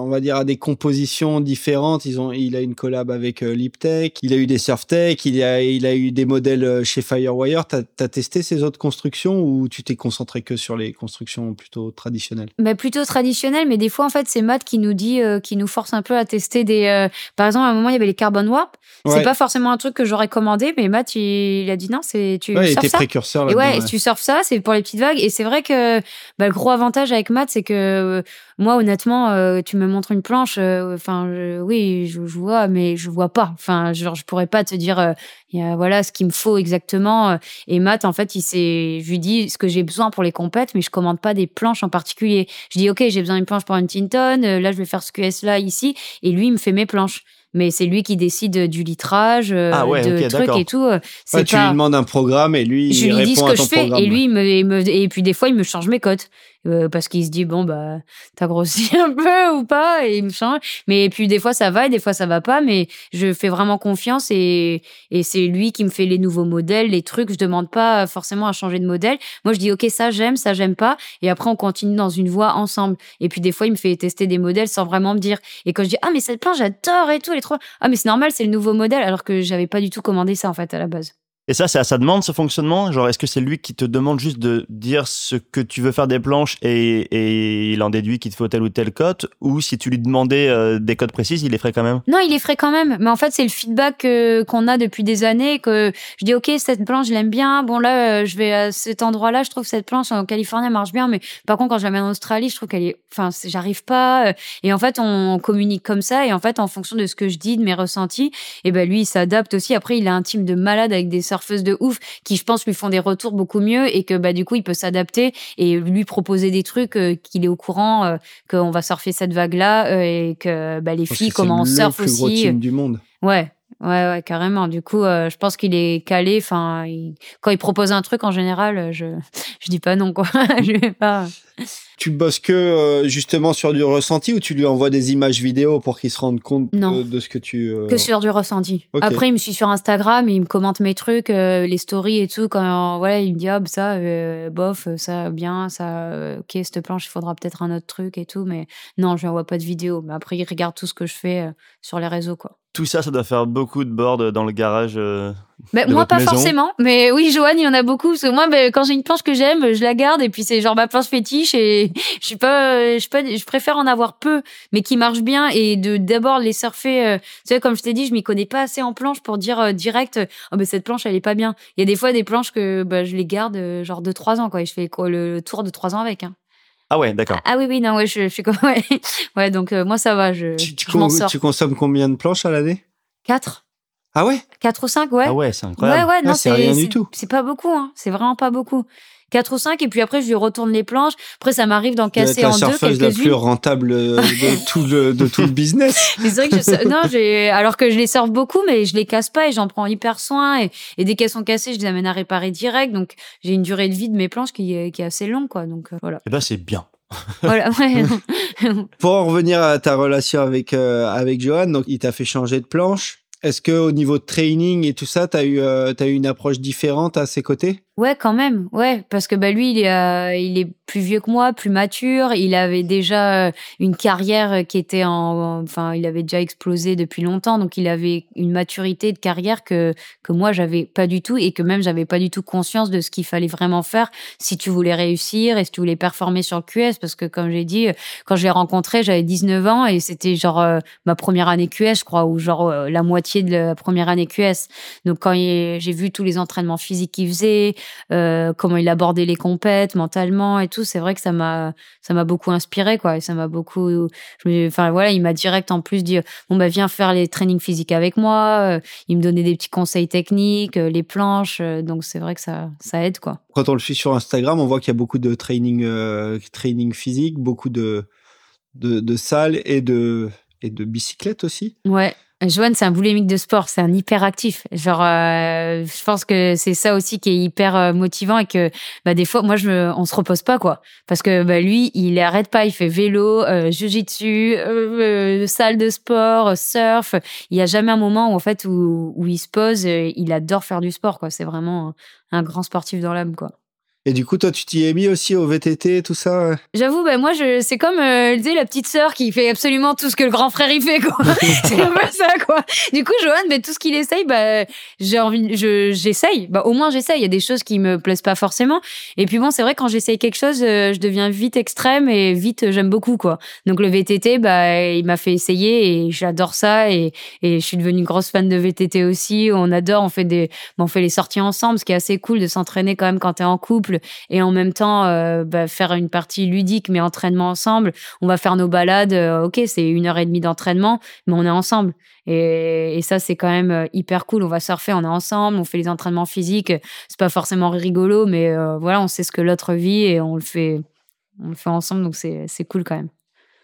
on va dire à des compositions différentes. Ils ont il a une collab avec Liptech, il a eu des Surftech, il a il a eu des modèles chez Firewire. T'as as testé ces autres constructions ou tu t'es concentré que sur les constructions plutôt traditionnelles? Mais plutôt traditionnelles, mais des fois en fait c'est Matt qui nous dit qui nous force un peu à tester des par exemple à un moment il y avait les Carbon Warp. C'est pas forcément un truc que j'aurais commandé, mais Matt il, a dit non c'est tu ouais, ça et ouais, tu surfes ça, c'est pour les petites vagues. Et c'est vrai que bah, le gros avantage avec Matt, c'est que euh, moi, honnêtement, euh, tu me montres une planche, euh, enfin, oui, je, vois, mais je vois pas. Enfin, genre, je pourrais pas te dire, voilà, ce qu'il me faut exactement. Et Matt, en fait, il s'est, je lui dis ce que j'ai besoin pour les compètes, mais je commande pas des planches en particulier. Je dis, ok, j'ai besoin d'une planche pour une Tinton. là, je vais faire ce QS là ici, et lui, il me fait mes planches mais c'est lui qui décide du litrage, euh, ah de trucs et tout. Ouais, tu lui demandes un programme et lui, je il lui dis ce que je fais et lui, il me, et puis des fois, il me change mes cotes. Euh, parce qu'il se dit bon bah t'as grossi un peu ou pas et il me change. Mais puis des fois ça va et des fois ça va pas mais je fais vraiment confiance et et c'est lui qui me fait les nouveaux modèles les trucs. Je demande pas forcément à changer de modèle. Moi je dis ok ça j'aime ça j'aime pas. Et après on continue dans une voie ensemble. Et puis des fois il me fait tester des modèles sans vraiment me dire. Et quand je dis ah mais cette planche j'adore et tout les trois ah mais c'est normal c'est le nouveau modèle alors que j'avais pas du tout commandé ça en fait à la base et ça, à sa demande, ce fonctionnement? Genre, est-ce que c'est lui qui te demande juste de dire ce que tu veux faire des planches et, il en déduit qu'il te faut telle ou telle cote? Ou si tu lui demandais euh, des codes précises, il les ferait quand même? Non, il les ferait quand même. Mais en fait, c'est le feedback euh, qu'on a depuis des années que je dis, OK, cette planche, je l'aime bien. Bon, là, euh, je vais à cet endroit-là, je trouve que cette planche en Californie, elle marche bien. Mais par contre, quand je la mets en Australie, je trouve qu'elle est... Enfin, j'arrive pas. Et en fait, on communique comme ça. Et en fait, en fonction de ce que je dis, de mes ressentis, et ben lui, il s'adapte aussi. Après, il a un team de malades avec des surfeuses de ouf qui, je pense, lui font des retours beaucoup mieux et que bah du coup, il peut s'adapter et lui proposer des trucs euh, qu'il est au courant euh, qu'on va surfer cette vague-là euh, et que bah, les filles comment on surfe aussi. Gros team du monde. Ouais. Ouais, ouais, carrément. Du coup, je pense qu'il est calé. Enfin, quand il propose un truc, en général, je je dis pas non quoi. je vais pas tu bosses que euh, justement sur du ressenti ou tu lui envoies des images vidéo pour qu'il se rende compte de, ce que tu. Euh, que sur du ressenti. Après, il me suit sur Instagram, il me commente mes trucs, euh, les stories et tout. Quand voilà, il me dit, bah, ça, bof, ça, bien, ça, ok, cette planche, il faudra peut-être un autre truc et tout. Mais non, je lui envoie pas de vidéo. Mais après, il regarde tout ce que je fais sur les réseaux, quoi. Tout ça, ça doit faire beaucoup de boards dans le garage. Mais moi, pas forcément. Mais oui, Joanne, il y en a beaucoup. Parce que moi, ben, quand j'ai une planche que j'aime, je la garde. Et puis, c'est genre ma planche fétiche. Et je suis pas, je suis pas, je préfère en avoir peu, mais qui marchent bien. Et de d'abord les surfer. Euh, tu sais, comme je t'ai dit, je m'y connais pas assez en planche pour dire euh, direct, oh, ben, cette planche, elle est pas bien. Il y a des fois des planches que bah, je les garde euh, genre de trois ans. Quoi. Et je fais quoi, le tour de trois ans avec. Hein. Ah ouais, d'accord. Ah oui, oui, non, ouais, je, je suis comme, ouais. ouais donc moi, ça va. Je, tu, tu, tu consommes combien de planches à l'année? Quatre. Ah ouais? 4 ou 5, ouais. Ah ouais, c'est incroyable. Ouais, ouais, non, c'est rien du tout. C'est pas beaucoup, hein. C'est vraiment pas beaucoup. 4 ou 5 et puis après je lui retourne les planches. Après ça m'arrive d'en casser en deux quelques-unes. la plus rentable de tout le de tout le business. mais c'est vrai que je, non, j'ai alors que je les surfe beaucoup mais je les casse pas et j'en prends hyper soin et, et dès qu'elles sont cassées, je les amène à réparer direct donc j'ai une durée de vie de mes planches qui est qui est assez longue quoi. Donc euh, voilà. Et eh ben c'est bien. voilà, ouais. Pour en revenir à ta relation avec, euh, avec Johan, donc il t'a fait changer de planche. Est-ce que au niveau de training et tout ça, tu as, eu, euh, t'as eu une approche différente à ses côtés? Ouais, quand même, ouais, parce que bah lui, il est, euh, il est plus vieux que moi, plus mature. Il avait déjà euh, une carrière qui était en, enfin, il avait déjà explosé depuis longtemps, donc il avait une maturité de carrière que que moi j'avais pas du tout et que même j'avais pas du tout conscience de ce qu'il fallait vraiment faire si tu voulais réussir et si tu voulais performer sur le QS, parce que comme j'ai dit, quand je l'ai rencontré, j'avais 19 ans et c'était genre euh, ma première année QS, je crois, ou genre la moitié de la première année QS. Donc quand j'ai vu tous les entraînements physiques qu'il faisait euh, comment il abordait les compètes mentalement et tout. C'est vrai que ça m'a ça m'a beaucoup inspiré quoi. Et ça m'a beaucoup. enfin voilà, il m'a direct en plus dit bon bah viens faire les trainings physiques avec moi. Euh, il me donnait des petits conseils techniques, euh, les planches. donc c'est vrai que ça ça aide quoi. Quand on le suit sur Instagram, on voit qu'il y a beaucoup de training training physique, beaucoup de de, de salles et de et de bicyclettes aussi. Ouais. Joanne, c'est un boulémique de sport, c'est un hyperactif. Genre, euh, je pense que c'est ça aussi qui est hyper euh, motivant et que bah, des fois, moi, je me, on se repose pas quoi, parce que bah, lui, il arrête pas, il fait vélo, euh, jujitsu, euh, salle de sport, surf. Il y a jamais un moment où en fait où, où il se pose. il adore faire du sport quoi. C'est vraiment un grand sportif dans l'âme quoi. Et du coup, toi, tu t'y es mis aussi au VTT, tout ça J'avoue, ben moi, je, c'est comme euh, la petite sœur qui fait absolument tout ce que le grand frère y fait, quoi. c'est un peu ça, quoi. Du coup, Johan, ben, tout ce qu'il essaye, bah, j'ai envie, je, j'essaye. Bah, au moins, j'essaye. Il y a des choses qui me plaisent pas forcément. Et puis bon, c'est vrai, quand j'essaye quelque chose, euh, je deviens vite extrême et vite, j'aime beaucoup, quoi. Donc le VTT, bah, il m'a fait essayer et j'adore ça. Et, et je suis devenue une grosse fan de VTT aussi. On adore, on fait des, on fait les sorties ensemble, ce qui est assez cool de s'entraîner quand même quand t'es en couple et en même temps euh, bah, faire une partie ludique mais entraînement ensemble. On va faire nos balades. Euh, ok, c'est une heure et demie d'entraînement, mais on est ensemble. Et, ça, c'est quand même euh, hyper cool. On va surfer, on est ensemble, on fait les entraînements physiques. C'est pas forcément rigolo, mais voilà, on sait ce que l'autre vit et on le fait, on le fait ensemble. Donc c'est cool quand même.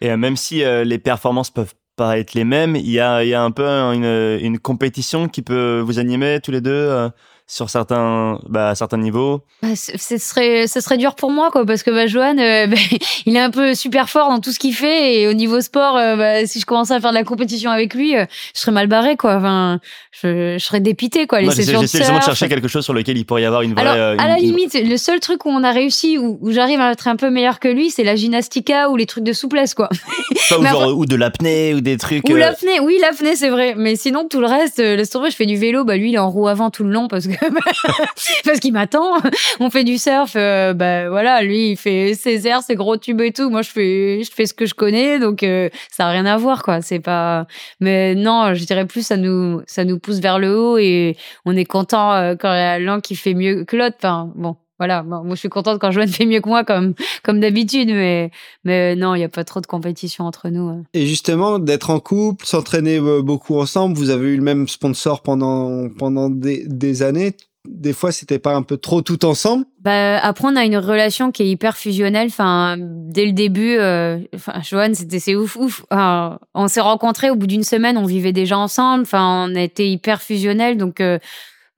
Et même si les performances peuvent pas être les mêmes, il y a, un peu une, compétition qui peut vous animer tous les deux sur certains, bah, certains niveaux bah, Ce serait, ce serait dur pour moi, quoi, parce que bah, Johan, euh, bah, il est un peu super fort dans tout ce qu'il fait, et au niveau sport, euh, bah, si je commençais à faire de la compétition avec lui, euh, je serais mal barré, quoi. Enfin, je, je serais dépité, quoi. J'essaie de chercher quelque chose sur lequel il pourrait y avoir une vraie. Alors, à la limite, le seul truc où on a réussi, où, où j'arrive à être un peu meilleur que lui, c'est la gymnastica ou les trucs de souplesse, quoi. ou, genre, ou de l'apnée ou des trucs. Ou l'apnée, oui, l'apnée, c'est vrai. Mais sinon, tout le reste, laisse tomber, je fais du vélo, bah lui, il est en roue avant tout le long parce que parce qu'il m'attend. On fait du surf, euh, bah voilà, lui il fait ses airs, ses gros tubes et tout. Moi je fais, je fais ce que je connais, donc euh, ça a rien à voir quoi. C'est pas, mais non, je dirais plus ça nous, ça nous pousse vers le haut et on est content euh, quand il y a l'un qui fait mieux que l'autre. Enfin bon, voilà, moi je suis contente quand Joanne fait mieux que moi comme comme d'habitude, mais mais non, il y a pas trop de compétition entre nous. Hein. Et justement, d'être en couple, s'entraîner beaucoup ensemble, vous avez eu le même sponsor pendant pendant des, des années des fois, c'était pas un peu trop tout ensemble? Bah, Après, on a une relation qui est hyper fusionnelle. Enfin, dès le début, euh, enfin, Joanne, c'était c'est ouf, ouf. on s'est rencontrés au bout d'une semaine, on vivait déjà ensemble. Enfin, on était hyper fusionnels, donc. Euh,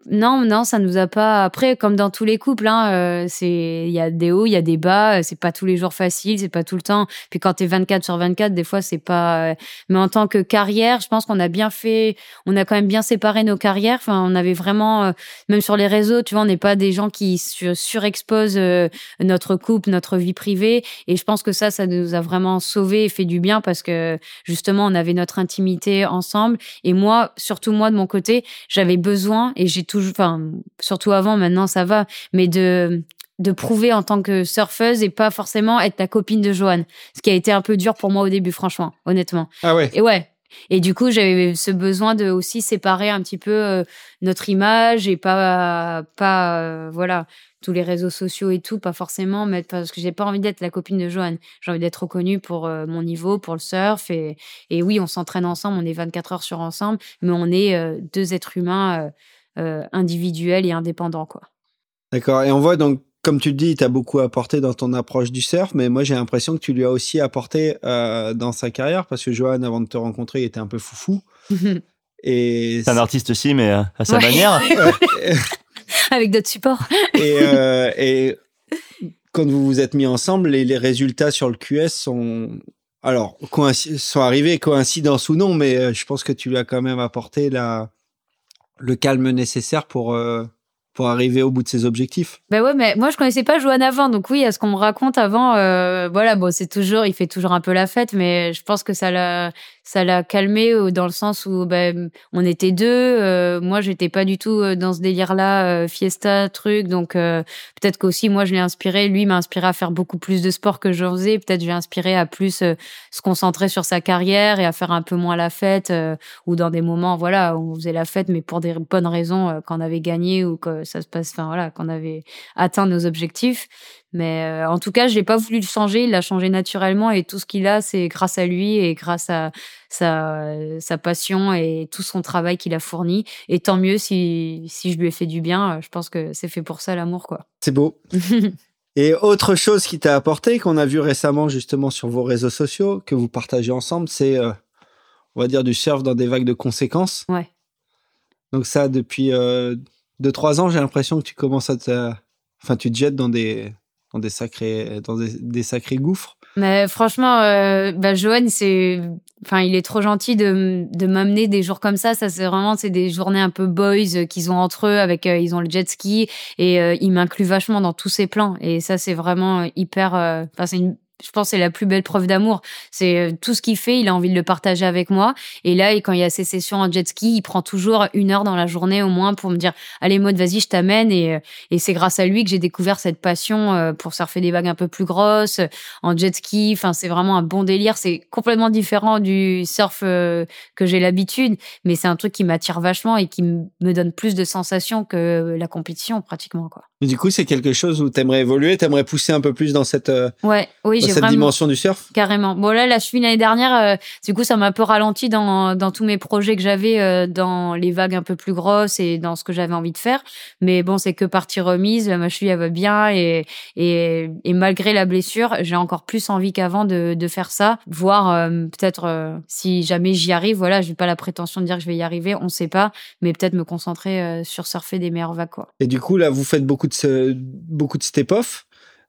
non, non, ça nous a pas. Après, comme dans tous les couples, hein, euh, c'est il y a des hauts, il y a des bas. Euh, c'est pas tous les jours facile, c'est pas tout le temps. Puis quand t'es 24 sur 24, des fois c'est pas. Euh, mais en tant que carrière, je pense qu'on a bien fait. On a quand même bien séparé nos carrières. Enfin, on avait vraiment, même sur les réseaux, tu vois, on n'est pas des gens qui surexposent notre couple, notre vie privée. Et je pense que ça, ça nous a vraiment sauvé et fait du bien parce que justement, on avait notre intimité ensemble. Et moi, surtout moi de mon côté, j'avais besoin et j'ai toujours, enfin, surtout avant, maintenant ça va, mais de, de prouver en tant que surfeuse et pas forcément être ta copine de Joanne. Ce qui a été un peu dur pour moi au début, franchement, honnêtement. Ah ouais. Et ouais. Et du coup, j'avais ce besoin de aussi séparer un petit peu euh, notre image et pas, pas, euh, voilà, tous les réseaux sociaux et tout, pas forcément, mais parce que j'ai pas envie d'être la copine de Joanne. J'ai envie d'être reconnue pour euh, mon niveau, pour le surf. Et, et oui, on s'entraîne ensemble, on est 24 heures sur ensemble, mais on est deux êtres humains euh, individuel et indépendant. quoi. D'accord. Et on voit donc, comme tu le dis, tu as beaucoup apporté dans ton approche du surf, mais moi j'ai l'impression que tu lui as aussi apporté euh, dans sa carrière, parce que Johan, avant de te rencontrer, il était un peu foufou. et c'est un artiste aussi, mais euh, à sa manière. Avec d'autres supports. et, et quand vous vous êtes mis ensemble, les, les résultats sur le QS sont, alors, sont arrivés, coïncidence ou non, mais euh, je pense que tu lui as quand même apporté la, le calme nécessaire pour, euh, pour arriver au bout de ses objectifs. Ben ouais, mais moi je connaissais pas Johan avant, donc oui, à ce qu'on me raconte avant, euh, voilà, bon, c'est toujours, il fait toujours un peu la fête, mais je pense que ça l'a, ça l'a calmé dans le sens où ben on était deux, euh, moi j'étais pas du tout euh, dans ce délire-là, fiesta truc, donc peut-être qu'aussi moi je l'ai inspiré, lui m'a inspiré à faire beaucoup plus de sport que j'en faisais, peut-être je l'ai inspiré à plus se concentrer sur sa carrière et à faire un peu moins la fête ou dans des moments, voilà, où on faisait la fête, mais pour des bonnes raisons, quand on avait gagné ou que ça se passe, enfin voilà, qu'on avait atteint nos objectifs. Mais euh, en tout cas, je n'ai pas voulu le changer. Il l'a changé naturellement et tout ce qu'il a, c'est grâce à lui et grâce à sa, sa passion et tout son travail qu'il a fourni. Et tant mieux si, si je lui ai fait du bien. Je pense que c'est fait pour ça l'amour, quoi. C'est beau. et autre chose qui t'a apporté, qu'on a vu récemment justement sur vos réseaux sociaux, que vous partagez ensemble, c'est, euh, on va dire, du surf dans des vagues de conséquences. Ouais. Donc ça, depuis euh, de trois ans, j'ai l'impression que tu commences à te. Enfin, tu te jettes dans des, dans des, sacrés, dans des, sacrés gouffres. Mais franchement, euh, bah, Johan, c'est, enfin, il est trop gentil de, de m'amener des jours comme ça. Ça, c'est vraiment, c'est des journées un peu boys euh, qu'ils ont entre eux, avec, euh, ils ont le jet ski et il m'inclut vachement dans tous ses plans. Et ça, c'est vraiment hyper, enfin, c'est une je pense c'est la plus belle preuve d'amour. C'est euh, tout ce qu'il fait, il a envie de le partager avec moi. Et là, quand il y a ses sessions en jet ski, il prend toujours une heure dans la journée au moins pour me dire allez mode vas-y je t'amène et, euh, et c'est grâce à lui que j'ai découvert cette passion euh, pour surfer des vagues un peu plus grosses en jet ski. Enfin c'est vraiment un bon délire. C'est complètement différent du surf que j'ai l'habitude, mais c'est un truc qui m'attire vachement et qui me donne plus de sensations que la compétition pratiquement quoi. Du coup c'est quelque chose où t'aimerais évoluer, t'aimerais pousser un peu plus dans cette ouais oui cette dimension du surf? Carrément. Bon, là, la suite l'année dernière, euh, du coup, ça m'a un peu ralenti dans, dans tous mes projets que j'avais euh, dans les vagues un peu plus grosses et dans ce que j'avais envie de faire. Mais bon, c'est que partie remise. Ma cheville, elle va bien et, et, et malgré la blessure, j'ai encore plus envie qu'avant de, de faire ça. Voir euh, peut-être si jamais j'y arrive. Voilà, j'ai pas la prétention de dire que je vais y arriver. On sait pas. Mais peut-être me concentrer sur surfer des meilleures vagues, quoi. Et du coup, là, vous faites beaucoup de, beaucoup de step-off.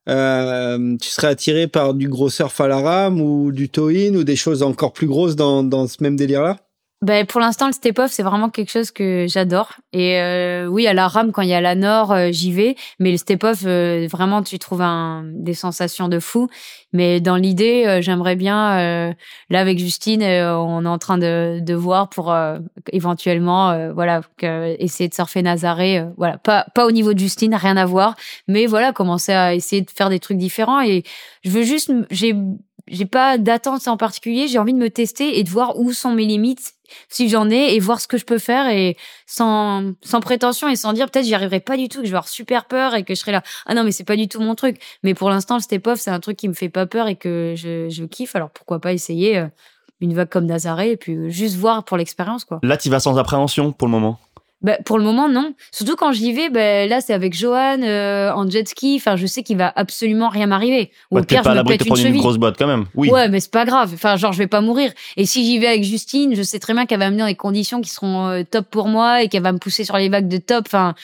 Euh, tu serais attiré par du gros surf à la rame ou du tow-in ou des choses encore plus grosses dans, dans ce même délire-là? Ben, pour l'instant, le step-off, c'est vraiment quelque chose que j'adore. Et euh, oui, à la rame, quand il y a la nord, euh, j'y vais. Mais le step-off, euh, vraiment, tu trouves un, des sensations de fou. Mais dans l'idée, j'aimerais bien, là, avec Justine, on est en train de, de voir pour éventuellement, voilà, essayer de surfer Nazaré. voilà, pas, pas au niveau de Justine, rien à voir. Mais voilà, commencer à essayer de faire des trucs différents. Et je veux juste, j'ai j'ai pas d'attente en particulier, j'ai envie de me tester et de voir où sont mes limites si j'en ai et voir ce que je peux faire et sans sans prétention et sans dire peut-être j'y arriverai pas du tout que je vais avoir super peur et que je serai là ah non mais c'est pas du tout mon truc mais pour l'instant le step off c'est un truc qui me fait pas peur et que je, je kiffe alors pourquoi pas essayer euh, une vague comme Nazaré et puis juste voir pour l'expérience quoi. Là tu vas sans appréhension pour le moment? Bah, pour le moment, non. Surtout quand j'y vais, bah, là, c'est avec Johan euh, en jet ski. Enfin, je sais qu'il va absolument rien m'arriver. Ou au pire, je me pète une cheville. une grosse boîte quand même. Oui. Ouais, mais c'est pas grave. Enfin, genre, je vais pas mourir. Et si j'y vais avec Justine, je sais très bien qu'elle va me dans des conditions qui seront euh, top pour moi et qu'elle va me pousser sur les vagues de top. Enfin,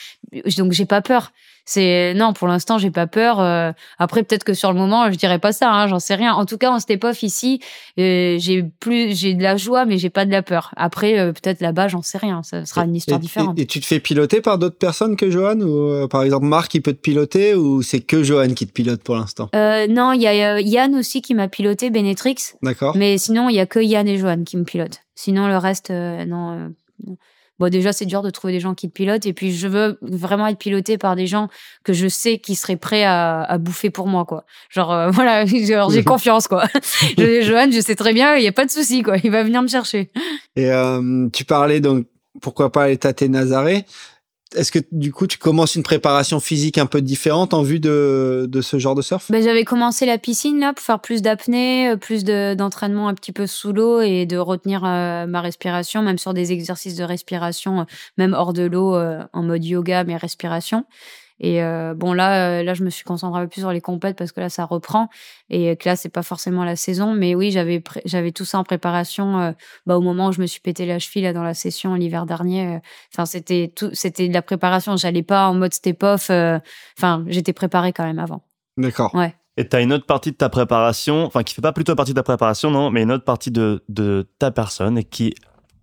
donc j'ai pas peur. C'est non, pour l'instant, j'ai pas peur. Euh, après, peut-être que sur le moment, je dirais pas ça. Hein, J'en sais rien. En tout cas, en cette époque ici, euh, j'ai plus, j'ai de la joie, mais j'ai pas de la peur. Après, euh, peut-être là-bas, j'en sais rien. Ça sera une histoire différente. Et, tu te fais piloter par d'autres personnes que Johan ou par exemple Marc, qui peut te piloter ou c'est que Johan qui te pilote pour l'instant? Non, il y a Yann aussi qui m'a piloté, Benetrix. D'accord. Mais sinon, il y a que Yann et Johan qui me pilotent. Sinon, le reste, non. Bon, déjà, c'est dur de trouver des gens qui te pilotent. Et puis, je veux vraiment être piloté par des gens que je sais qui seraient prêts à, à bouffer pour moi, quoi. Genre, euh, voilà, j'ai confiance, quoi. Johan, je sais très bien, il n'y a pas de souci, quoi. Il va venir me chercher. Et euh, tu parlais donc, pourquoi pas aller tâter Nazaré est-ce que du coup tu commences une préparation physique un peu différente en vue de, de ce genre de surf? Ben, J'avais commencé la piscine là pour faire plus d'apnée, euh, plus d'entraînement un petit peu sous l'eau et de retenir euh, ma respiration, même sur des exercices de respiration, euh, même hors de l'eau en mode yoga, mais respiration. Et euh, bon là, euh, là, je me suis concentrée un peu plus sur les compètes parce que là, ça reprend et que là, c'est pas forcément la saison. Mais oui, j'avais j'avais tout ça en préparation. Euh, bah, au moment où je me suis pété la cheville là dans la session l'hiver dernier. Enfin, c'était tout, c'était de la préparation. J'allais pas en mode step off. Enfin, j'étais préparée quand même avant. D'accord. Ouais. Et tu as une autre partie de ta préparation, enfin qui fait pas plutôt partie de ta préparation, non, mais une autre partie de, de ta personne et qui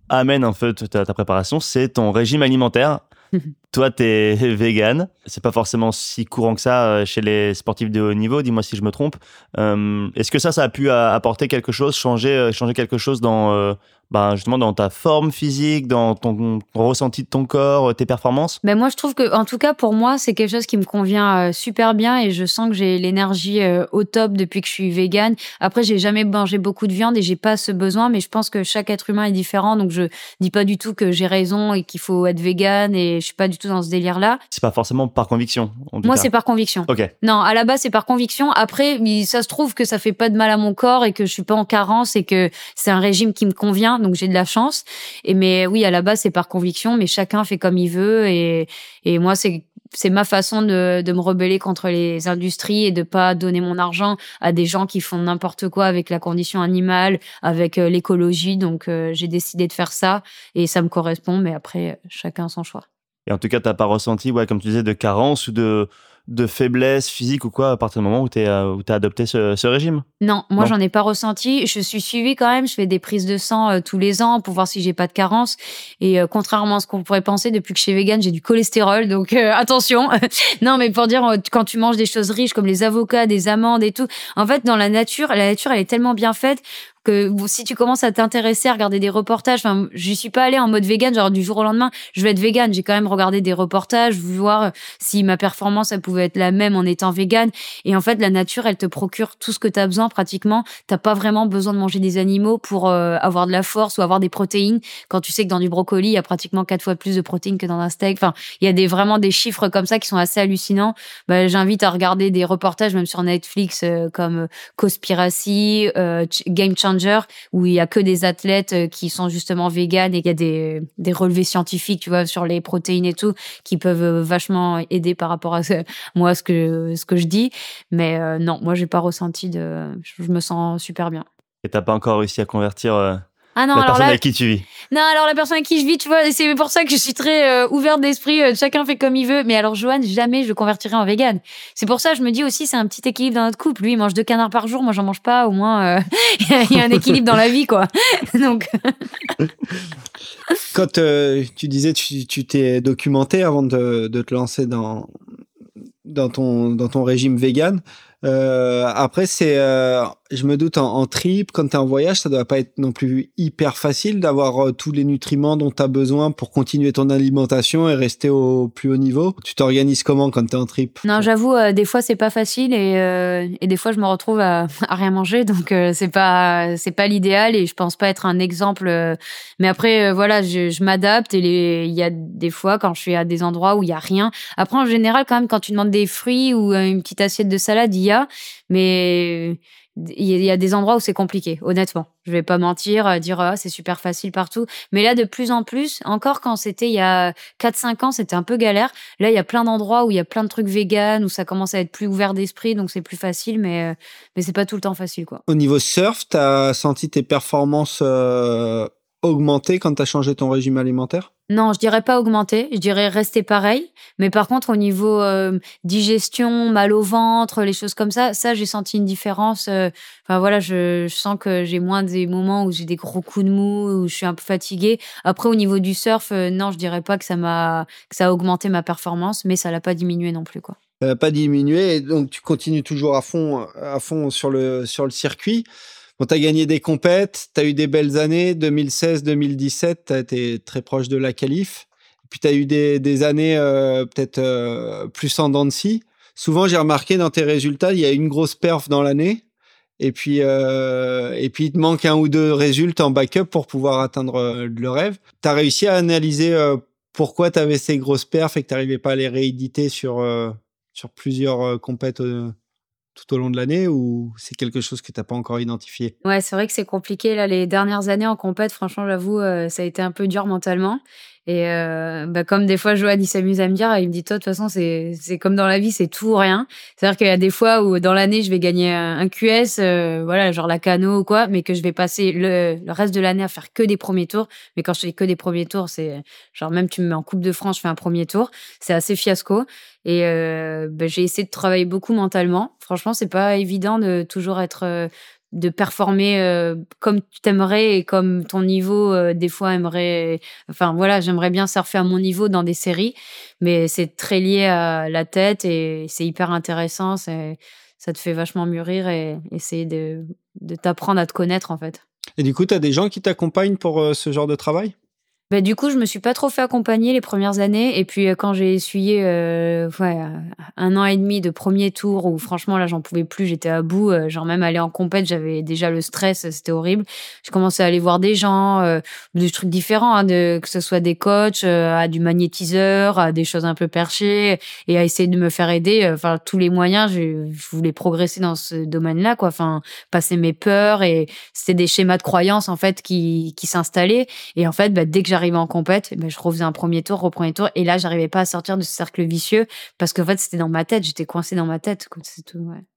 amène en fait ta, ta préparation, c'est ton régime alimentaire. Toi, tu es vegan. C'est pas forcément si courant que ça euh, chez les sportifs de haut niveau. Dis-moi si je me trompe. Euh, Est-ce que ça, ça a pu euh, apporter quelque chose, changer, quelque chose dans, ben, justement, dans ta forme physique, dans ton, ton ressenti de ton corps, euh, tes performances Mais moi, je trouve que, en tout cas, pour moi, c'est quelque chose qui me convient euh, super bien et je sens que j'ai l'énergie euh, au top depuis que je suis végane. Après, j'ai jamais mangé beaucoup de viande et j'ai pas ce besoin, mais je pense que chaque être humain est différent, donc je dis pas du tout que j'ai raison et qu'il faut être végane et je suis pas du tout dans ce délire-là. C'est pas forcément par conviction. en tout Moi, c'est par conviction. Ok. Non, à la base, c'est par conviction. Après, ça se trouve que ça fait pas de mal à mon corps et que je suis pas en carence et que c'est un régime qui me convient, donc j'ai de la chance. Et mais oui, à la base, c'est par conviction, mais chacun fait comme il veut et et moi, c'est c'est ma façon de, de me rebeller contre les industries et de pas donner mon argent à des gens qui font n'importe quoi avec la condition animale, avec euh, l'écologie. Donc, euh, j'ai décidé de faire ça et ça me correspond. Mais après, chacun son choix. Et en tout cas, t'as pas ressenti, ouais, comme tu disais, de carence ou de, de faiblesse physique ou quoi à partir du moment où tu as adopté ce, ce régime? Non, moi j'en ai pas ressenti. Je suis suivie quand même. Je fais des prises de sang euh, tous les ans pour voir si j'ai pas de carence. Et euh, contrairement à ce qu'on pourrait penser, depuis que je suis végane, j'ai du cholestérol. Donc euh, attention. non, mais pour dire euh, quand tu manges des choses riches comme les avocats, des amandes et tout. En fait, dans la nature, la nature elle est tellement bien faite que si tu commences à t'intéresser à regarder des reportages, enfin, je suis pas allée en mode vegan, genre du jour au lendemain, je vais être vegan. J'ai quand même regardé des reportages, voir euh, si ma performance elle pouvait être la même en étant vegan. Et en fait, la nature, elle te procure tout ce que tu as besoin pratiquement. T'as pas vraiment besoin de manger des animaux pour euh, avoir de la force ou avoir des protéines. Quand tu sais que dans du brocoli, il y a pratiquement quatre fois plus de protéines que dans un steak. Enfin, il y a vraiment des chiffres comme ça qui sont assez hallucinants. Bah, J'invite à regarder des reportages même sur Netflix euh, comme Cospiracy, Game Changer, où il y a que des athlètes euh, qui sont justement véganes et il y a des, des relevés scientifiques, tu vois, sur les protéines et tout, qui peuvent euh, vachement aider par rapport à ce- moi ce que ce que je dis. Mais euh, non, moi j'ai pas ressenti de, je me sens super bien. Et t'as pas encore réussi à convertir Ah non, la alors personne là, avec qui tu vis non, alors la personne avec qui je vis, tu vois, c'est pour ça que je suis très euh, ouverte d'esprit, euh, chacun fait comme il veut. Mais alors, Johan, jamais je le convertirai en vegan. C'est pour ça, je me dis aussi, c'est un petit équilibre dans notre couple. Lui, il mange deux canards par jour, moi, j'en mange pas. Au moins, euh, il y a un équilibre dans la vie, quoi. Donc, Quand euh, tu disais tu tu t'es documenté avant de, de te lancer dans, dans, ton, dans ton régime vegan, euh, après, c'est, euh, je me doute, en, trip, quand tu es en voyage, ça doit pas être non plus hyper facile d'avoir euh, tous les nutriments dont tu as besoin pour continuer ton alimentation et rester au plus haut niveau. Tu t'organises comment quand tu es en trip? Non, j'avoue, euh, des fois, c'est pas facile et, euh, et des fois, je me retrouve à, rien manger. Donc, c'est pas, c'est pas l'idéal et je pense pas être un exemple. mais après, voilà, je, m'adapte et il y a des fois, quand je suis à des endroits où il y a rien. Après, en général, quand même, quand tu demandes des fruits ou une petite assiette de salade, Mais il y a- des endroits où c'est compliqué, honnêtement. Je vais pas mentir, euh, dire ah, c'est super facile partout. Mais là, de plus en plus, encore quand c'était il y a 4-5 ans, c'était un peu galère. Là, il y a plein d'endroits où il y a plein de trucs véganes, où ça commence à être plus ouvert d'esprit, donc c'est plus facile, mais, euh, mais c'est pas tout le temps facile, quoi. Au niveau surf, tu as senti tes performances euh, augmenter quand tu as changé ton régime alimentaire? Non, je dirais pas augmenter, je dirais rester pareil. Mais par contre, au niveau euh, digestion, mal au ventre, les choses comme ça, ça, j'ai senti une différence. euh, Enfin voilà, je, sens que j'ai moins des moments où j'ai des gros coups de mou, où je suis un peu fatiguée. Après, au niveau du surf, euh, non, je dirais pas que ça m'a, que ça a augmenté ma performance, mais ça l'a pas diminué non plus, quoi. Ça n'a pas diminué, donc tu continues toujours à fond, à fond sur, le, sur le circuit. Bon, tu as gagné des compètes, tu as eu des belles années, 2016-2017, tu as été très proche de la qualif. Puis tu as eu des, des années euh, peut-être euh, plus en dents de scie. Souvent, j'ai remarqué dans tes résultats, il y a une grosse perf dans l'année. Et puis, euh, et puis, il te manque un ou deux résultats en backup pour pouvoir atteindre euh, le rêve. Tu as réussi à analyser euh, pourquoi tu avais ces grosses perfs et que tu n'arrivais pas à les rééditer sur, euh, sur plusieurs euh, compètes euh, tout au long de l'année ou c'est quelque chose que tu n'as pas encore identifié? Ouais, c'est vrai que c'est compliqué là les dernières années en compète. Franchement, j'avoue, euh, ça a été un peu dur mentalement. Et euh, bah, comme des fois, Johan, il s'amuse à me dire, il me dit, toi, de toute façon, c'est, c'est comme dans la vie, c'est tout ou rien. C'est-à-dire qu'il y a des fois où dans l'année, je vais gagner un, QS, euh, voilà, genre la cano ou quoi, mais que je vais passer le, le reste de l'année à faire que des premiers tours. Mais quand je fais que des premiers tours, c'est genre même tu me mets en Coupe de France, je fais un premier tour. C'est assez fiasco. Et euh, bah, j'ai essayé de travailler beaucoup mentalement. Franchement, c'est pas évident de toujours être euh, de performer euh, comme tu t'aimerais et comme ton niveau euh, des fois aimerait enfin voilà j'aimerais bien surfer à mon niveau dans des séries mais c'est très lié à la tête et c'est hyper intéressant c'est ça te fait vachement mûrir et essayer de, de t'apprendre à te connaître en fait. Et du coup tu as des gens qui t'accompagnent pour euh, ce genre de travail? Bah, du coup, je me suis pas trop fait accompagner les premières années. Et puis, euh, quand j'ai essuyé euh, ouais, un an et demi de premier tour, où franchement, là, j'en pouvais plus, j'étais à bout. Euh, genre, même aller en compète, j'avais déjà le stress, c'était horrible. J'ai commencé à aller voir des gens, euh, des trucs différents, hein, de, que ce soit des coachs, euh, à du magnétiseur, à des choses un peu perchées, et à essayer de me faire aider. Enfin, tous les moyens, je, je voulais progresser dans ce domaine-là, quoi. Enfin, passer mes peurs, et c'était des schémas de croyances, en fait, qui, qui s'installaient. Et en fait, bah, dès que j'arrivais en compète, ben, je refaisais un premier tour, reprendre tour, et là, j'arrivais pas à sortir de ce cercle vicieux parce qu'en fait, c'était dans ma tête, j'étais coincée dans ma tête.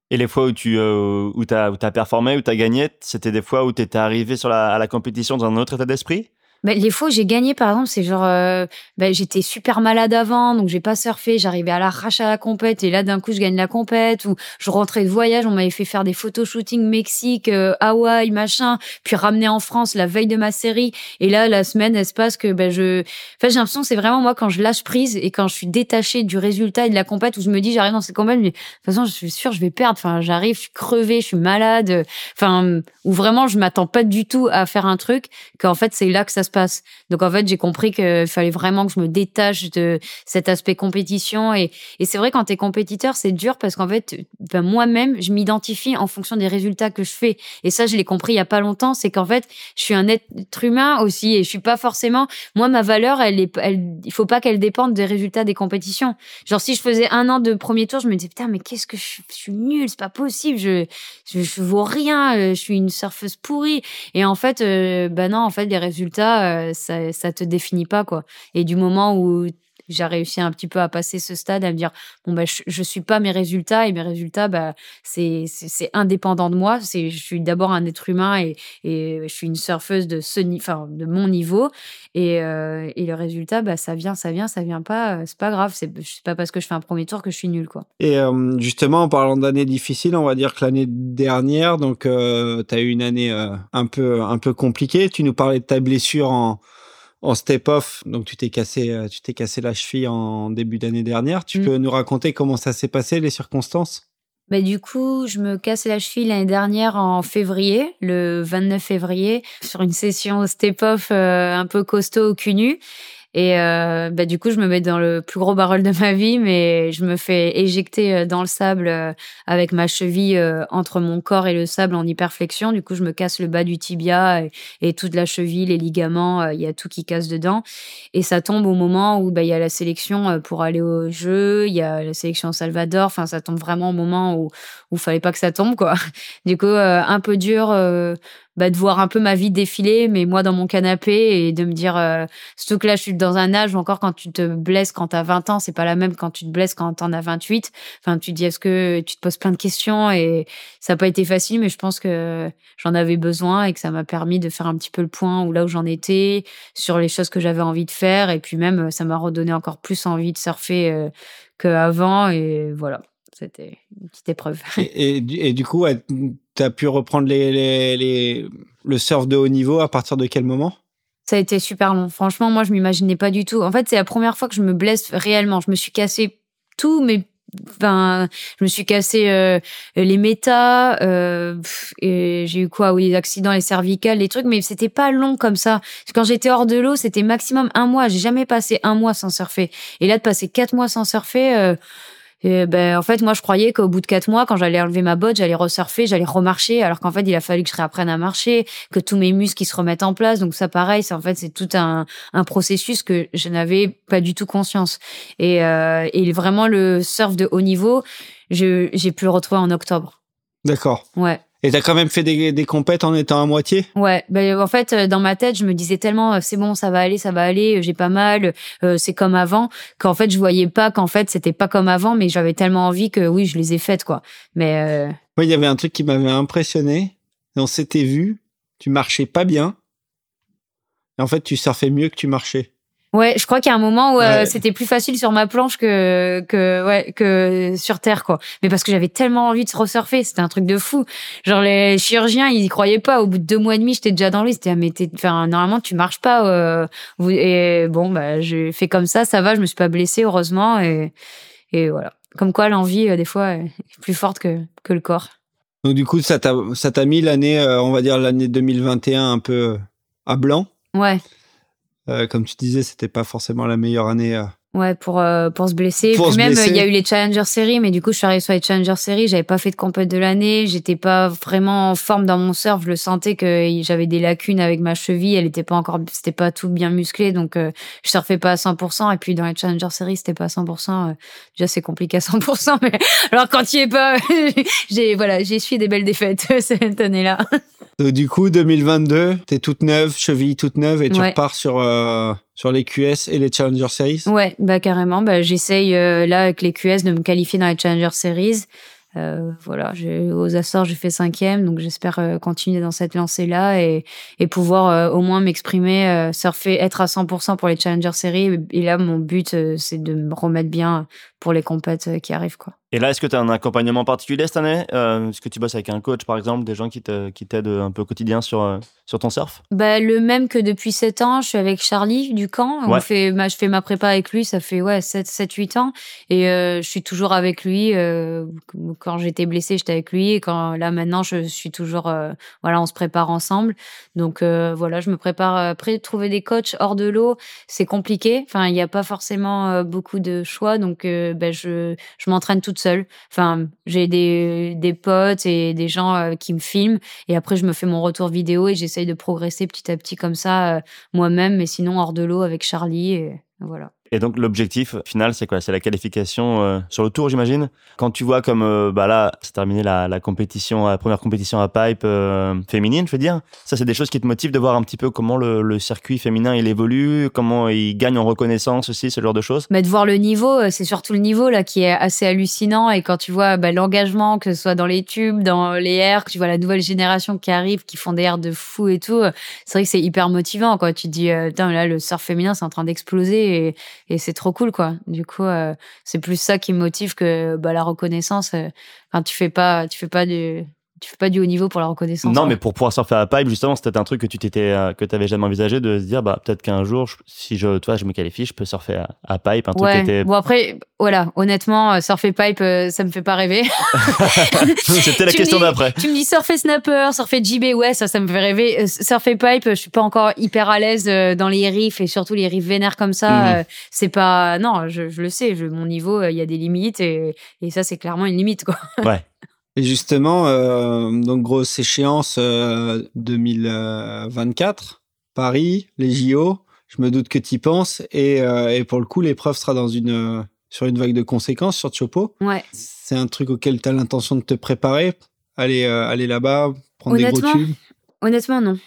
Et les fois où tu euh, où as, où performé, où tu as gagné, c'était des fois où tu étais arrivé sur à la compétition dans un autre état d'esprit? Bah, les fois où j'ai gagné, par exemple, c'est genre, euh, bah, j'étais super malade avant, donc j'ai pas surfé, j'arrivais à l'arrache à la compète, et là d'un coup je gagne la compète, ou je rentrais de voyage, on m'avait fait faire des photos shooting Mexique, euh, Hawaï, machin, puis ramener en France la veille de ma série, et là la semaine elle se passe que bah, je, enfin j'ai l'impression c'est vraiment moi quand je lâche prise et quand je suis détachée du résultat et de la compète où je me dis j'arrive dans cette compète, mais de toute façon je suis sûre je vais perdre, enfin j'arrive, je suis crevée, je suis malade, enfin où vraiment je m'attends pas du tout à faire un truc, qu'en fait c'est là que ça se passe. Donc en fait, j'ai compris qu'il fallait vraiment que je me détache de cet aspect compétition. Et, c'est vrai, quand tu es compétiteur, c'est dur parce qu'en fait, ben, moi-même, je m'identifie en fonction des résultats que je fais. Et ça, je l'ai compris il y a pas longtemps, c'est qu'en fait, je suis un être humain aussi et je suis pas forcément... Moi, ma valeur, elle est, elle, il faut pas qu'elle dépende des résultats des compétitions. Genre, si je faisais un an de premier tour, je me disais, putain, mais qu'est-ce que je, je suis nulle, c'est pas possible, je, je, je, vaux rien, euh, je suis une surfeuse pourrie. Et en fait, euh, ben non, en fait, les résultats, euh, ça, ça te définit pas, quoi. Et du moment où j'ai réussi un petit peu à passer ce stade, à me dire bon bah je, je suis pas mes résultats et mes résultats bah c'est indépendant de moi. Je suis d'abord un être humain et, et je suis une surfeuse de ce enfin de mon niveau et, euh, et le résultat bah ça vient ça vient ça vient pas c'est pas grave c'est pas parce que je fais un premier tour que je suis nul quoi. Et euh, justement en parlant d'années difficiles, on va dire que l'année dernière euh, tu as eu une année un peu un peu compliquée. Tu nous parlais de ta blessure en en step-off, donc tu t'es cassé, euh, tu t'es cassé la cheville en début d'année dernière. Tu mmh. peux nous raconter comment ça s'est passé, les circonstances? Bah, du coup, je me casse la cheville l'année dernière en février, le 29 février, sur une session au step-off euh, un peu costaud au cul nu. Et euh, bah, du coup, je me mets dans le plus gros barrel de ma vie, mais je me fais éjecter euh, dans le sable euh, avec ma cheville euh, entre mon corps et le sable en hyperflexion. Du coup, je me casse le bas du tibia et, et toute la cheville, les ligaments, il y a tout qui casse dedans. Et ça tombe au moment où bah, il y a la sélection pour aller au jeu, il y a la sélection Salvador. Enfin, ça tombe vraiment au moment où où fallait pas que ça tombe, quoi. Du coup, un peu dur bah, de voir un peu ma vie défiler, mais moi dans mon canapé et de me dire, euh, surtout que là je suis dans un âge où encore quand tu te blesses quand t'as 20 ans, c'est pas la même quand tu te blesses quand t'en as 28. Enfin, tu te dis est-ce que tu te poses plein de questions et ça n'a pas été facile, mais je pense que j'en avais besoin et que ça m'a permis de faire un petit peu le point où là où j'en étais, sur les choses que j'avais envie de faire et puis même ça m'a redonné encore plus envie de surfer euh, qu'avant et voilà c'était une petite épreuve. Et, et, et du coup, tu as pu reprendre les, les, les, le surf de haut niveau à partir de quel moment? Ça a été super long. Franchement, moi, je m'imaginais pas du tout. En fait, c'est la première fois que je me blesse réellement. Je me suis cassé tout, mais enfin, je me suis cassé euh, les métas, euh, et j'ai eu quoi, oui, les accidents, les cervicales, les trucs, mais c'était pas long comme ça. Quand j'étais hors de l'eau, c'était maximum un mois. J'ai jamais passé un mois sans surfer. Et là, de passer quatre mois sans surfer, euh, et ben, en fait, moi, je croyais qu'au bout de quatre mois, quand j'allais enlever ma botte, j'allais resurfer, j'allais remarcher, alors qu'en fait, il a fallu que je réapprenne à marcher, que tous mes muscles se remettent en place. Donc ça, pareil, c'est en fait, c'est tout un, un processus que je n'avais pas du tout conscience. Et, euh, et vraiment, le surf de haut niveau, j'ai pu le retrouver en octobre. D'accord. Ouais. Et t'as quand même fait des, des compètes en étant à moitié? Ouais, ben en fait dans ma tête je me disais tellement c'est bon ça va aller ça va aller j'ai pas mal c'est comme avant qu'en fait je voyais pas qu'en fait c'était pas comme avant mais j'avais tellement envie que oui je les ai faites quoi. Mais il y avait un truc qui m'avait impressionné. On s'était vu, tu marchais pas bien. Et en fait tu surfais mieux que tu marchais. Ouais, je crois qu'il y a un moment où euh, c'était plus facile sur ma planche que que ouais que sur terre quoi. Mais parce que j'avais tellement envie de se resurfer, c'était un truc de fou. Genre les chirurgiens, ils y croyaient pas. Au bout de deux mois et demi, j'étais déjà dans l'eau. C'était ah, mais enfin normalement tu marches pas. Euh, et bon bah j'ai fait comme ça, ça va. Je me suis pas blessée heureusement et et voilà. Comme quoi l'envie euh, des fois est plus forte que que le corps. Donc du coup ça t'a ça t'a mis l'année on va dire l'année 2021 un peu à blanc. Ouais. Euh, comme tu disais, c'était pas forcément la meilleure année. Euh, ouais, pour, euh, pour se blesser. Puis même, il y a eu les Challenger Series, mais du coup, je suis arrivée sur les Challenger Series. J'avais pas fait de compète de l'année. J'étais pas vraiment en forme dans mon surf. Je le sentais que j'avais des lacunes avec ma cheville. Elle était pas encore, c'était pas tout bien musclé. Donc, je surfais pas à 100%. Et puis, dans les Challenger Series, c'était pas à 100%. déjà, c'est compliqué à 100%. Mais alors, quand il est pas, j'ai, voilà, j'ai essuyé des belles défaites cette année-là. du coup, 2022, t'es toute neuve, cheville toute neuve, et tu repars sur, euh, sur les QS et les Challenger Series? Ouais, bah carrément. Bah, J'essaye euh, là avec les QS de me qualifier dans les Challenger Series. Euh, voilà, aux Açores, j'ai fait cinquième, donc j'espère euh, continuer dans cette lancée-là et, et pouvoir euh, au moins m'exprimer, surfer, être à 100% pour les Challenger Series. Et là, mon but, c'est de me remettre bien pour les compètes qui arrivent, quoi. Et là, est-ce que tu as un accompagnement particulier cette année? Est-ce que tu bosses avec un coach, par exemple, des gens qui t'aident un peu au quotidien sur, sur ton surf? Bah, Le même que depuis 7 ans. Je suis avec Charlie du camp. On fait, je fais ma prépa avec lui, ça fait ouais, 7, 7 8 ans. Et je suis toujours avec lui quand j'étais blessée, j'étais avec lui. Et quand là maintenant, je suis toujours, euh, voilà, on se prépare ensemble. Donc euh, voilà, je me prépare. Après, trouver des coachs hors de l'eau, c'est compliqué. Enfin, il n'y a pas forcément euh, beaucoup de choix. Donc, ben, je, je m'entraîne toute Enfin, j'ai des, des potes et des gens qui me filment. Et après, je me fais mon retour vidéo et j'essaye de progresser petit à petit comme ça moi-même. Mais sinon, hors de l'eau avec Charlie. Et voilà. Et donc l'objectif final, c'est quoi? C'est la qualification euh, sur le tour, j'imagine? Quand tu vois comme euh, bah là, c'est terminé la, la, compétition, la première compétition à pipe euh, féminine, je veux dire. Ça, c'est des choses qui te motivent de voir un petit peu comment le, le, circuit féminin il évolue, comment il gagne en reconnaissance aussi, ce genre de choses. Mais de voir le niveau, c'est surtout le niveau là qui est assez hallucinant. Et quand tu vois bah, l'engagement, que ce soit dans les tubes, dans les airs, que tu vois la nouvelle génération qui arrive, qui font des airs de fou et tout, c'est vrai que c'est hyper motivant. Quand tu te dis, putain là, le surf féminin, c'est en train d'exploser et c'est trop cool quoi. Du coup, euh, c'est plus ça qui me motive que bah, la reconnaissance. Euh, enfin, tu fais pas, tu fais pas du, tu fais pas du haut niveau pour la reconnaissance. Non, mais pour pouvoir surfer à pipe, justement, c'était un truc que tu t'étais, euh, que t'avais jamais envisagé de se dire, bah, peut-être qu'un jour, si je, toi, je me qualifie, je peux surfer à, pipe, un truc ouais. qui était... Bon, après, voilà, honnêtement, euh, surfer pipe, euh, ça me fait pas rêver. c'était la question d'après. Tu me dis surfer snapper, surfer JB, ouais, ça, ça me fait rêver. surfer pipe, je suis pas encore hyper à l'aise dans les riffs et surtout les riffs vénères comme ça. Mhm. c'est pas, non, je, je le sais, je, mon niveau, il y a des limites et, et ça, c'est clairement une limite, quoi. Ouais. Et justement, euh, donc grosse échéance 2024, euh, Paris, les JO. Je me doute que tu y penses. Et, euh, et, pour le coup, l'épreuve sera dans une, sur une vague de conséquences sur Chopo. Ouais. C'est un truc auquel tu as l'intention de te préparer Aller, aller là-bas, prendre des gros tubes? Honnêtement, non.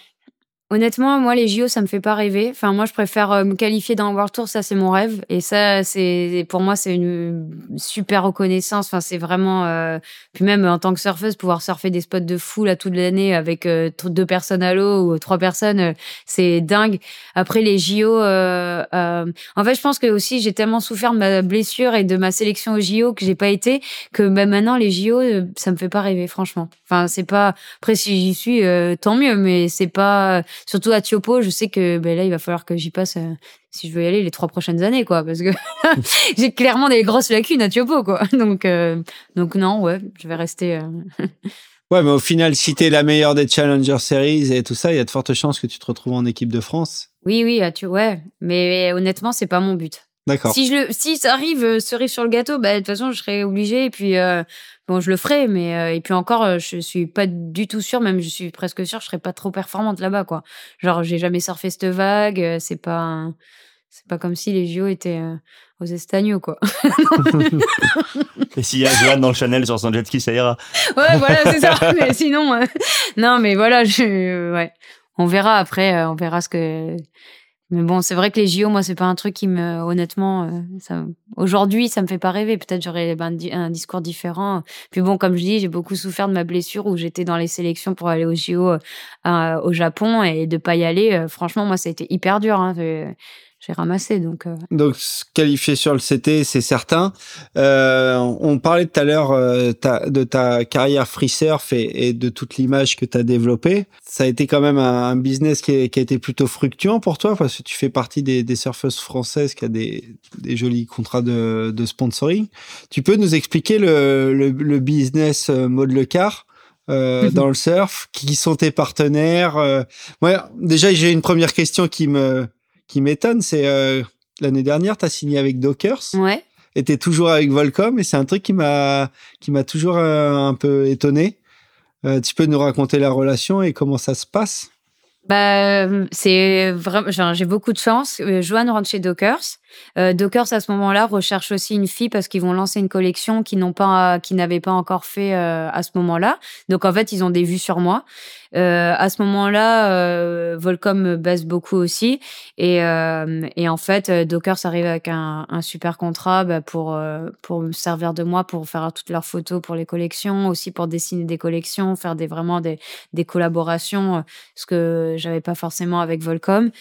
Honnêtement, moi, les JO, ça me fait pas rêver. Enfin, moi, je préfère euh, me qualifier dans World Tour, ça, c'est mon rêve. Et ça, c'est pour moi, c'est une super reconnaissance. Enfin, c'est vraiment. Euh... Puis même en tant que surfeuse, pouvoir surfer des spots de fou là toute l'année avec euh, deux personnes à l'eau ou trois personnes, euh, c'est dingue. Après les JO, en fait, je pense que aussi j'ai tellement souffert de ma blessure et de ma sélection aux JO que j'ai pas été que même maintenant les JO, ça me fait pas rêver, franchement. Enfin, c'est pas. Après, si j'y suis, tant mieux, mais c'est pas surtout à Tiopo, je sais que ben là, il va falloir que j'y passe euh, si je veux y aller les trois prochaines années, quoi, parce que j'ai clairement des grosses lacunes à Tiopo, quoi. Donc, euh, donc non, ouais, je vais rester. Euh, ouais, mais au final, si t'es la meilleure des Challenger Series et tout ça, il y a de fortes chances que tu te retrouves en équipe de France. Oui, oui, tu ouais, mais honnêtement, c'est pas mon but. D'accord. Si je si ça arrive, cerise sur le gâteau, bah de toute façon, je serais obligée. Et puis bon, je le ferai, mais euh, et puis encore, euh, je suis pas du tout sûre, même je suis presque sûre, je serais pas trop performante là-bas, quoi. Genre, j'ai jamais surfé cette vague, euh, c'est pas, C'est pas comme si les JO étaient euh, aux Estagnos, quoi. Et s'il y a Johan dans le Chanel sur son jet ski, ça ira. ouais, voilà, c'est ça. mais sinon, euh, non, mais voilà, je, ouais. On verra après, euh, on verra ce que. Mais bon, c'est vrai que les JO, moi, c'est pas un truc qui me, honnêtement, euh, ça, aujourd'hui, ça me fait pas rêver. Peut-être j'aurais ben, un, di- un discours différent. Puis bon, comme je dis, j'ai beaucoup souffert de ma blessure où j'étais dans les sélections pour aller aux JO euh, euh, au Japon et de pas y aller. euh, franchement, moi, ça a été hyper dur. Hein, j'ai ramassé, donc. euh, Donc, se qualifier sur le CT, c'est certain. Euh, on parlait tout à l'heure euh, de ta carrière free surf et, et de toute l'image que tu as développée. Ça a été quand même un, un business qui, a été plutôt fructueux pour toi parce que tu fais partie des, des surfeuses françaises qui a des, des jolis contrats de, de sponsoring. Tu peux nous expliquer le, le, le business euh, mode le car euh, dans le surf? Qui sont tes partenaires euh, ouais, Déjà, j'ai une première question qui me qui m'étonne, c'est euh, l'année dernière, tu as signé avec Dockers Ouais. et tu es toujours avec Volcom et c'est un truc qui m'a qui m'a toujours euh, un peu étonné. Euh, tu peux nous raconter la relation et comment ça se passe? Bah, c'est vraiment. J'ai beaucoup de chance. Joanne rentre chez Dockers. Euh, Dockers à ce moment-là recherche aussi une fille parce qu'ils vont lancer une collection qui n'ont pas, qui n'avaient pas encore fait euh, à ce moment-là. Donc en fait, ils ont des vues sur moi. Euh, à ce moment-là, euh, Volcom baisse beaucoup aussi. Et, en fait, Dockers arrive avec un, super contrat bah, pour, me servir de moi, pour faire toutes leurs photos pour les collections, aussi pour dessiner des collections, faire des, vraiment des, des collaborations, ce que j'avais pas forcément avec Volcom.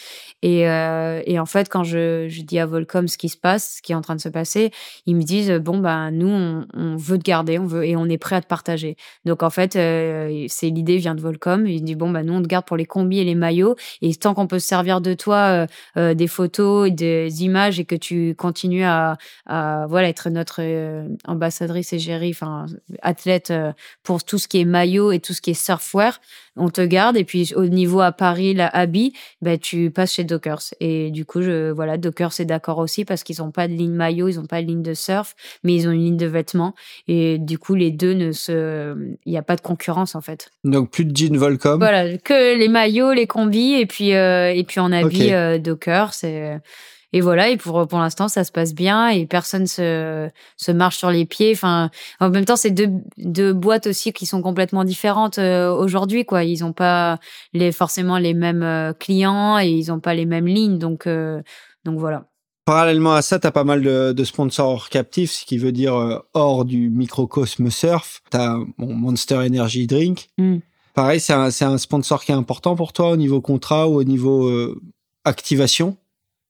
Et, et en fait, quand je, je dis à Volcom ce qui se passe, ce qui est en train de se passer, ils me disent bon ben nous on, veut te garder, on veut et on est prêt à te partager. Donc en fait, euh, c'est l'idée vient de Volcom. Il dit bon ben nous on te garde pour les combis et les maillots et tant qu'on peut se servir de toi euh, euh, des photos, des images et que tu continues à, voilà être notre euh, ambassadrice égérie, enfin athlète pour tout ce qui est maillot et tout ce qui est surfwear, on te garde et puis au niveau à Paris, la habit, ben tu passes chez Dockers et du coup je voilà Dockers est d'accord aussi parce qu'ils ont pas de ligne maillot, ils ont pas de ligne de surf, mais ils ont une ligne de vêtements et du coup les deux ne se il y a pas de concurrence en fait. Donc plus de jean Volcom. Voilà, que les maillots, les combis et puis euh, et puis habille Ok. euh, Dockers et et voilà et pour pour l'instant ça se passe bien et personne se se marche sur les pieds enfin en même temps c'est deux deux boîtes aussi qui sont complètement différentes euh, aujourd'hui quoi ils ont pas les forcément les mêmes euh, clients et ils ont pas les mêmes lignes donc euh, donc voilà Parallèlement à ça, tu as pas mal de, de sponsors captifs, ce qui veut dire hors du microcosme surf. Tu as Monster Energy Drink. Mm. Pareil, c'est un, un sponsor qui est important pour toi au niveau contrat ou au niveau euh, activation?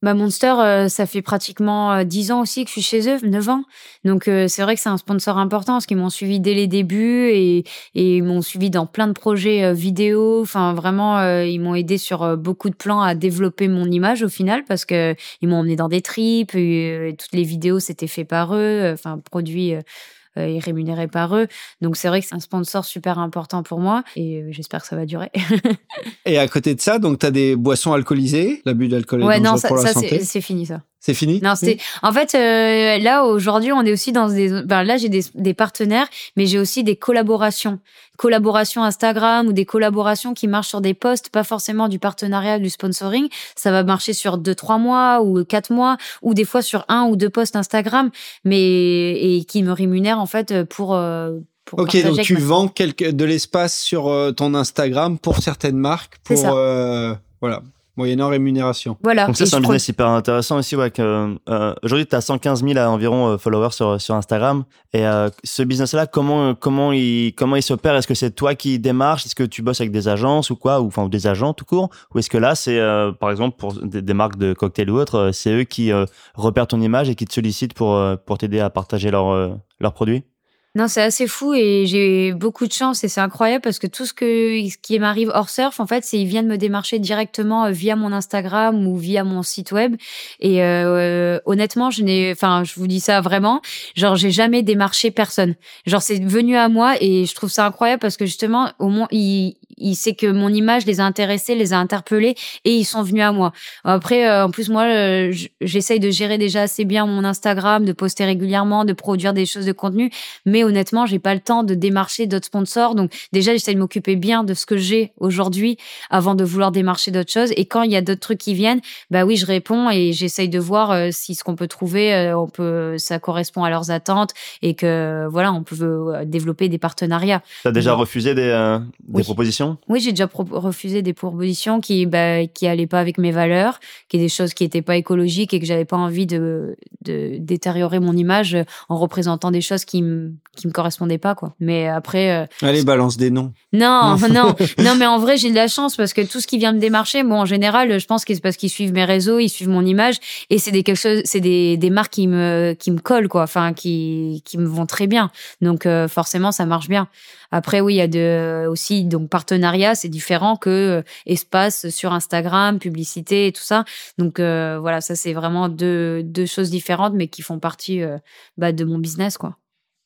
Bah Monster, euh, ça fait pratiquement euh, 10 ans aussi que je suis chez eux, 9 ans. Donc euh, c'est vrai que c'est un sponsor important parce qu'ils m'ont suivi dès les débuts et, ils m'ont suivi dans plein de projets euh, vidéo. Enfin vraiment, euh, ils m'ont aidé sur euh, beaucoup de plans à développer mon image au final parce que ils m'ont emmené dans des trips. Et, euh, toutes les vidéos c'était fait par eux, euh, enfin produits. Euh, et rémunérés par eux. Donc c'est vrai que c'est un sponsor super important pour moi et euh, j'espère que ça va durer. Et à côté de ça, donc tu as des boissons alcoolisées? L'abus d'alcool est ouais, non, ça, pour la ça santé? c'est fini ça. C'est fini Non, c'était. En fait, euh, là aujourd'hui, on est aussi dans des. Ben, là, j'ai des, des partenaires, mais j'ai aussi des collaborations, collaborations Instagram ou des collaborations qui marchent sur des posts, pas forcément du partenariat, du sponsoring. Ça va marcher sur deux, trois mois ou quatre mois, ou des fois sur un ou deux posts Instagram, mais et qui me rémunèrent en fait pour. euh, pour Ok, donc tu ma- vends quelque, de l'espace sur euh, ton Instagram pour certaines marques, pour ça. euh, voilà, moyennant rémunération. Voilà. Donc ça, c'est un business hyper intéressant aussi. Ouais, que, euh, aujourd'hui, tu as 115 000 à environ euh, followers sur, sur Instagram. Et euh, ce business-là, comment, comment, il, comment il s'opère? Est-ce que c'est toi qui démarches? Est-ce que tu bosses avec des agences ou quoi? Ou, Enfin, ou des agents tout court? Ou est-ce que là, c'est, euh, par exemple, pour des, des marques de cocktails ou autres, euh, c'est eux qui euh, repèrent ton image et qui te sollicitent pour, euh, pour t'aider à partager leurs euh, leurs produits? Non, c'est assez fou et j'ai beaucoup de chance et c'est incroyable parce que tout ce que ce qui m'arrive hors surf, en fait, c'est ils viennent me démarcher directement euh, via mon Instagram ou via mon site web. Et euh, honnêtement, je n'ai, enfin, je vous dis ça vraiment, genre j'ai jamais démarché personne. Genre c'est venu à moi et je trouve ça incroyable parce que justement, au moins, ils, il sait que mon image les a intéressés, les a interpellés et ils sont venus à moi. Après, euh, en plus moi, euh, j'essaye de gérer déjà assez bien mon Instagram, de poster régulièrement, de produire des choses de contenu, mais honnêtement, j'ai pas le temps de démarcher d'autres sponsors. Donc déjà, j'essaie de m'occuper bien de ce que j'ai aujourd'hui avant de vouloir démarcher d'autres choses. Et quand il y a d'autres trucs qui viennent, bah oui, je réponds et j'essaye de voir euh, si ce qu'on peut trouver, on peut, ça correspond à leurs attentes et que voilà, on peut développer des partenariat. Tu as déjà refusé des, euh, des propositions? Oui, j'ai déjà refusé des propositions qui bah, qui allaient pas avec mes valeurs, qui des choses qui étaient pas écologiques et que j'avais pas envie de, de détériorer mon image en représentant des choses qui me qui me correspondaient pas quoi. Mais après euh, Allez, balance des noms. Non, non, non, mais en vrai, j'ai de la chance parce que tout ce qui vient me démarcher, bon, en général, je pense que c'est parce qu'ils suivent mes réseaux, ils suivent mon image et c'est des quelque chose, c'est des, des marques qui me qui me collent quoi, enfin qui qui me vont très bien. Donc euh, forcément, ça marche bien. Après, oui, il y a de, aussi donc partenariat, c'est différent que euh, espace sur Instagram, publicité et tout ça. Donc euh, voilà, ça c'est vraiment deux, deux choses différentes, mais qui font partie bah, de mon business, quoi.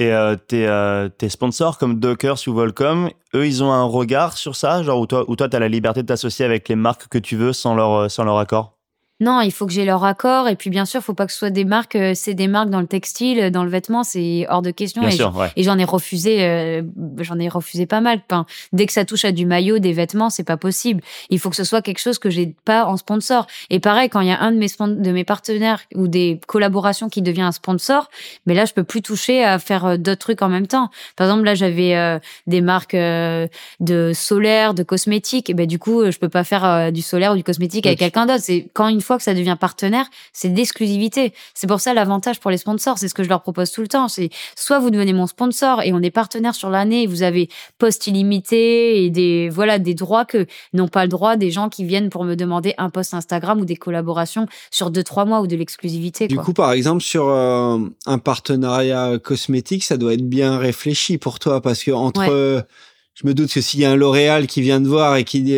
Et tes, tes, sponsors comme Dockers ou Volcom, eux, ils ont un regard sur ça, genre où toi, où toi, t'as la liberté de t'associer avec les marques que tu veux sans leur, sans leur accord non, il faut que j'ai leur accord. Et puis, bien sûr, il faut pas que ce soit des marques. Euh, c'est des marques dans le textile, dans le vêtement, c'est hors de question. et, j'en ai refusé, euh, j'en ai refusé pas mal. dès que ça touche à du maillot, des vêtements, c'est pas possible. Il faut que ce soit quelque chose que j'ai pas en sponsor. Et pareil, quand il y a un de mes de mes partenaires ou des collaborations qui devient un sponsor, mais là, je peux plus toucher à faire euh, d'autres trucs en même temps. Par exemple, là, j'avais des marques de solaire, de cosmétiques. Et ben, du coup, je peux pas faire du solaire ou du cosmétique avec quelqu'un d'autre. C'est quand une fois que ça devient partenaire, c'est d'exclusivité. C'est pour ça l'avantage pour les sponsors, c'est ce que je leur propose tout le temps. C'est soit vous devenez mon sponsor et on est partenaire sur l'année, vous avez poste illimité et des voilà des droits que n'ont pas le droit des gens qui viennent pour me demander un post Instagram ou des collaborations sur deux trois mois ou de l'exclusivité. Du coup, par exemple, sur euh, un partenariat cosmétique, ça doit être bien réfléchi pour toi parce que entre je me doute que s'il y a un L'Oréal qui vient te voir et qui dit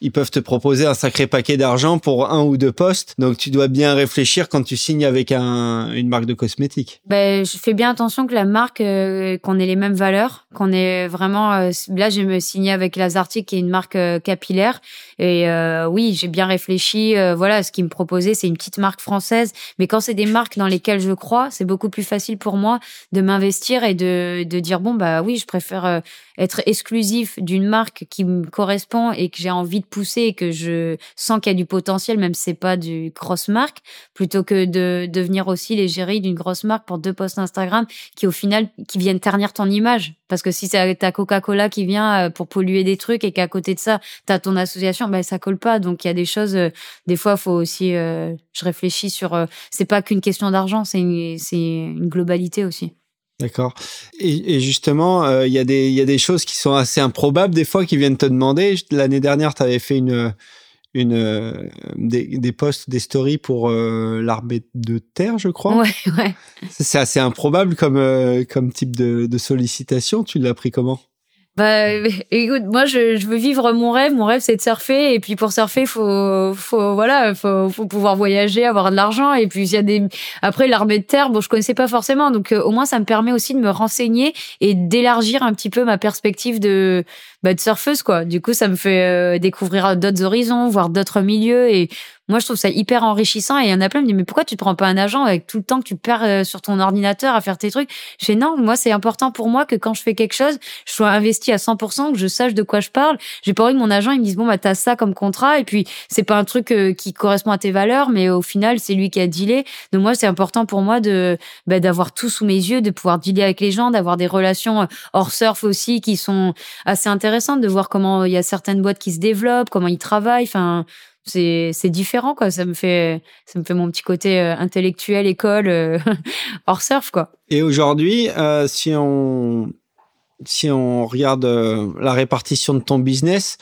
ils peuvent te proposer un sacré paquet d'argent pour un ou deux postes. Donc tu dois bien réfléchir quand tu signes avec un, une marque de cosmétiques. Ben, je fais bien attention que la marque, euh, qu'on ait les mêmes valeurs, qu'on ait vraiment. Euh, là, je me signé avec Lazartic, qui est une marque euh, capillaire. Et oui, j'ai bien réfléchi. voilà, ce qu'ils me proposaient, c'est une petite marque française. Mais quand c'est des marques dans lesquelles je crois, c'est beaucoup plus facile pour moi de m'investir et de, de dire bon bah oui, je préfère être exclusif d'une marque qui me correspond et que j'ai envie de pousser et que je sens qu'il y a du potentiel, même si c'est pas du grosse marque, plutôt que de devenir aussi l'égérie d'une grosse marque pour deux posts Instagram qui au final qui viennent ternir ton image. Parce que si c'est ta Coca-Cola qui vient euh, pour polluer des trucs et qu'à côté de ça, tu as ton association, ben ça colle pas. Donc il y a des choses, euh, des fois, faut aussi, euh, je réfléchis sur, c'est pas qu'une question d'argent, c'est une, c'est une globalité aussi. D'accord. Et, justement, euh, il y, a des, y a des choses qui sont assez improbables des fois qui viennent te demander. L'année dernière, tu avais fait une, une, euh, des, des posts, des stories pour euh, l'armée de terre, je crois. Ouais, ouais. C'est assez improbable comme, comme type de, de sollicitation. Tu l'as pris comment? Bah, écoute, moi, je, veux vivre mon rêve. Mon rêve, c'est de surfer. Et puis, pour surfer, faut, faut, voilà, faut, faut pouvoir voyager, avoir de l'argent. Et puis, il y a des, après, l'armée de terre, bon, je connaissais pas forcément. Donc, euh, au moins, ça me permet aussi de me renseigner et d'élargir un petit peu ma perspective de, bah, de surfeuse, quoi. Du coup, ça me fait euh, découvrir d'autres horizons, voir d'autres milieux. Et moi, je trouve ça hyper enrichissant. Et il y en a plein qui me disent, mais pourquoi tu prends pas un agent avec tout le temps que tu perds euh, sur ton ordinateur à faire tes trucs? Je fais, non, moi, c'est important pour moi que quand je fais quelque chose, je sois investi à 100%, que je sache de quoi je parle. J'ai pas envie que mon agent, il me dise, bon, bah, t'as ça comme contrat. Et puis, c'est pas un truc euh, qui correspond à tes valeurs, mais au final, c'est lui qui a dealé. Donc, moi, c'est important pour moi de, bah, d'avoir tout sous mes yeux, de pouvoir dealer avec les gens, d'avoir des relations hors surf aussi qui sont assez intéressantes, de voir comment il y a certaines boîtes qui se développent, comment ils travaillent. Enfin, c'est c'est différent quoi. Ça me fait ça me fait mon petit côté euh, intellectuel école euh, hors surf quoi. Et aujourd'hui euh, si on si on regarde la répartition de ton business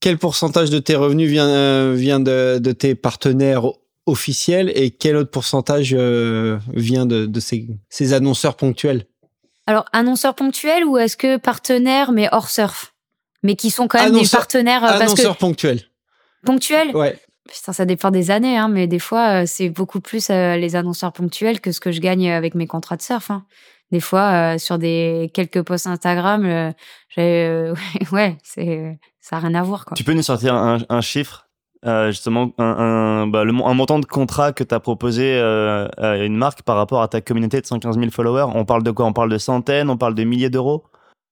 quel pourcentage de tes revenus vient vient de, de tes partenaires officiels et quel autre pourcentage vient de, de ces, ces annonceurs ponctuels? Alors annonceurs ponctuels ou est-ce que partenaires mais hors surf? Mais qui sont quand même des partenaires annonceurs ponctuels Ponctuel Ouais. ça dépend des années, hein, mais des fois, euh, c'est beaucoup plus euh, les annonceurs ponctuels que ce que je gagne avec mes contrats de surf. Hein. Des fois, euh, sur des quelques posts Instagram, euh, j'ai, ouais, c'est, ça n'a rien à voir, quoi. Tu peux nous sortir un, un chiffre? Justement un, un, bah, le, un, montant de contrat que tu as proposé à une marque par rapport à ta communauté de 115 000 followers. On parle de quoi? On parle de centaines, on parle de milliers d'euros?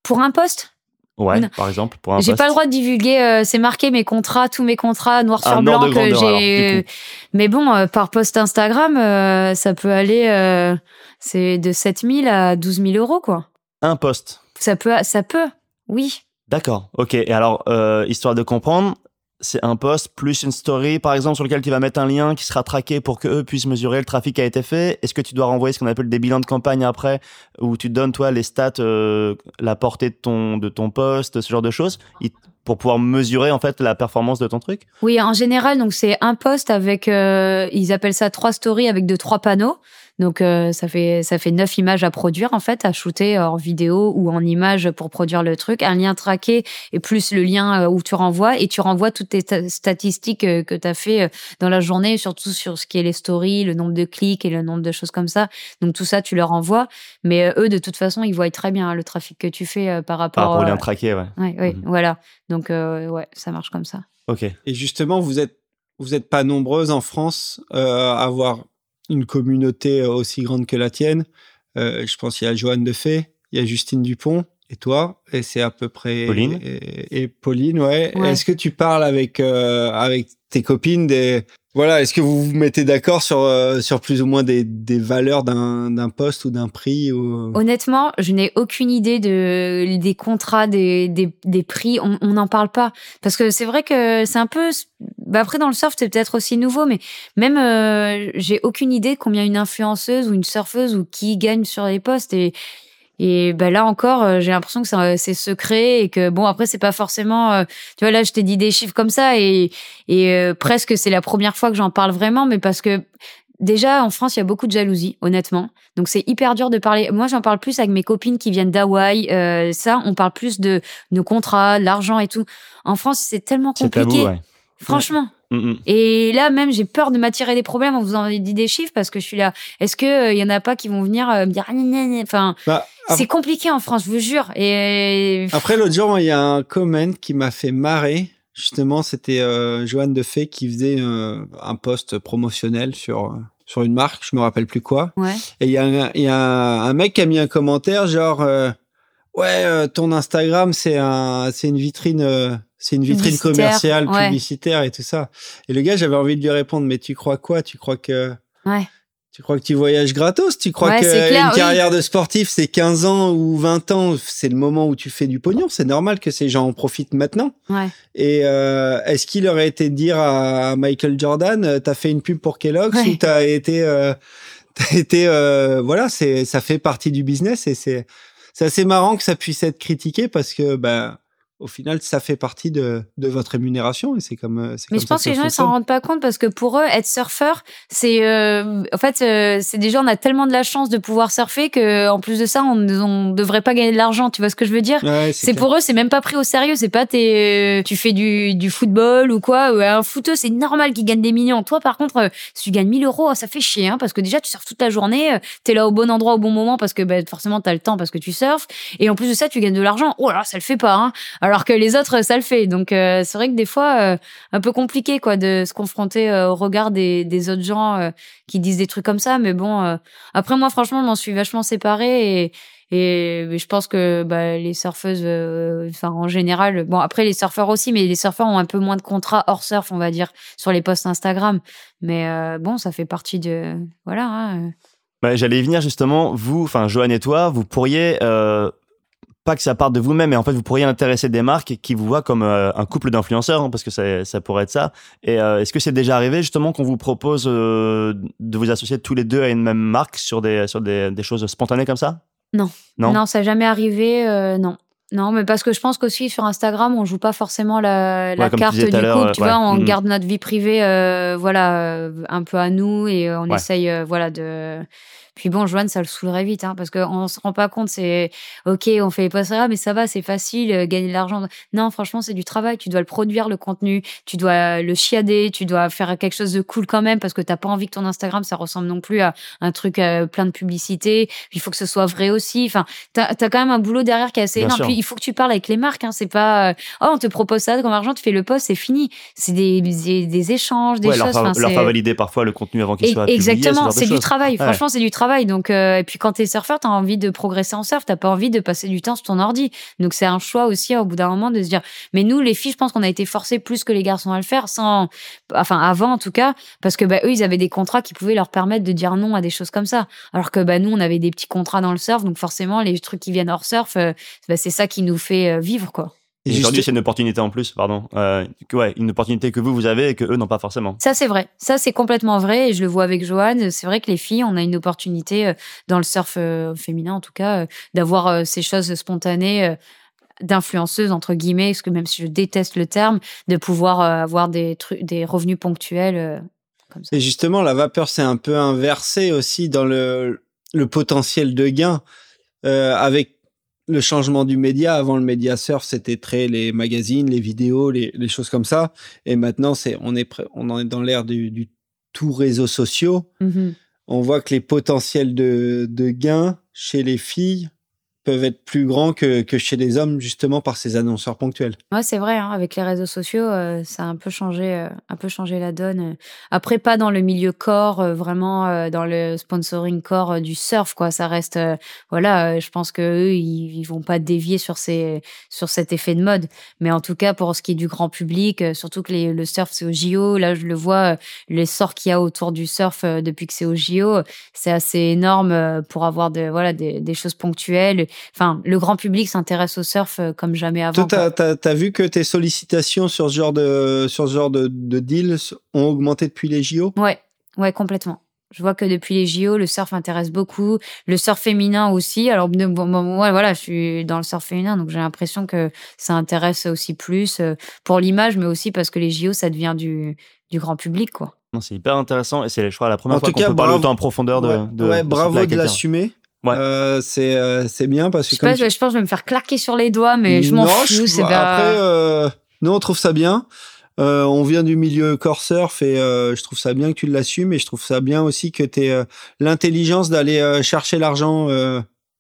Pour un poste? Ouais, par exemple, pour un J'ai pas le droit de divulguer, euh, c'est marqué mes contrats, tous mes contrats noir sur blanc que j'ai. Mais bon, euh, par post Instagram, euh, ça peut aller, c'est de 7000 à 12 000 euros, quoi. Un post. Ça peut, ça peut, oui. D'accord, ok. Et alors, histoire de comprendre, c'est un post plus une story, par exemple, sur lequel tu vas mettre un lien qui sera traqué pour qu'eux puissent mesurer le trafic qui a été fait. Est-ce que tu dois renvoyer ce qu'on appelle des bilans de campagne après, où tu donnes, toi, les stats, euh, la portée de ton, de ton post, ce genre de choses, pour pouvoir mesurer, en fait, la performance de ton truc? Oui, en général, donc c'est un post avec, euh, ils appellent ça trois stories avec de trois panneaux. Donc euh, ça fait ça fait neuf images à produire en fait, à shooter en vidéo ou en image pour produire le truc. Un lien traqué et plus le lien euh, où tu renvoies et tu renvoies toutes tes statistiques euh, que tu as fait dans la journée, surtout sur ce qui est les stories, le nombre de clics et le nombre de choses comme ça. Donc tout ça tu leur envoies, mais eux de toute façon ils voient très bien le trafic que tu fais par rapport. Par rapport au lien traqué, ouais. Ouais, ouais mhm. voilà. Donc ouais, ça marche comme ça. Ok. Et justement vous êtes vous n'êtes pas nombreuses en France à avoir une communauté aussi grande que la tienne. Euh, je pense qu'il y a Joanne Defay, il y a Justine Dupont et toi, et c'est à peu près. Pauline. Et, Pauline, ouais. Est-ce que tu parles avec, euh, avec tes copines des. Voilà, est-ce que vous vous mettez d'accord sur, euh, sur plus ou moins des, des valeurs d'un poste ou d'un prix ou... Honnêtement, je n'ai aucune idée de, des contrats, des, des, des prix. On n'en parle pas. Parce que c'est vrai que c'est un peu bah après dans le surf c'est peut-être aussi nouveau mais même euh, j'ai aucune idée combien une influenceuse ou une surfeuse ou qui gagne sur les postes et et bah là encore euh, j'ai l'impression que c'est secret et que bon après c'est pas forcément euh, tu vois là je t'ai dit des chiffres comme ça et et presque c'est la première fois que j'en parle vraiment mais parce que Déjà, en France, il y a beaucoup de jalousie, honnêtement. Donc, c'est hyper dur de parler. Moi, j'en parle plus avec mes copines qui viennent d'Hawaï. ça, on parle plus de nos contrats, l'argent et tout. En France, c'est tellement compliqué. Tabou, ouais. Franchement. Mm, mm. Et là, même, j'ai peur de m'attirer des problèmes en vous en dit des chiffres parce que je suis là. Est-ce qu'il il euh, y en a pas qui vont venir euh, me dire, ah, enfin, bah, c'est compliqué en France, je vous jure. Et après, l'autre jour, il y a un comment qui m'a fait marrer. Justement, c'était euh, Joanne Defay qui faisait un post promotionnel sur sur une marque, je me rappelle plus quoi. Ouais. Et il y a un, y a un, mec qui a mis un commentaire genre ouais, ton Instagram c'est un c'est une vitrine c'est une vitrine commerciale, publicitaire et tout ça. Et le gars, j'avais envie de lui répondre, mais tu crois quoi? Tu crois que ouais. tu crois que tu voyages gratos? Tu crois que une carrière de sportif, c'est 15 ans ou 20 ans? C'est le moment où tu fais du pognon. C'est normal que ces gens en profitent maintenant. Ouais. Et euh, est-ce qu'il aurait été dire à Michael Jordan, euh, t'as fait une pub pour Kellogg's ou t'as été, euh, t'as été, euh, voilà, c'est ça fait partie du business et c'est c'est assez marrant que ça puisse être critiqué parce que ben au final, ça fait partie de, de votre rémunération et c'est comme. Euh, Mais je pense que, les gens ne s'en rendent pas compte parce que pour eux, être surfeur, c'est euh, en fait, euh, c'est déjà on a tellement de la chance de pouvoir surfer que en plus de ça, on ne devrait pas gagner de l'argent. Tu vois ce que je veux dire? C'est pour eux, c'est même pas pris au sérieux. C'est pas t'es, tu fais du, du football ou quoi. un footeux, c'est normal qu'il gagne des millions. Toi, par contre, si tu gagnes 1000 euros, ça fait chier hein, parce que déjà tu surfes toute la journée, t'es là au bon endroit au bon moment parce que bah, forcément t'as le temps parce que tu surfes et en plus de ça, tu gagnes de l'argent. Oh là, ça le fait pas. Hein alors que les autres, ça le fait. Donc euh, c'est vrai que des fois, euh, un peu compliqué quoi de se confronter euh, au regard des, autres gens qui disent des trucs comme ça. Mais bon, après moi, franchement, je m'en suis vachement séparée et je pense que bah, les surfeuses, enfin en général, bon après les surfeurs aussi, mais les surfeurs ont un peu moins de contrats hors surf, on va dire, sur les posts Instagram. Mais bon, ça fait partie de voilà. Hein. Bah, J'allais y venir justement. Vous, enfin Joanne et toi, vous pourriez pas que ça parte de vous-même, mais en fait, vous pourriez intéresser des marques qui vous voient comme euh, un couple d'influenceurs, hein, parce que ça, ça, pourrait être ça. Et euh, est-ce que c'est déjà arrivé justement qu'on vous propose euh, de vous associer tous les deux à une même marque sur des, sur des, des choses spontanées comme ça? Non. Non, non ça n'a jamais arrivé, non. Non, mais parce que je pense qu'aussi sur Instagram, on joue pas forcément la, la carte du couple, tu vois, on mm. garde notre vie privée, voilà, un peu à nous et on essaye, voilà, de Puis bon, Joanne, ça le saoulerait vite, hein, parce qu'on se rend pas compte, c'est ok, on fait les posts mais ça va, c'est facile, euh, gagner de l'argent. Non, franchement, c'est du travail. Tu dois le produire, le contenu, tu dois le chiader, tu dois faire quelque chose de cool quand même, parce que t'as pas envie que ton Instagram, ça ressemble non plus à un truc euh, plein de publicité. Il faut que ce soit vrai aussi. Enfin, t'as as quand même un boulot derrière qui est assez énorme. Puis il faut que tu parles avec les marques. Hein. C'est pas, euh, oh, on te propose ça comme argent, tu fais le post, c'est fini. C'est des, des, échanges, des choses. Leur, leur faire valider parfois le contenu avant qu'il soit Exactement, c'est du travail. Franchement, c'est du travail. Donc, et puis quand t'es surfeur, t'as envie de progresser en surf, t'as pas envie de passer du temps sur ton ordi. Donc c'est un choix aussi au bout d'un moment de se dire. Mais nous, les filles, je pense qu'on a été forcés plus que les garçons à le faire, sans, enfin avant en tout cas, parce que bah, eux, ils avaient des contrats qui pouvaient leur permettre de dire non à des choses comme ça. Alors que bah, nous, on avait des petits contrats dans le surf, donc forcément, les trucs qui viennent hors surf, euh, bah, c'est ça qui nous fait euh, vivre, quoi. Et aujourd'hui, c'est une opportunité en plus, pardon. Euh, ouais, une opportunité que vous, vous avez et que eux n'ont pas forcément. Ça, c'est vrai. Ça, c'est complètement vrai. Et je le vois avec Joanne. C'est vrai que les filles, on a une opportunité dans le surf féminin, en tout cas, d'avoir ces choses spontanées d'influenceuse entre guillemets, parce que même si je déteste le terme, de pouvoir euh, avoir des trucs, des revenus ponctuels. Euh, comme ça. Et justement, la vapeur s'est un peu inversée aussi dans le, le potentiel de gain euh, avec le changement du média. Avant le média surf, c'était très les magazines, les vidéos, les, les, choses comme ça. Et maintenant, c'est on est on en est dans l'ère du, du, tout réseaux sociaux. Mm-hmm. On voit que les potentiels de, de gains chez les filles peuvent être plus grands que, chez les hommes, justement par ces annonceurs ponctuels. Ouais, c'est vrai, hein, avec les réseaux sociaux, euh, ça a un peu changé, euh, un peu changé la donne. Après, pas dans le milieu corps, euh, vraiment dans le sponsoring corps du surf, quoi. Ça reste, voilà, je pense que eux, ils, ils, vont pas dévier sur ces, sur cet effet de mode. Mais en tout cas, pour ce qui est du grand public, surtout que le surf c'est au JO, là, je le vois, l'essor qu'il y a autour du surf depuis que c'est au JO, c'est assez énorme pour avoir voilà, des choses ponctuelles enfin, le grand public s'intéresse au surf euh, comme jamais avant. Toi, t'as as, vu que tes sollicitations sur ce genre de sur ce genre de, de deals ont augmenté depuis les JO Ouais, ouais, complètement. Je vois que depuis les JO, le surf intéresse beaucoup, le surf féminin aussi. Alors bon, moi, voilà, je suis dans le surf féminin, donc j'ai l'impression que ça intéresse aussi plus euh, pour l'image, mais aussi parce que les JO, ça devient du, du grand public, quoi. C'est hyper intéressant et c'est, je crois, la première fois qu'on peut parler autant en profondeur de. Ouais, de, ouais bravo de l'assumer. Euh, c'est euh, c'est bien parce que je, pense, je pense que je vais me faire claquer sur les doigts mais je m'en fous c'est après euh, nous on trouve ça bien. On vient du milieu core surf et je trouve ça bien que tu l'assumes et je trouve ça bien aussi que tu aies l'intelligence d'aller chercher l'argent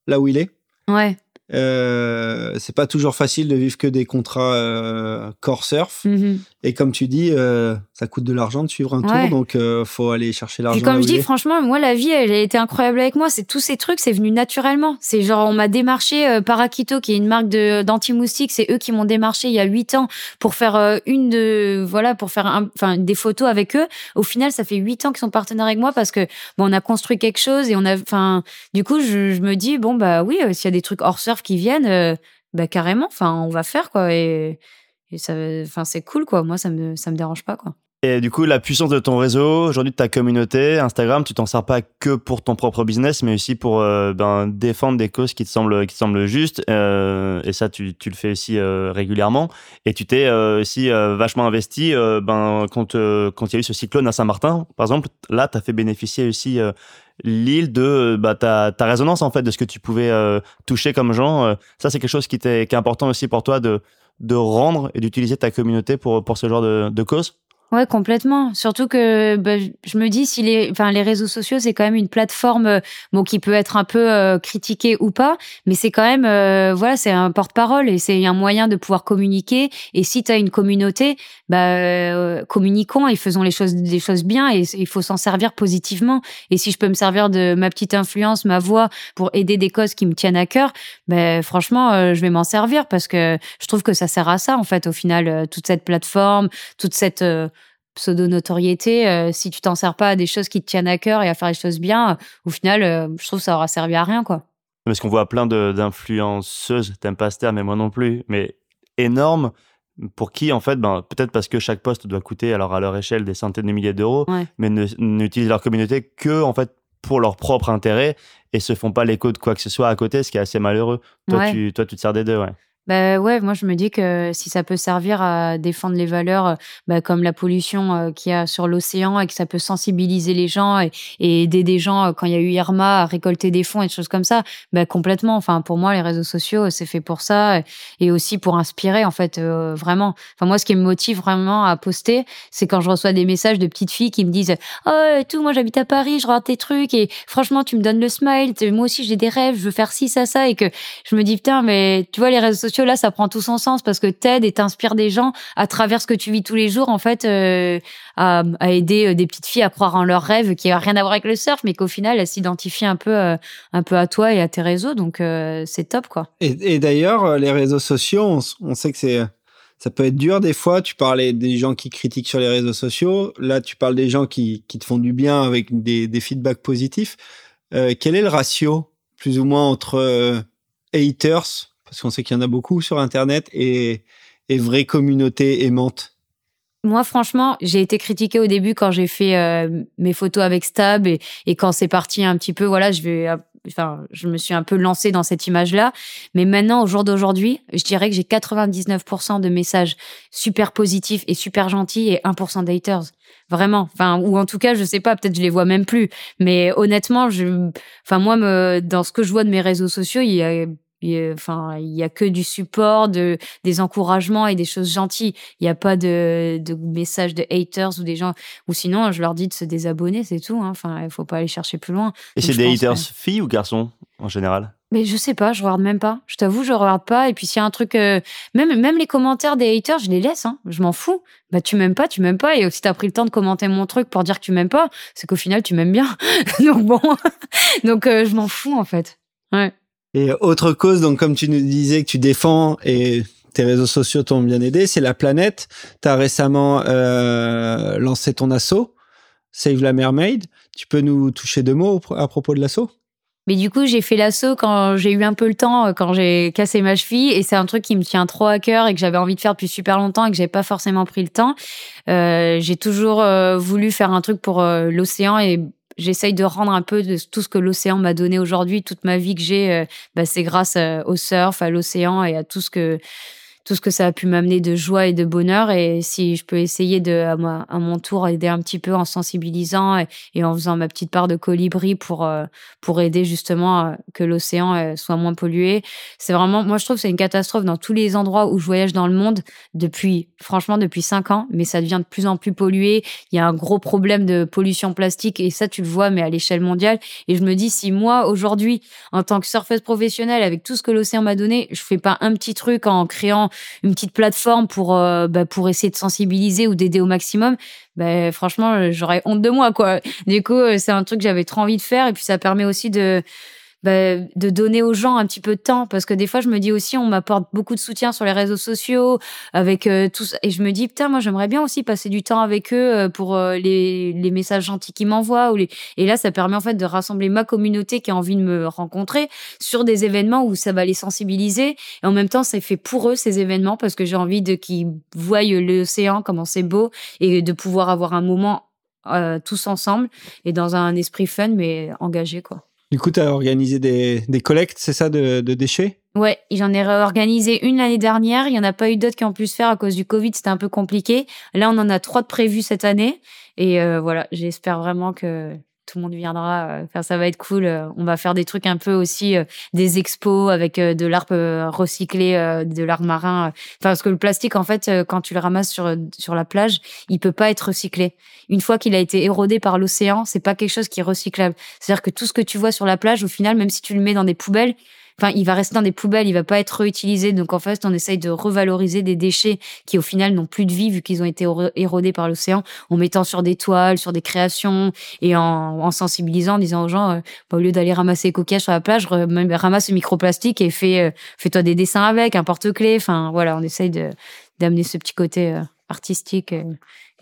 là où il est. Ouais euh, c'est pas toujours facile de vivre que des contrats euh, core surf. Mm-hmm. Et comme tu dis, euh, ça coûte de l'argent de suivre un tour, donc euh, faut aller chercher l'argent. Et comme je dis, franchement, moi la vie, elle a été incroyable avec moi. C'est tous ces trucs, c'est venu naturellement. C'est genre on m'a démarché euh, par Akito, qui est une marque de d'anti-moustiques. C'est eux qui m'ont démarché il y a huit ans pour faire une de voilà pour faire enfin des photos avec eux. Au final, ça fait huit ans qu'ils sont partenaires avec moi parce que bon, on a construit quelque chose et on a enfin du coup je, je me dis bon bah oui, s'il y a des trucs hors surf qui viennent, euh, bah carrément, enfin, on va faire quoi. Et, ça, enfin, c'est cool quoi. Moi, ça me, ça me dérange pas quoi. Et du coup, la puissance de ton réseau, aujourd'hui de ta communauté, Instagram, tu t'en sers pas que pour ton propre business, mais aussi pour euh, ben, défendre des causes qui te semblent, qui te semblent justes. Euh, et ça, tu, tu, le fais aussi régulièrement. Et tu t'es aussi vachement investi ben, quand, quand il y a eu ce cyclone à Saint-Martin. Par exemple, là, tu as fait bénéficier aussi l'île de bah, ta, ta, résonance en fait de ce que tu pouvais euh, toucher comme gens. Euh, ça, c'est quelque chose qui, qui est important aussi pour toi de, de rendre et d'utiliser ta communauté pour, pour ce genre de, de cause Ouais, complètement. Surtout que bah, je me dis si les, enfin les réseaux sociaux c'est quand même une plateforme euh, bon qui peut être un peu euh, critiquée ou pas, mais c'est quand même euh, voilà c'est un porte-parole et c'est un moyen de pouvoir communiquer. Et si tu as une communauté, bah communiquons et faisons les choses des choses bien et il faut s'en servir positivement. Et si je peux me servir de ma petite influence, ma voix pour aider des causes qui me tiennent à cœur, ben franchement je vais m'en servir parce que je trouve que ça sert à ça en fait au final toute cette plateforme, toute cette pseudo-notoriété, euh, si tu t'en sers pas à des choses qui te tiennent à cœur et à faire les choses bien, au final, euh, je trouve que ça aura servi à rien, quoi. Parce qu'on voit plein d'influenceuses, t'aimes pas ce terme, mais moi non plus, mais énormes, pour qui, en fait, ben, peut-être parce que chaque poste doit coûter, alors à leur échelle, des centaines de milliers d'euros, mais n'utilisent leur communauté que, en fait, pour leur propre intérêt et se font pas l'écho de quoi que ce soit à côté, ce qui est assez malheureux. Toi, tu, toi tu te sers des deux, ouais. Bah ouais, moi je me dis que si ça peut servir à défendre les valeurs bah, comme la pollution euh, qu'il y a sur l'océan et que ça peut sensibiliser les gens et, aider des gens euh, quand il y a eu Irma à récolter des fonds et des choses comme ça, bah complètement. Enfin pour moi les réseaux sociaux c'est fait pour ça et aussi pour inspirer en fait euh, vraiment. Enfin moi ce qui me motive vraiment à poster, c'est quand je reçois des messages de petites filles qui me disent "Oh tout, moi j'habite à Paris, je regarde tes trucs et franchement tu me donnes le smile, moi aussi j'ai des rêves, je veux faire ci ça ça" et que je me dis putain mais tu vois les réseaux sociaux là, ça prend tout son sens parce que t'aides et t'inspires des gens à travers ce que tu vis tous les jours, en fait, euh, à, aider euh, des petites filles à croire en leurs rêves qui a rien à voir avec le surf, mais qu'au final, elles s'identifient un peu, euh, un peu à toi et à tes réseaux. Donc, c'est top, quoi. Et, d'ailleurs, les réseaux sociaux, on, sait que c'est ça peut être dur des fois. Tu parlais des gens qui critiquent sur les réseaux sociaux. Là, tu parles des gens qui, qui te font du bien avec des, des feedbacks positifs. quel est le ratio, plus ou moins, entre haters parce qu'on sait qu'il y en a beaucoup sur Internet, et, et vraie communauté aimante moi, franchement, j'ai été critiquée au début quand j'ai fait euh, mes photos avec Stab et, et quand c'est parti un petit peu, voilà, je vais, enfin, je me suis un peu lancée dans cette image-là. Mais maintenant, au jour d'aujourd'hui, je dirais que j'ai 99% de messages super positifs et super gentils et 1% d'haters. Vraiment. Enfin, ou en tout cas, je sais pas, peut-être je les vois même plus. Mais honnêtement, je, enfin, moi, me, dans ce que je vois de mes réseaux sociaux, il y a Enfin, il y a que du support, de, des encouragements et des choses gentilles. Il n'y a pas de, de messages de haters ou des gens. Ou sinon, je leur dis de se désabonner, c'est tout. Hein. Enfin, il faut pas aller chercher plus loin. Et c'est des haters filles ou garçons en général? Mais je sais pas, je regarde même pas. Je t'avoue, je regarde pas. Et puis s'il y a un truc, euh, même même les commentaires des haters, je les laisse. Hein. Je m'en fous. Bah tu m'aimes pas, tu m'aimes pas. Et si t'as pris le temps de commenter mon truc pour dire que tu m'aimes pas, c'est qu'au final tu m'aimes bien. donc bon, donc euh, je m'en fous en fait. Ouais. Et autre cause, donc comme tu nous disais que tu défends et tes réseaux sociaux t'ont bien aidé, c'est la planète. Tu as récemment euh, lancé ton assaut, Save la Mermaid. Tu peux nous toucher deux mots à propos de l'assaut? Mais du coup, j'ai fait l'assaut quand j'ai eu un peu le temps, quand j'ai cassé ma cheville, et c'est un truc qui me tient trop à cœur et que j'avais envie de faire depuis super longtemps et que j'ai pas forcément pris le temps. Euh, j'ai toujours euh, voulu faire un truc pour euh, l'océan et j'essaye de rendre un peu de tout ce que l'océan m'a donné aujourd'hui, toute ma vie que j'ai, euh, bah, c'est grâce euh, au surf, à l'océan et à tout ce que tout ce que ça a pu m'amener de joie et de bonheur. Et si je peux essayer de, à, mon tour, aider un petit peu en sensibilisant et, en faisant ma petite part de colibri pour, euh, pour aider justement euh, que l'océan euh, soit moins pollué. C'est vraiment, moi, je trouve que c'est une catastrophe dans tous les endroits où je voyage dans le monde depuis, franchement, depuis cinq ans, mais ça devient de plus en plus pollué. Il y a un gros problème de pollution plastique et ça, tu le vois, mais à l'échelle mondiale. Et je me dis, si moi, aujourd'hui, en tant que surfeuse professionnelle, avec tout ce que l'océan m'a donné, je fais pas un petit truc en créant une petite plateforme pour euh, bah, pour essayer de sensibiliser ou d'aider au maximum, ben franchement j'aurais honte de moi quoi. Du coup euh, c'est un truc que j'avais trop envie de faire et puis ça permet aussi de bah, de donner aux gens un petit peu de temps. Parce que des fois je me dis aussi on m'apporte beaucoup de soutien sur les réseaux sociaux avec euh, tout et je me dis putain moi j'aimerais bien aussi passer du temps avec eux euh, pour euh, les, les messages gentils qu'ils m'envoient ou les et là ça permet en fait de rassembler ma communauté qui a envie de me rencontrer sur des événements où ça va les sensibiliser. Et en même temps c'est fait pour eux ces événements parce que j'ai envie de qu'ils voient l'océan comment c'est beau et de pouvoir avoir un moment tous ensemble et dans un esprit fun mais engagé quoi. Du coup, tu as organisé des, des collectes, c'est ça, de, de déchets? Ouais, j'en ai organisé une l'année dernière. Il n'y en a pas eu d'autres qui ont pu se faire à cause du Covid. C'était un peu compliqué. Là, on en a trois de prévus cette année. Et euh, voilà, j'espère vraiment que tout le monde viendra. Euh, enfin, ça va être cool. Euh, on va faire des trucs un peu aussi, euh, des expos avec de l'art recyclé, de l'art marin. parce que le plastique, en fait, quand tu le ramasses sur sur la plage, il peut pas être recyclé. Une fois qu'il a été érodé par l'océan, c'est pas quelque chose qui est recyclable. C'est-à-dire que tout ce que tu vois sur la plage, au final, même si tu le mets dans des poubelles, enfin, il va rester dans des poubelles, il va pas être réutilisé. Donc en fait, on essaye de revaloriser des déchets qui au final n'ont plus de vie vu qu'ils ont été érodés par l'océan, en mettant sur des toiles, sur des créations et en, en sensibilisant, en disant aux gens, euh, bah, au lieu d'aller ramasser les coquillages sur la plage, ramasse le microplastique et fais, euh, fais-toi des dessins avec, un porte-clés. Enfin voilà, on essaye d'amener ce petit côté euh, artistique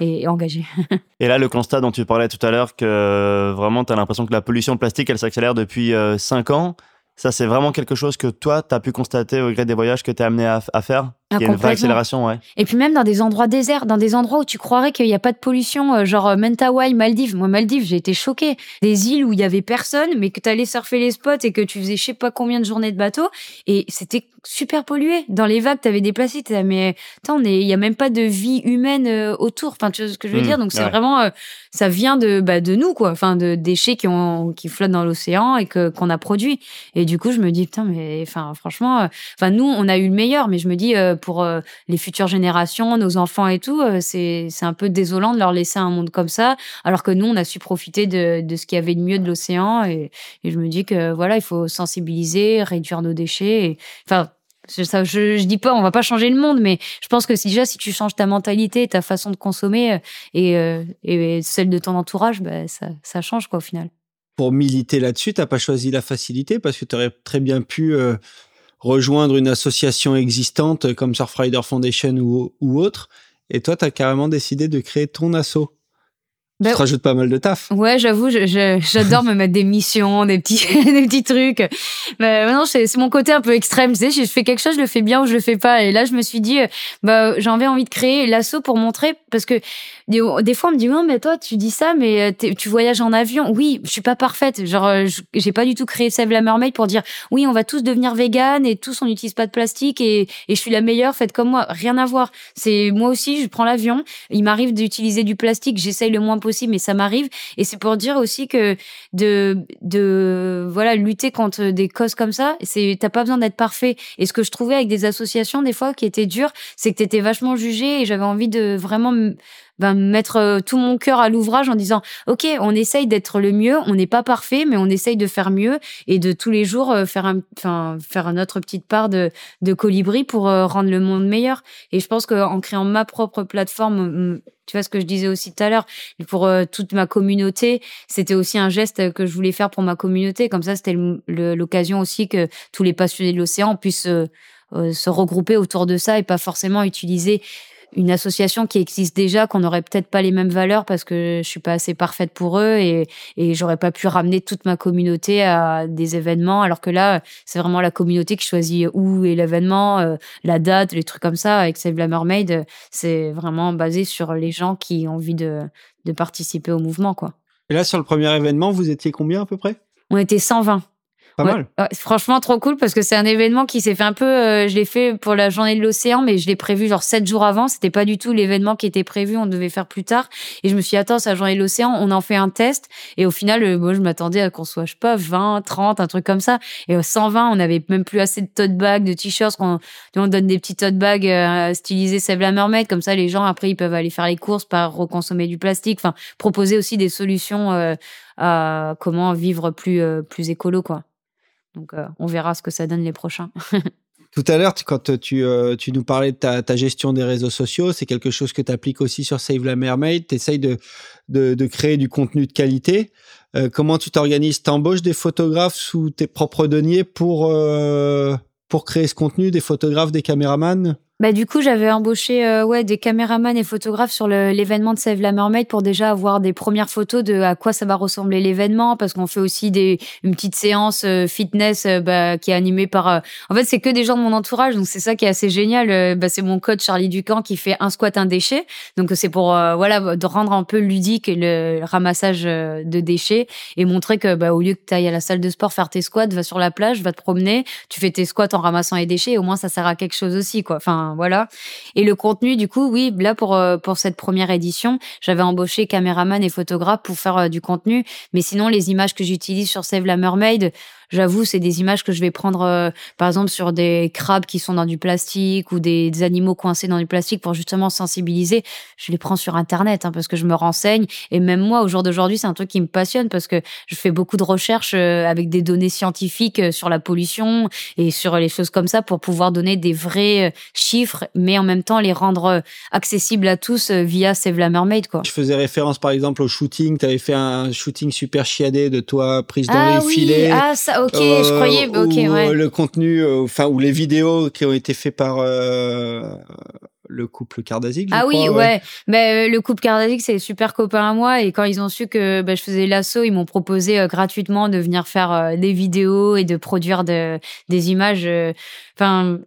et, engagé. et là, le constat dont tu parlais tout à l'heure, que vraiment, tu as l'impression que la pollution plastique, elle s'accélère depuis 5 ans. Ça, c'est vraiment quelque chose que toi, tu as pu constater au gré des voyages que tu es amené à, faire? Il y a une vraie accélération, ouais. Et puis même dans des endroits déserts, dans des endroits où tu croirais qu'il n'y a pas de pollution, euh, genre Mentawai, Maldives. Moi, Maldives, j'ai été choquée. Des îles où il y avait personne, mais que tu allais surfer les spots et que tu faisais je sais pas combien de journées de bateau. Et c'était super pollué. Dans les vagues, tu avais des plastiques. Mais attends, il y a même pas de vie humaine euh, autour. Enfin, tu vois ce que je veux hmm, dire? Donc c'est vraiment, euh, ça vient de bah, de nous quoi. Enfin, de déchets qui ont qui flottent dans l'océan et que qu'on a produit. Et du coup, je me dis putain, mais enfin franchement, euh, enfin nous, on a eu le meilleur, mais je me dis pour les futures générations, nos enfants et tout, c'est c'est un peu désolant de leur laisser un monde comme ça, alors que nous, on a su profiter de de ce qu'il y avait de mieux de l'océan. Et, et je me dis que voilà, il faut sensibiliser, réduire nos déchets. Et, enfin je, je, dis pas, on va pas changer le monde, mais je pense que si, déjà, si tu changes ta mentalité, ta façon de consommer euh, et, euh, et celle de ton entourage, bah, ça, ça, change quoi au final. Pour militer là-dessus, t'as pas choisi la facilité parce que tu aurais très bien pu euh, rejoindre une association existante comme Surfrider Foundation ou, ou autre. Et toi, tu as carrément décidé de créer ton assaut. Ben, tu te rajoutes pas mal de taf. Ouais, j'avoue, j'adore me mettre des missions, des petits, des petits trucs. Mais maintenant, c'est mon côté un peu extrême. Tu sais, je fais quelque chose, je le fais bien ou je le fais pas. Et là, je me suis dit, bah, j'avais envie de créer l'assaut pour montrer, parce que des, fois, on me dit, non, mais toi, tu dis ça, mais euh, tu voyages en avion. Oui, je suis pas parfaite. Genre, euh, j'ai pas du tout créé Save la Mermaid pour dire, oui, on va tous devenir vegan et tous on n'utilise pas de plastique et, et je suis la meilleure, faites comme moi. Rien à voir. C'est moi aussi, je prends l'avion. Il m'arrive d'utiliser du plastique, j'essaye le moins mais ça m'arrive. Et c'est pour dire aussi que de, de, voilà, lutter contre des causes comme ça, c'est, t'as pas besoin d'être parfait. Et ce que je trouvais avec des associations, des fois, qui étaient dures, c'est que t'étais vachement jugé et j'avais envie de vraiment ben, mettre euh, tout mon cœur à l'ouvrage en disant ok on essaye d'être le mieux on n'est pas parfait mais on essaye de faire mieux et de tous les jours euh, faire un enfin faire notre petite part de de colibri pour euh, rendre le monde meilleur. Et je pense qu'en créant ma propre plateforme tu vois ce que je disais aussi tout à l'heure pour toute ma communauté c'était aussi un geste que je voulais faire pour ma communauté. Comme ça c'était l'occasion aussi que tous les passionnés de l'océan puissent se regrouper autour de ça et pas forcément utiliser une association qui existe déjà, qu'on n'aurait peut-être pas les mêmes valeurs parce que je suis pas assez parfaite pour eux et, et j'aurais pas pu ramener toute ma communauté à des événements, alors que là, c'est vraiment la communauté qui choisit où est l'événement, euh, la date, les trucs comme ça. Avec Save la Mermaid, c'est vraiment basé sur les gens qui ont envie de, de participer au mouvement, quoi. Et là, sur le premier événement, vous étiez combien à peu près? On était 120. Pas mal. franchement, trop cool parce que c'est un événement qui s'est fait un peu. Euh, je l'ai fait pour la journée de l'océan, mais je l'ai prévu genre sept jours avant. C'était pas du tout l'événement qui était prévu. On devait faire plus tard. Et je me suis dit, attends, c'est la journée de l'océan. On en fait un test. Et au final, euh, moi, je m'attendais à qu'on soit, je sais pas, 20, 30, un truc comme ça. Et au 120, on avait même plus assez de tote bags, de t-shirts. On, on donne des petits tote bags euh, stylisés Save la Mermaid. Comme ça, les gens, après, ils peuvent aller faire les courses, pas reconsommer du plastique. Enfin, proposer aussi des solutions euh, à comment vivre plus, plus écolo, quoi. Donc, euh, on verra ce que ça donne les prochains. Tout à l'heure, quand tu, euh, tu, nous parlais de ta, gestion des réseaux sociaux, c'est quelque chose que tu appliques aussi sur Save la Mermaid. Tu essayes de, de, créer du contenu de qualité. Euh, comment tu t'organises? T'embauches des photographes sous tes propres deniers pour, pour créer ce contenu, des photographes, des caméramans? Bah, du coup, j'avais embauché euh, ouais, des caméramans et photographes sur l'événement de Save la Mermaid pour déjà avoir des premières photos de à quoi ça va ressembler l'événement, parce qu'on fait aussi des, une petite séance euh, fitness euh, bah, qui est animée par... En fait, c'est que des gens de mon entourage, donc c'est ça qui est assez génial. Bah, c'est mon coach Charlie Ducamp qui fait un squat, un déchet. Donc c'est pour voilà de rendre un peu ludique le ramassage de déchets et montrer que bah, au lieu que tu ailles à la salle de sport faire tes squats, va sur la plage, va te promener, tu fais tes squats en ramassant les déchets, et au moins ça sert à quelque chose aussi. quoi. Enfin, voilà. Et le contenu, du coup, oui, là pour euh, pour cette première édition, j'avais embauché caméraman et photographe pour faire euh, du contenu. Mais sinon, les images que j'utilise sur Save la Mermaid, J'avoue, c'est des images que je vais prendre, euh, par exemple, sur des crabes qui sont dans du plastique ou des, animaux coincés dans du plastique pour justement sensibiliser. Je les prends sur Internet hein, parce que je me renseigne. Et même moi, au jour d'aujourd'hui, c'est un truc qui me passionne parce que je fais beaucoup de recherches euh, avec des données scientifiques euh, sur la pollution et sur les choses comme ça pour pouvoir donner des vrais chiffres, mais en même temps les rendre accessibles à tous via Save la Mermaid. Quoi. Je faisais référence, par exemple, au shooting. Tu avais fait un shooting super chiadé de toi prise dans ah les filets. Ah, ça, ok, je euh, croyais. Ok, ouais. Le contenu, euh, enfin, ou les vidéos qui ont été faites par euh, le couple Kardashian. Ah oui, ouais. Mais le couple Kardashian, c'est super copain à moi. Et quand ils ont su que bah, je faisais l'assaut, ils m'ont proposé gratuitement de venir faire des vidéos et de produire de, des images. Enfin,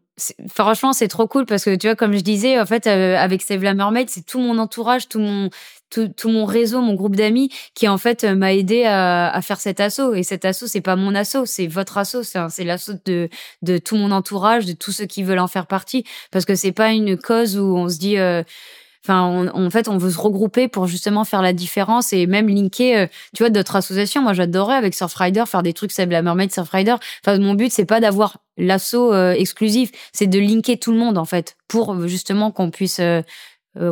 franchement, c'est trop cool parce que tu vois, comme je disais, en fait, euh, avec Save la Mermaid, c'est tout mon entourage, tout mon, tout, tout mon réseau, mon groupe d'amis qui en fait m'a aidé à, à, faire cet assaut. Et cet assaut, c'est pas mon assaut, c'est votre assaut, c'est l'assaut de, de tout mon entourage, de tous ceux qui veulent en faire partie. Parce que c'est pas une cause où on se dit. Euh, Enfin, en fait, on veut se regrouper pour justement faire la différence et même linker, euh, tu vois, d'autres associations. Moi, j'adorais avec Surfrider faire des trucs, c'est la Mermaid Surfrider. Enfin, mon but, c'est pas d'avoir l'assaut euh, exclusif, c'est de linker tout le monde en fait pour euh, justement qu'on puisse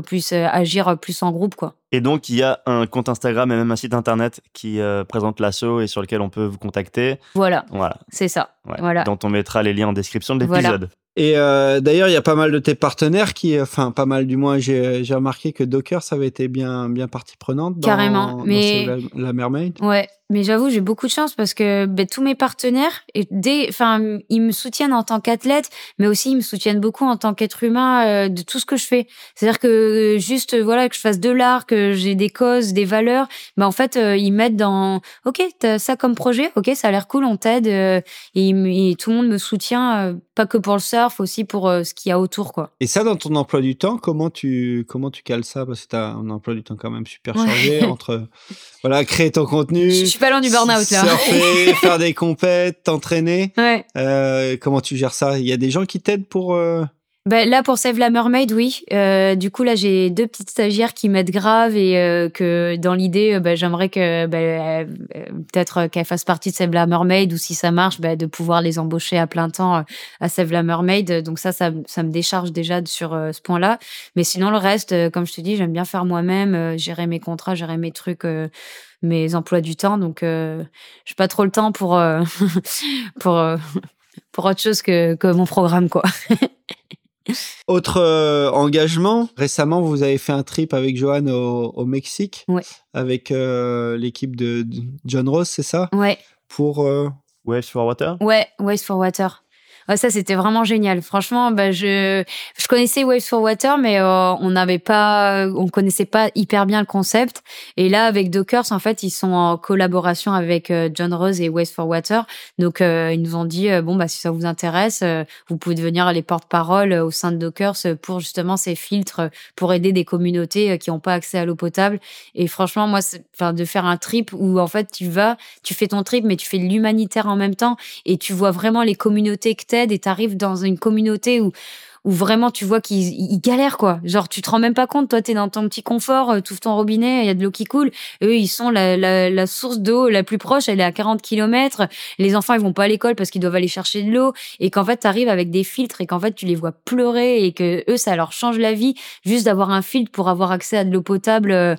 puisse agir plus en groupe, quoi. Et donc, il y a un compte Instagram et même un site internet qui présente l'assaut et sur lequel on peut vous contacter. Voilà. Voilà. C'est ça. Voilà. Dont on mettra les liens en description de l'épisode. Et euh, d'ailleurs, il y a pas mal de tes partenaires qui, enfin pas mal du moins, j'ai remarqué que Docker, ça avait été bien, bien partie prenante dans, Carrément, mais la, la, Mermaid. Ouais, mais j'avoue, j'ai beaucoup de chance parce que ben, tous mes partenaires, et dès, enfin, ils me soutiennent en tant qu'athlète, mais aussi ils me soutiennent beaucoup en tant qu'être humain euh, de tout ce que je fais. C'est-à-dire que juste, voilà, que je fasse de l'art, que j'ai des causes, des valeurs, ben en fait, euh, ils mettent dans, ok, t'as ça comme projet, ok, ça a l'air cool, on t'aide, euh, et, et, tout le monde me soutient, pas que pour le surf, aussi pour ce qu'il y a autour, quoi. Et ça, dans ton emploi du temps, comment tu, comment tu cales ça? Parce que t'as un emploi du temps quand même super chargé entre, voilà, créer ton contenu suis pas loin du burn-out là. Surfer, faire des compètes, t'entraîner. Ouais. Euh, comment tu gères ça? Il y a des gens qui t'aident pour euh, ben, là, pour Save la Mermaid, oui. Euh, du coup, là, j'ai deux petites stagiaires qui m'aident grave et euh, que dans l'idée, ben, j'aimerais que ben, peut-être qu'elles fassent partie de Save la Mermaid ou si ça marche, ben, de pouvoir les embaucher à plein temps à Save la Mermaid. Donc ça, ça, ça me décharge déjà sur ce point-là. Mais sinon, le reste, comme je te dis, j'aime bien faire moi-même, gérer mes contrats, gérer mes trucs mes emplois du temps. Donc, euh, j'ai pas trop le temps pour, pour, pour autre chose que, que mon programme, quoi. Autre euh, engagement, récemment vous avez fait un trip avec Johan au, Mexique, avec euh, l'équipe de, John Ross, c'est ça? Ouais. Pour euh, Waves for Water? Ouais, Waves for Water ça, c'était vraiment génial. Franchement, bah, je, je connaissais Waves for Water, mais euh, on n'avait pas, on connaissait pas hyper bien le concept. Et là, avec Dockers, en fait, ils sont en collaboration avec euh, John Rose et Waves for Water. Donc, euh, ils nous ont dit, bon, bah, si ça vous intéresse, vous pouvez devenir les porte-parole au sein de Dockers pour justement ces filtres pour aider des communautés qui n'ont pas accès à l'eau potable. Et franchement, moi, enfin, de faire un trip où, en fait, tu vas, tu fais ton trip, mais tu fais l'humanitaire en même temps et tu vois vraiment les communautés que et tu arrives dans une communauté où où vraiment tu vois qu'ils galèrent quoi. Genre tu te rends même pas compte, toi tu es dans ton petit confort, euh, tu ouvres ton robinet, il y a de l'eau qui coule. Eux ils sont la, la, source d'eau la plus proche, elle est à 40 km. Les enfants ils vont pas à l'école parce qu'ils doivent aller chercher de l'eau et qu'en fait tu arrives avec des filtres et qu'en fait tu les vois pleurer et que eux ça leur change la vie juste d'avoir un filtre pour avoir accès à de l'eau potable.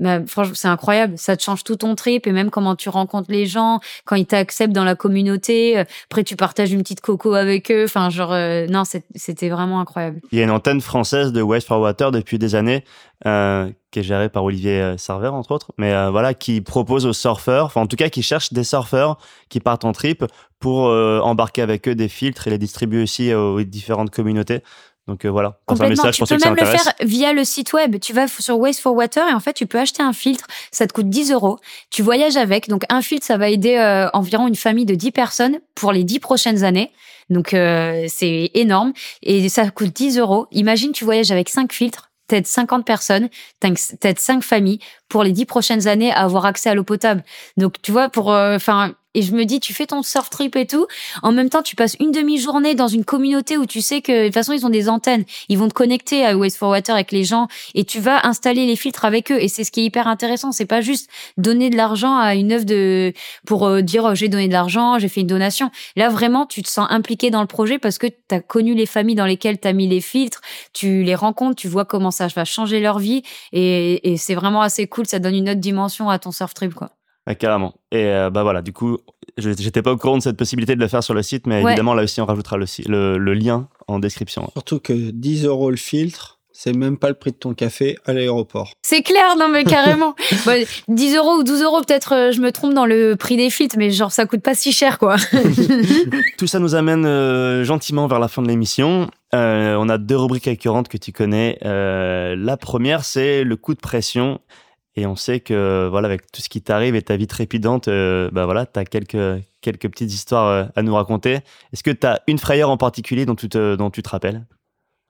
Bah, franchement, c'est incroyable. Ça te change tout ton trip et même comment tu rencontres les gens, quand ils t'acceptent dans la communauté. Euh, après, tu partages une petite coco avec eux. Enfin, genre, euh, non, c'était vraiment incroyable. Il y a une antenne française de West for Water depuis des années, euh, qui est gérée par Olivier Server, entre autres, mais voilà, qui propose aux surfeurs, enfin, en tout cas, qui cherche des surfeurs qui partent en trip pour embarquer avec eux des filtres et les distribuer aussi aux différentes communautés. Donc euh, voilà, un message, tu peux même le faire via le site web. Tu vas sur Waste for Water et en fait, tu peux acheter un filtre. Ça te coûte 10 euros. Tu voyages avec. Donc, un filtre, ça va aider euh, environ une famille de 10 personnes pour les 10 prochaines années. Donc, euh, c'est énorme. Et ça coûte 10 euros. Imagine, tu voyages avec 5 filtres peut-être 50 personnes, peut-être 5 familles pour les 10 prochaines années à avoir accès à l'eau potable. Donc, tu vois, pour, enfin, et je me dis, tu fais ton surf trip et tout. En même temps, tu passes une demi-journée dans une communauté où tu sais que, de toute façon, ils ont des antennes. Ils vont te connecter à Waste for Water avec les gens et tu vas installer les filtres avec eux. Et c'est ce qui est hyper intéressant. C'est pas juste donner de l'argent à une œuvre de, pour euh, dire, oh, j'ai donné de l'argent, j'ai fait une donation. Là, vraiment, tu te sens impliqué dans le projet parce que tu as connu les familles dans lesquelles tu as mis les filtres. Tu les rencontres, tu vois comment ça va changer leur vie. Et, et c'est vraiment assez cool. Ça donne une autre dimension à ton surf trip, quoi carrément. Et euh, bah voilà, du coup, j'étais pas au courant de cette possibilité de le faire sur le site, mais évidemment, là aussi, on rajoutera le, le, lien en description. Surtout que 10 euros le filtre, c'est même pas le prix de ton café à l'aéroport. C'est clair, non mais carrément. 10 euros ou 12 euros, peut-être euh, je me trompe dans le prix des filtres, mais genre ça coûte pas si cher quoi. Tout ça nous amène euh, gentiment vers la fin de l'émission. on a deux rubriques récurrentes que tu connais. la première, c'est le coup de pression. Et on sait que voilà, avec tout ce qui t'arrive et ta vie trépidante, bah voilà, tu as quelques, quelques petites histoires à nous raconter. Est-ce que tu as une frayeur en particulier dont tu te, dont tu te rappelles?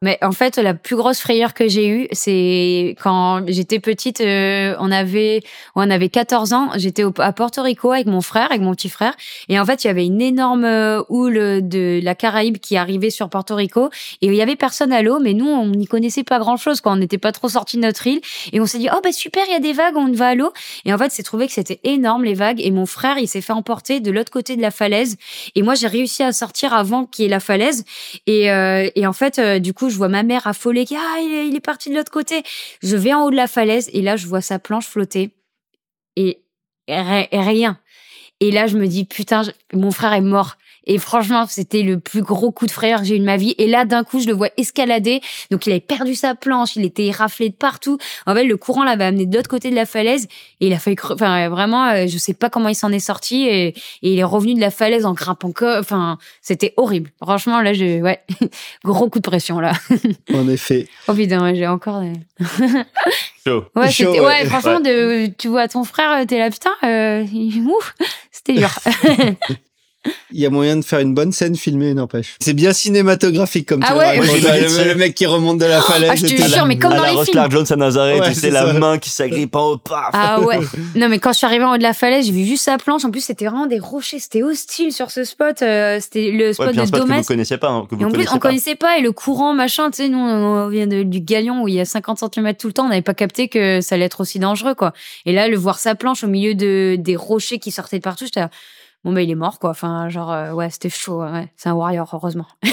Mais en fait, la plus grosse frayeur que j'ai eue, c'est quand j'étais petite, euh, on avait on avait 14 ans, j'étais à Porto Rico avec mon frère, avec mon petit frère, et en fait, il y avait une énorme euh, houle de la Caraïbe qui arrivait sur Porto Rico, et il y avait personne à l'eau, mais nous, on n'y connaissait pas grand-chose, quand on n'était pas trop sorti de notre île, et on s'est dit, oh bah super, il y a des vagues, on va à l'eau, et en fait, c'est trouvé que c'était énorme les vagues, et mon frère, il s'est fait emporter de l'autre côté de la falaise, et moi, j'ai réussi à sortir avant qu'il y ait la falaise, et, euh, et en fait, du coup, je vois ma mère affolée qui ah il est, parti de l'autre côté. Je vais en haut de la falaise et là je vois sa planche flotter et, rien. Et là je me dis putain mon frère est mort. Et franchement, c'était le plus gros coup de frayeur que j'ai eu de ma vie. Et là, d'un coup, je le vois escalader. Donc, il avait perdu sa planche, il était raflé de partout. En fait, le courant l'avait amené de l'autre côté de la falaise. Et il a failli, enfin, vraiment, euh, je sais pas comment il s'en est sorti. Et, il est revenu de la falaise en grimpant. Enfin, c'était horrible. Franchement, là, je, ouais, gros coup de pression, là. En effet. oh putain, j'ai encore. Chaud. Ouais, ouais, franchement, De, tu vois ton frère, t'es là, putain, euh, ouf, c'était dur. Il y a moyen de faire une bonne scène filmée, n'empêche. C'est bien cinématographique comme ah ouais, le, mec qui remonte de la falaise. Ah, je te jure, mais comme dans les films. Jones à Nazareth, tu sais, la main qui s'agrippe en haut, paf. Ah ouais. non, mais quand je suis arrivé en haut de la falaise, j'ai vu juste sa planche. En plus, c'était vraiment des rochers. C'était hostile sur ce spot. Euh, c'était le spot de Domas. Que vous connaissiez pas. Hein, et en plus, on connaissait pas. Et le courant, machin, tu sais, nous, on vient du galion où il y a 50 cm tout le temps. On n'avait pas capté que ça allait être aussi dangereux, quoi. Et là, le voir sa planche au milieu de, des rochers qui sortaient de partout, j'étais bon bah il est mort quoi. Enfin genre euh, ouais c'était chaud c'est un warrior heureusement.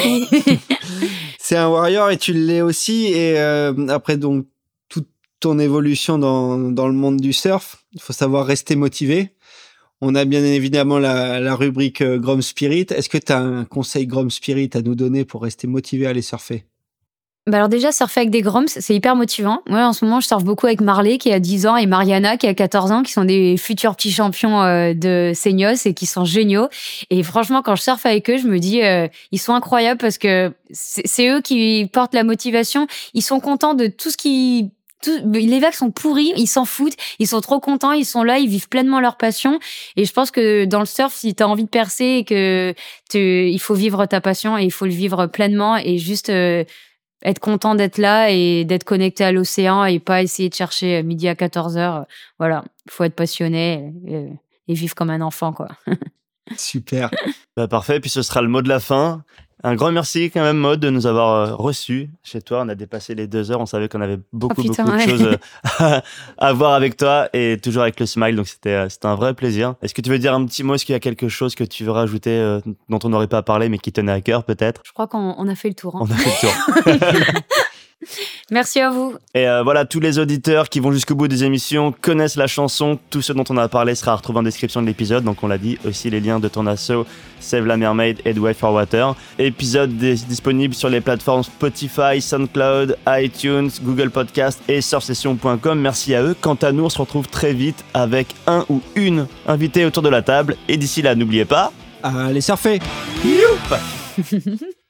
C'est un warrior et tu l'es aussi. Et euh, après donc toute ton évolution dans, dans le monde du surf il faut savoir rester motivé. On a bien évidemment la, la rubrique euh, Grom Spirit. Est-ce que tu as un conseil Grom Spirit à nous donner pour rester motivé à aller surfer? Bah alors déjà, surfer avec des groms, c'est hyper motivant. Moi, en ce moment, je surfe beaucoup avec Marley, qui a 10 ans, et Mariana, qui a 14 ans, qui sont des futurs petits champions euh, de Seignos et qui sont géniaux. Et franchement, quand je surfe avec eux, je me dis, euh, ils sont incroyables parce que c'est eux qui portent la motivation. Ils sont contents de tout ce qui les vagues sont pourris, ils s'en foutent, ils sont trop contents, ils sont là, ils vivent pleinement leur passion. Et je pense que dans le surf, si tu as envie de percer et que tu, il faut vivre ta passion et il faut le vivre pleinement et juste euh, être content d'être là et d'être connecté à l'océan et pas essayer de chercher midi à 14 heures. Voilà, il faut être passionné et, et, vivre comme un enfant, quoi. Super. Bah, parfait, puis ce sera le mot de la fin. Un grand merci quand même, Maud, de nous avoir euh, reçus chez toi. On a dépassé les deux heures. On savait qu'on avait beaucoup, oh, beaucoup de choses euh, à voir avec toi et toujours avec le smile. Donc, c'était, euh, c'était un vrai plaisir. Est-ce que tu veux dire un petit mot? Est-ce qu'il y a quelque chose que tu veux rajouter dont on n'aurait pas parlé mais qui tenait à cœur peut-être? Je crois qu'on a fait le tour. Hein. On a fait le tour. Merci à vous. Et euh, voilà, tous les auditeurs qui vont jusqu'au bout des émissions connaissent la chanson. Tout ce dont on a parlé sera retrouvé en description de l'épisode. Donc on l'a dit, aussi les liens de ton asso, Save la Mermaid et The Way for Water. Épisode disponible sur les plateformes Spotify, SoundCloud, iTunes, Google Podcast et surfsession.com. Merci à eux. Quant à nous, on se retrouve très vite avec un ou une invitée autour de la table. Et d'ici là, n'oubliez pas... Allez surfer Youp